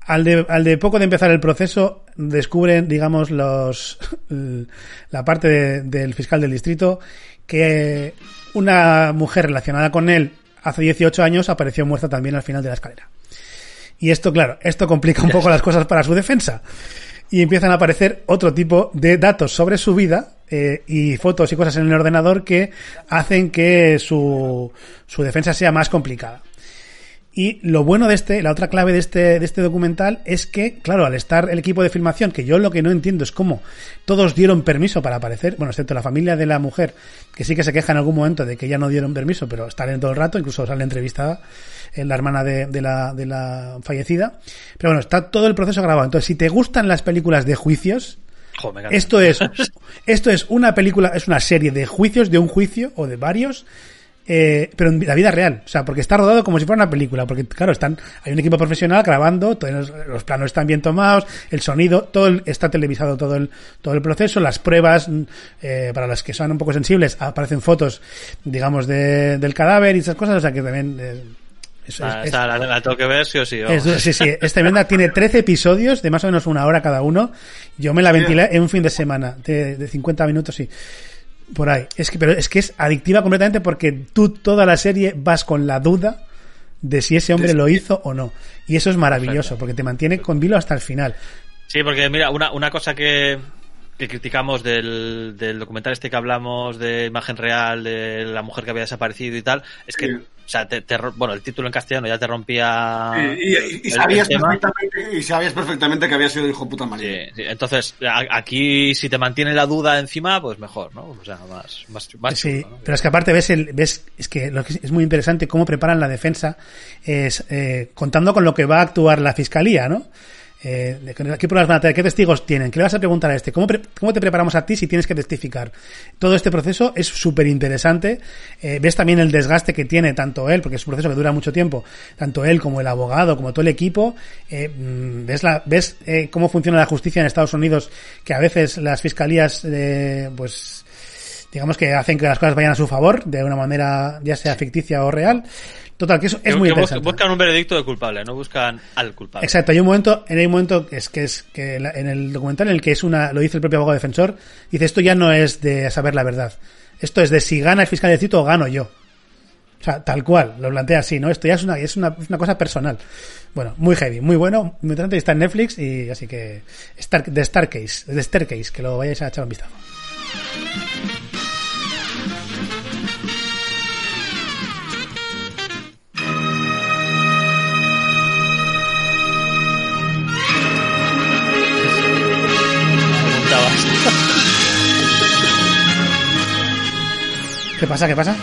Al de, al de poco de empezar el proceso, descubren, digamos, los la parte de, del fiscal del distrito que una mujer relacionada con él hace 18 años apareció muerta también al final de la escalera. Y esto, claro, esto complica un poco las cosas para su defensa. Y empiezan a aparecer otro tipo de datos sobre su vida eh, y fotos y cosas en el ordenador que hacen que su, su defensa sea más complicada. Y lo bueno de este, la otra clave de este, de este documental es que, claro, al estar el equipo de filmación, que yo lo que no entiendo es cómo todos dieron permiso para aparecer, bueno, excepto la familia de la mujer, que sí que se queja en algún momento de que ya no dieron permiso, pero están todo el rato, incluso sale entrevistada la hermana de, de, la, de la fallecida. Pero bueno, está todo el proceso grabado. Entonces, si te gustan las películas de juicios, Joder, esto es, esto es una película, es una serie de juicios, de un juicio o de varios, eh, pero en la vida real. O sea, porque está rodado como si fuera una película. Porque, claro, están, hay un equipo profesional grabando, todos los, los planos están bien tomados, el sonido, todo el, está televisado todo el, todo el proceso, las pruebas, eh, para las que son un poco sensibles, aparecen fotos, digamos, de, del cadáver y esas cosas, o sea que también, eh, es, ah, es, la, la, tengo que ver sí o sí. Es, sí, sí. Es tremenda. Tiene 13 episodios de más o menos una hora cada uno. Yo me la ventilé en un fin de semana de, de 50 minutos y por ahí. Es que, pero es que es adictiva completamente porque tú toda la serie vas con la duda de si ese hombre lo hizo o no. Y eso es maravilloso porque te mantiene con vilo hasta el final. Sí, porque mira, una, una cosa que, que criticamos del, del documental este que hablamos de imagen real de la mujer que había desaparecido y tal, es que, sí. o sea, te, te, bueno, el título en castellano ya te rompía. Y, y, y sabías, perfectamente, y sabías perfectamente que había sido hijo puta María. Sí, sí. Entonces, aquí si te mantiene la duda encima, pues mejor, ¿no? O sea, más, más, más Sí, chulo, ¿no? pero es que aparte ves, el, ves, es que lo que es muy interesante cómo preparan la defensa, es eh, contando con lo que va a actuar la fiscalía, ¿no? Eh, ¿Qué pruebas van a tener? ¿Qué testigos tienen? ¿Qué le vas a preguntar a este? ¿Cómo, pre cómo te preparamos a ti si tienes que testificar? Todo este proceso es súper interesante. Eh, ves también el desgaste que tiene tanto él, porque es un proceso que dura mucho tiempo, tanto él como el abogado, como todo el equipo. Eh, ves la, ves eh, cómo funciona la justicia en Estados Unidos, que a veces las fiscalías, eh, pues, digamos que hacen que las cosas vayan a su favor, de una manera ya sea ficticia o real. Total, que eso es muy que interesante. Buscan un veredicto de culpable, no buscan al culpable. Exacto, hay un momento, hay un momento que es que es que en el documental en el que es una, lo dice el propio abogado defensor, dice esto ya no es de saber la verdad. Esto es de si gana el fiscal de distrito o gano yo. O sea, tal cual, lo plantea así, ¿no? Esto ya es una, es una, una cosa personal. Bueno, muy heavy, muy bueno, muy interesante, está en Netflix y así que, Star, de Starcase, de Staircase, que lo vayáis a echar un vistazo. ¿Qué pasa? ¿Qué pasa?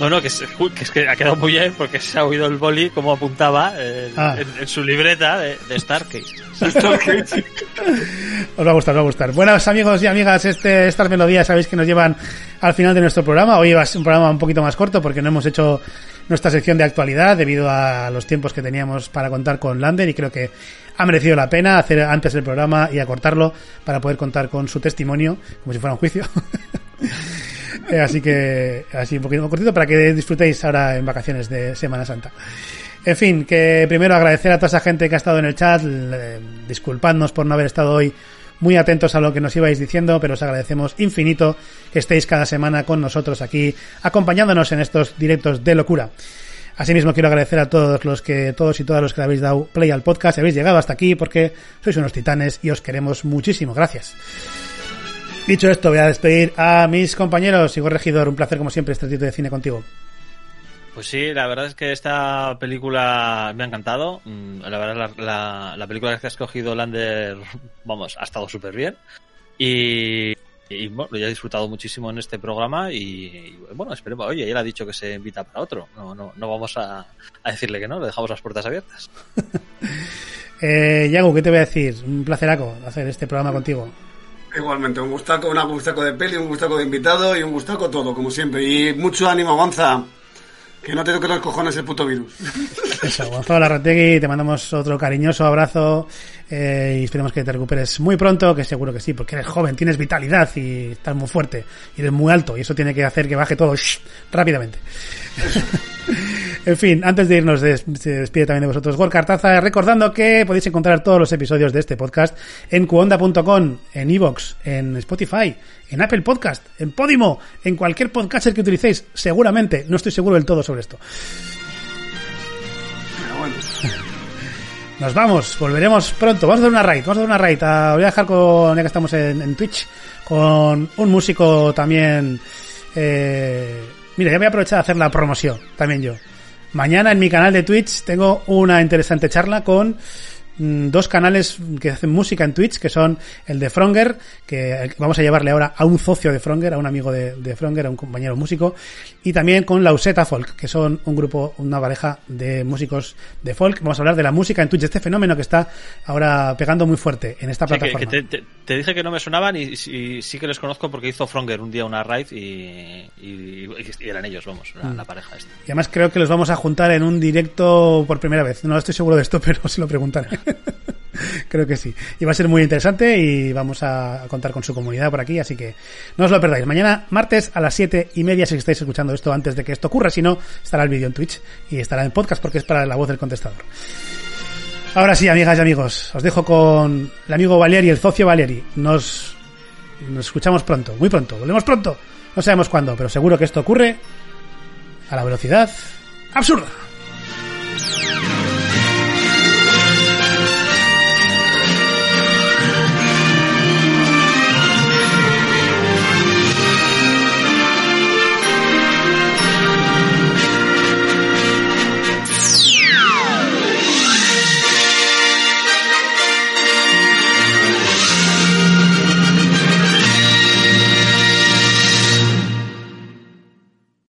No, no, que es, que es, que ha quedado muy bien porque se ha oído el boli como apuntaba en, ah. en, en su libreta de, de Starcase. os va a gustar, os va a gustar. Buenos amigos y amigas, este, estas melodías sabéis que nos llevan al final de nuestro programa. Hoy va a ser un programa un poquito más corto porque no hemos hecho nuestra sección de actualidad debido a los tiempos que teníamos para contar con Lander y creo que ha merecido la pena hacer antes el programa y acortarlo para poder contar con su testimonio como si fuera un juicio. Eh, así que, así un poquito cortito para que disfrutéis ahora en vacaciones de Semana Santa. En fin, que primero agradecer a toda esa gente que ha estado en el chat, eh, disculpadnos por no haber estado hoy muy atentos a lo que nos ibais diciendo, pero os agradecemos infinito que estéis cada semana con nosotros aquí, acompañándonos en estos directos de locura. Asimismo quiero agradecer a todos los que, todos y todas los que habéis dado play al podcast y habéis llegado hasta aquí porque sois unos titanes y os queremos muchísimo. Gracias. Dicho esto, voy a despedir a mis compañeros. Igor Regidor, un placer como siempre este ratito de cine contigo. Pues sí, la verdad es que esta película me ha encantado. Mm, La verdad, la, la, la película que ha escogido Lander, vamos, ha estado súper bien. Y, y, bueno, lo he disfrutado muchísimo en este programa. Y, y, bueno, esperemos. Oye, él ha dicho que se invita para otro. No, no, no vamos a, a decirle que no, le dejamos las puertas abiertas. Eh, Yago, ¿qué te voy a decir? Un placeraco hacer este programa contigo. Igualmente, un gustaco, un gustaco de peli, un gustaco de invitado y un gustaco todo, como siempre. Y mucho ánimo, Gonza. Que no te toque los cojones el puto virus. Eso, Gonzalo Larrategui, te mandamos otro cariñoso abrazo eh, y esperemos que te recuperes muy pronto, que seguro que sí, porque eres joven, tienes vitalidad y estás muy fuerte y eres muy alto y eso tiene que hacer que baje todo shh, rápidamente. en fin, antes de irnos, des se despide también de vosotros Gor Cartaza, recordando que podéis encontrar todos los episodios de este podcast en cuonda.com, en Evox, en Spotify, en Apple Podcast, en Podimo, en cualquier podcaster que utilicéis, seguramente, no estoy seguro del todo sobre esto. Nos vamos, volveremos pronto. Vamos a hacer una raid, vamos a hacer una raid. Ah, voy a dejar con, ya que estamos en, en Twitch, con un músico también. Eh, mira, ya voy a aprovechar de hacer la promoción, también yo. Mañana en mi canal de Twitch tengo una interesante charla con dos canales que hacen música en Twitch, que son el de Fronger, que vamos a llevarle ahora a un socio de Fronger, a un amigo de, de Fronger, a un compañero músico, y también con Lauseta Folk, que son un grupo, una pareja de músicos de folk. Vamos a hablar de la música en Twitch, este fenómeno que está ahora pegando muy fuerte en esta Sí, que, plataforma. que te, te- te dije que no me sonaban y, y sí que les conozco porque hizo Fronger un día una raid y, y- y eran ellos, vamos, la, Mm. la pareja esta. Y además creo que los vamos a juntar en un directo por primera vez. No estoy seguro de esto, pero se lo preguntaré. creo que sí. Y va a ser muy interesante y vamos a contar con su comunidad por aquí, así que no os lo perdáis. Mañana, martes, a las siete y media, si estáis escuchando esto antes de que esto ocurra. Si no, estará el vídeo en Twitch y estará en podcast porque es para la voz del contestador. Ahora sí, amigas y amigos, os dejo con el amigo Valeri, el socio Valeri. Nos, nos escuchamos pronto, muy pronto. Volvemos pronto. No sabemos cuándo, pero seguro que esto ocurre a la velocidad absurda.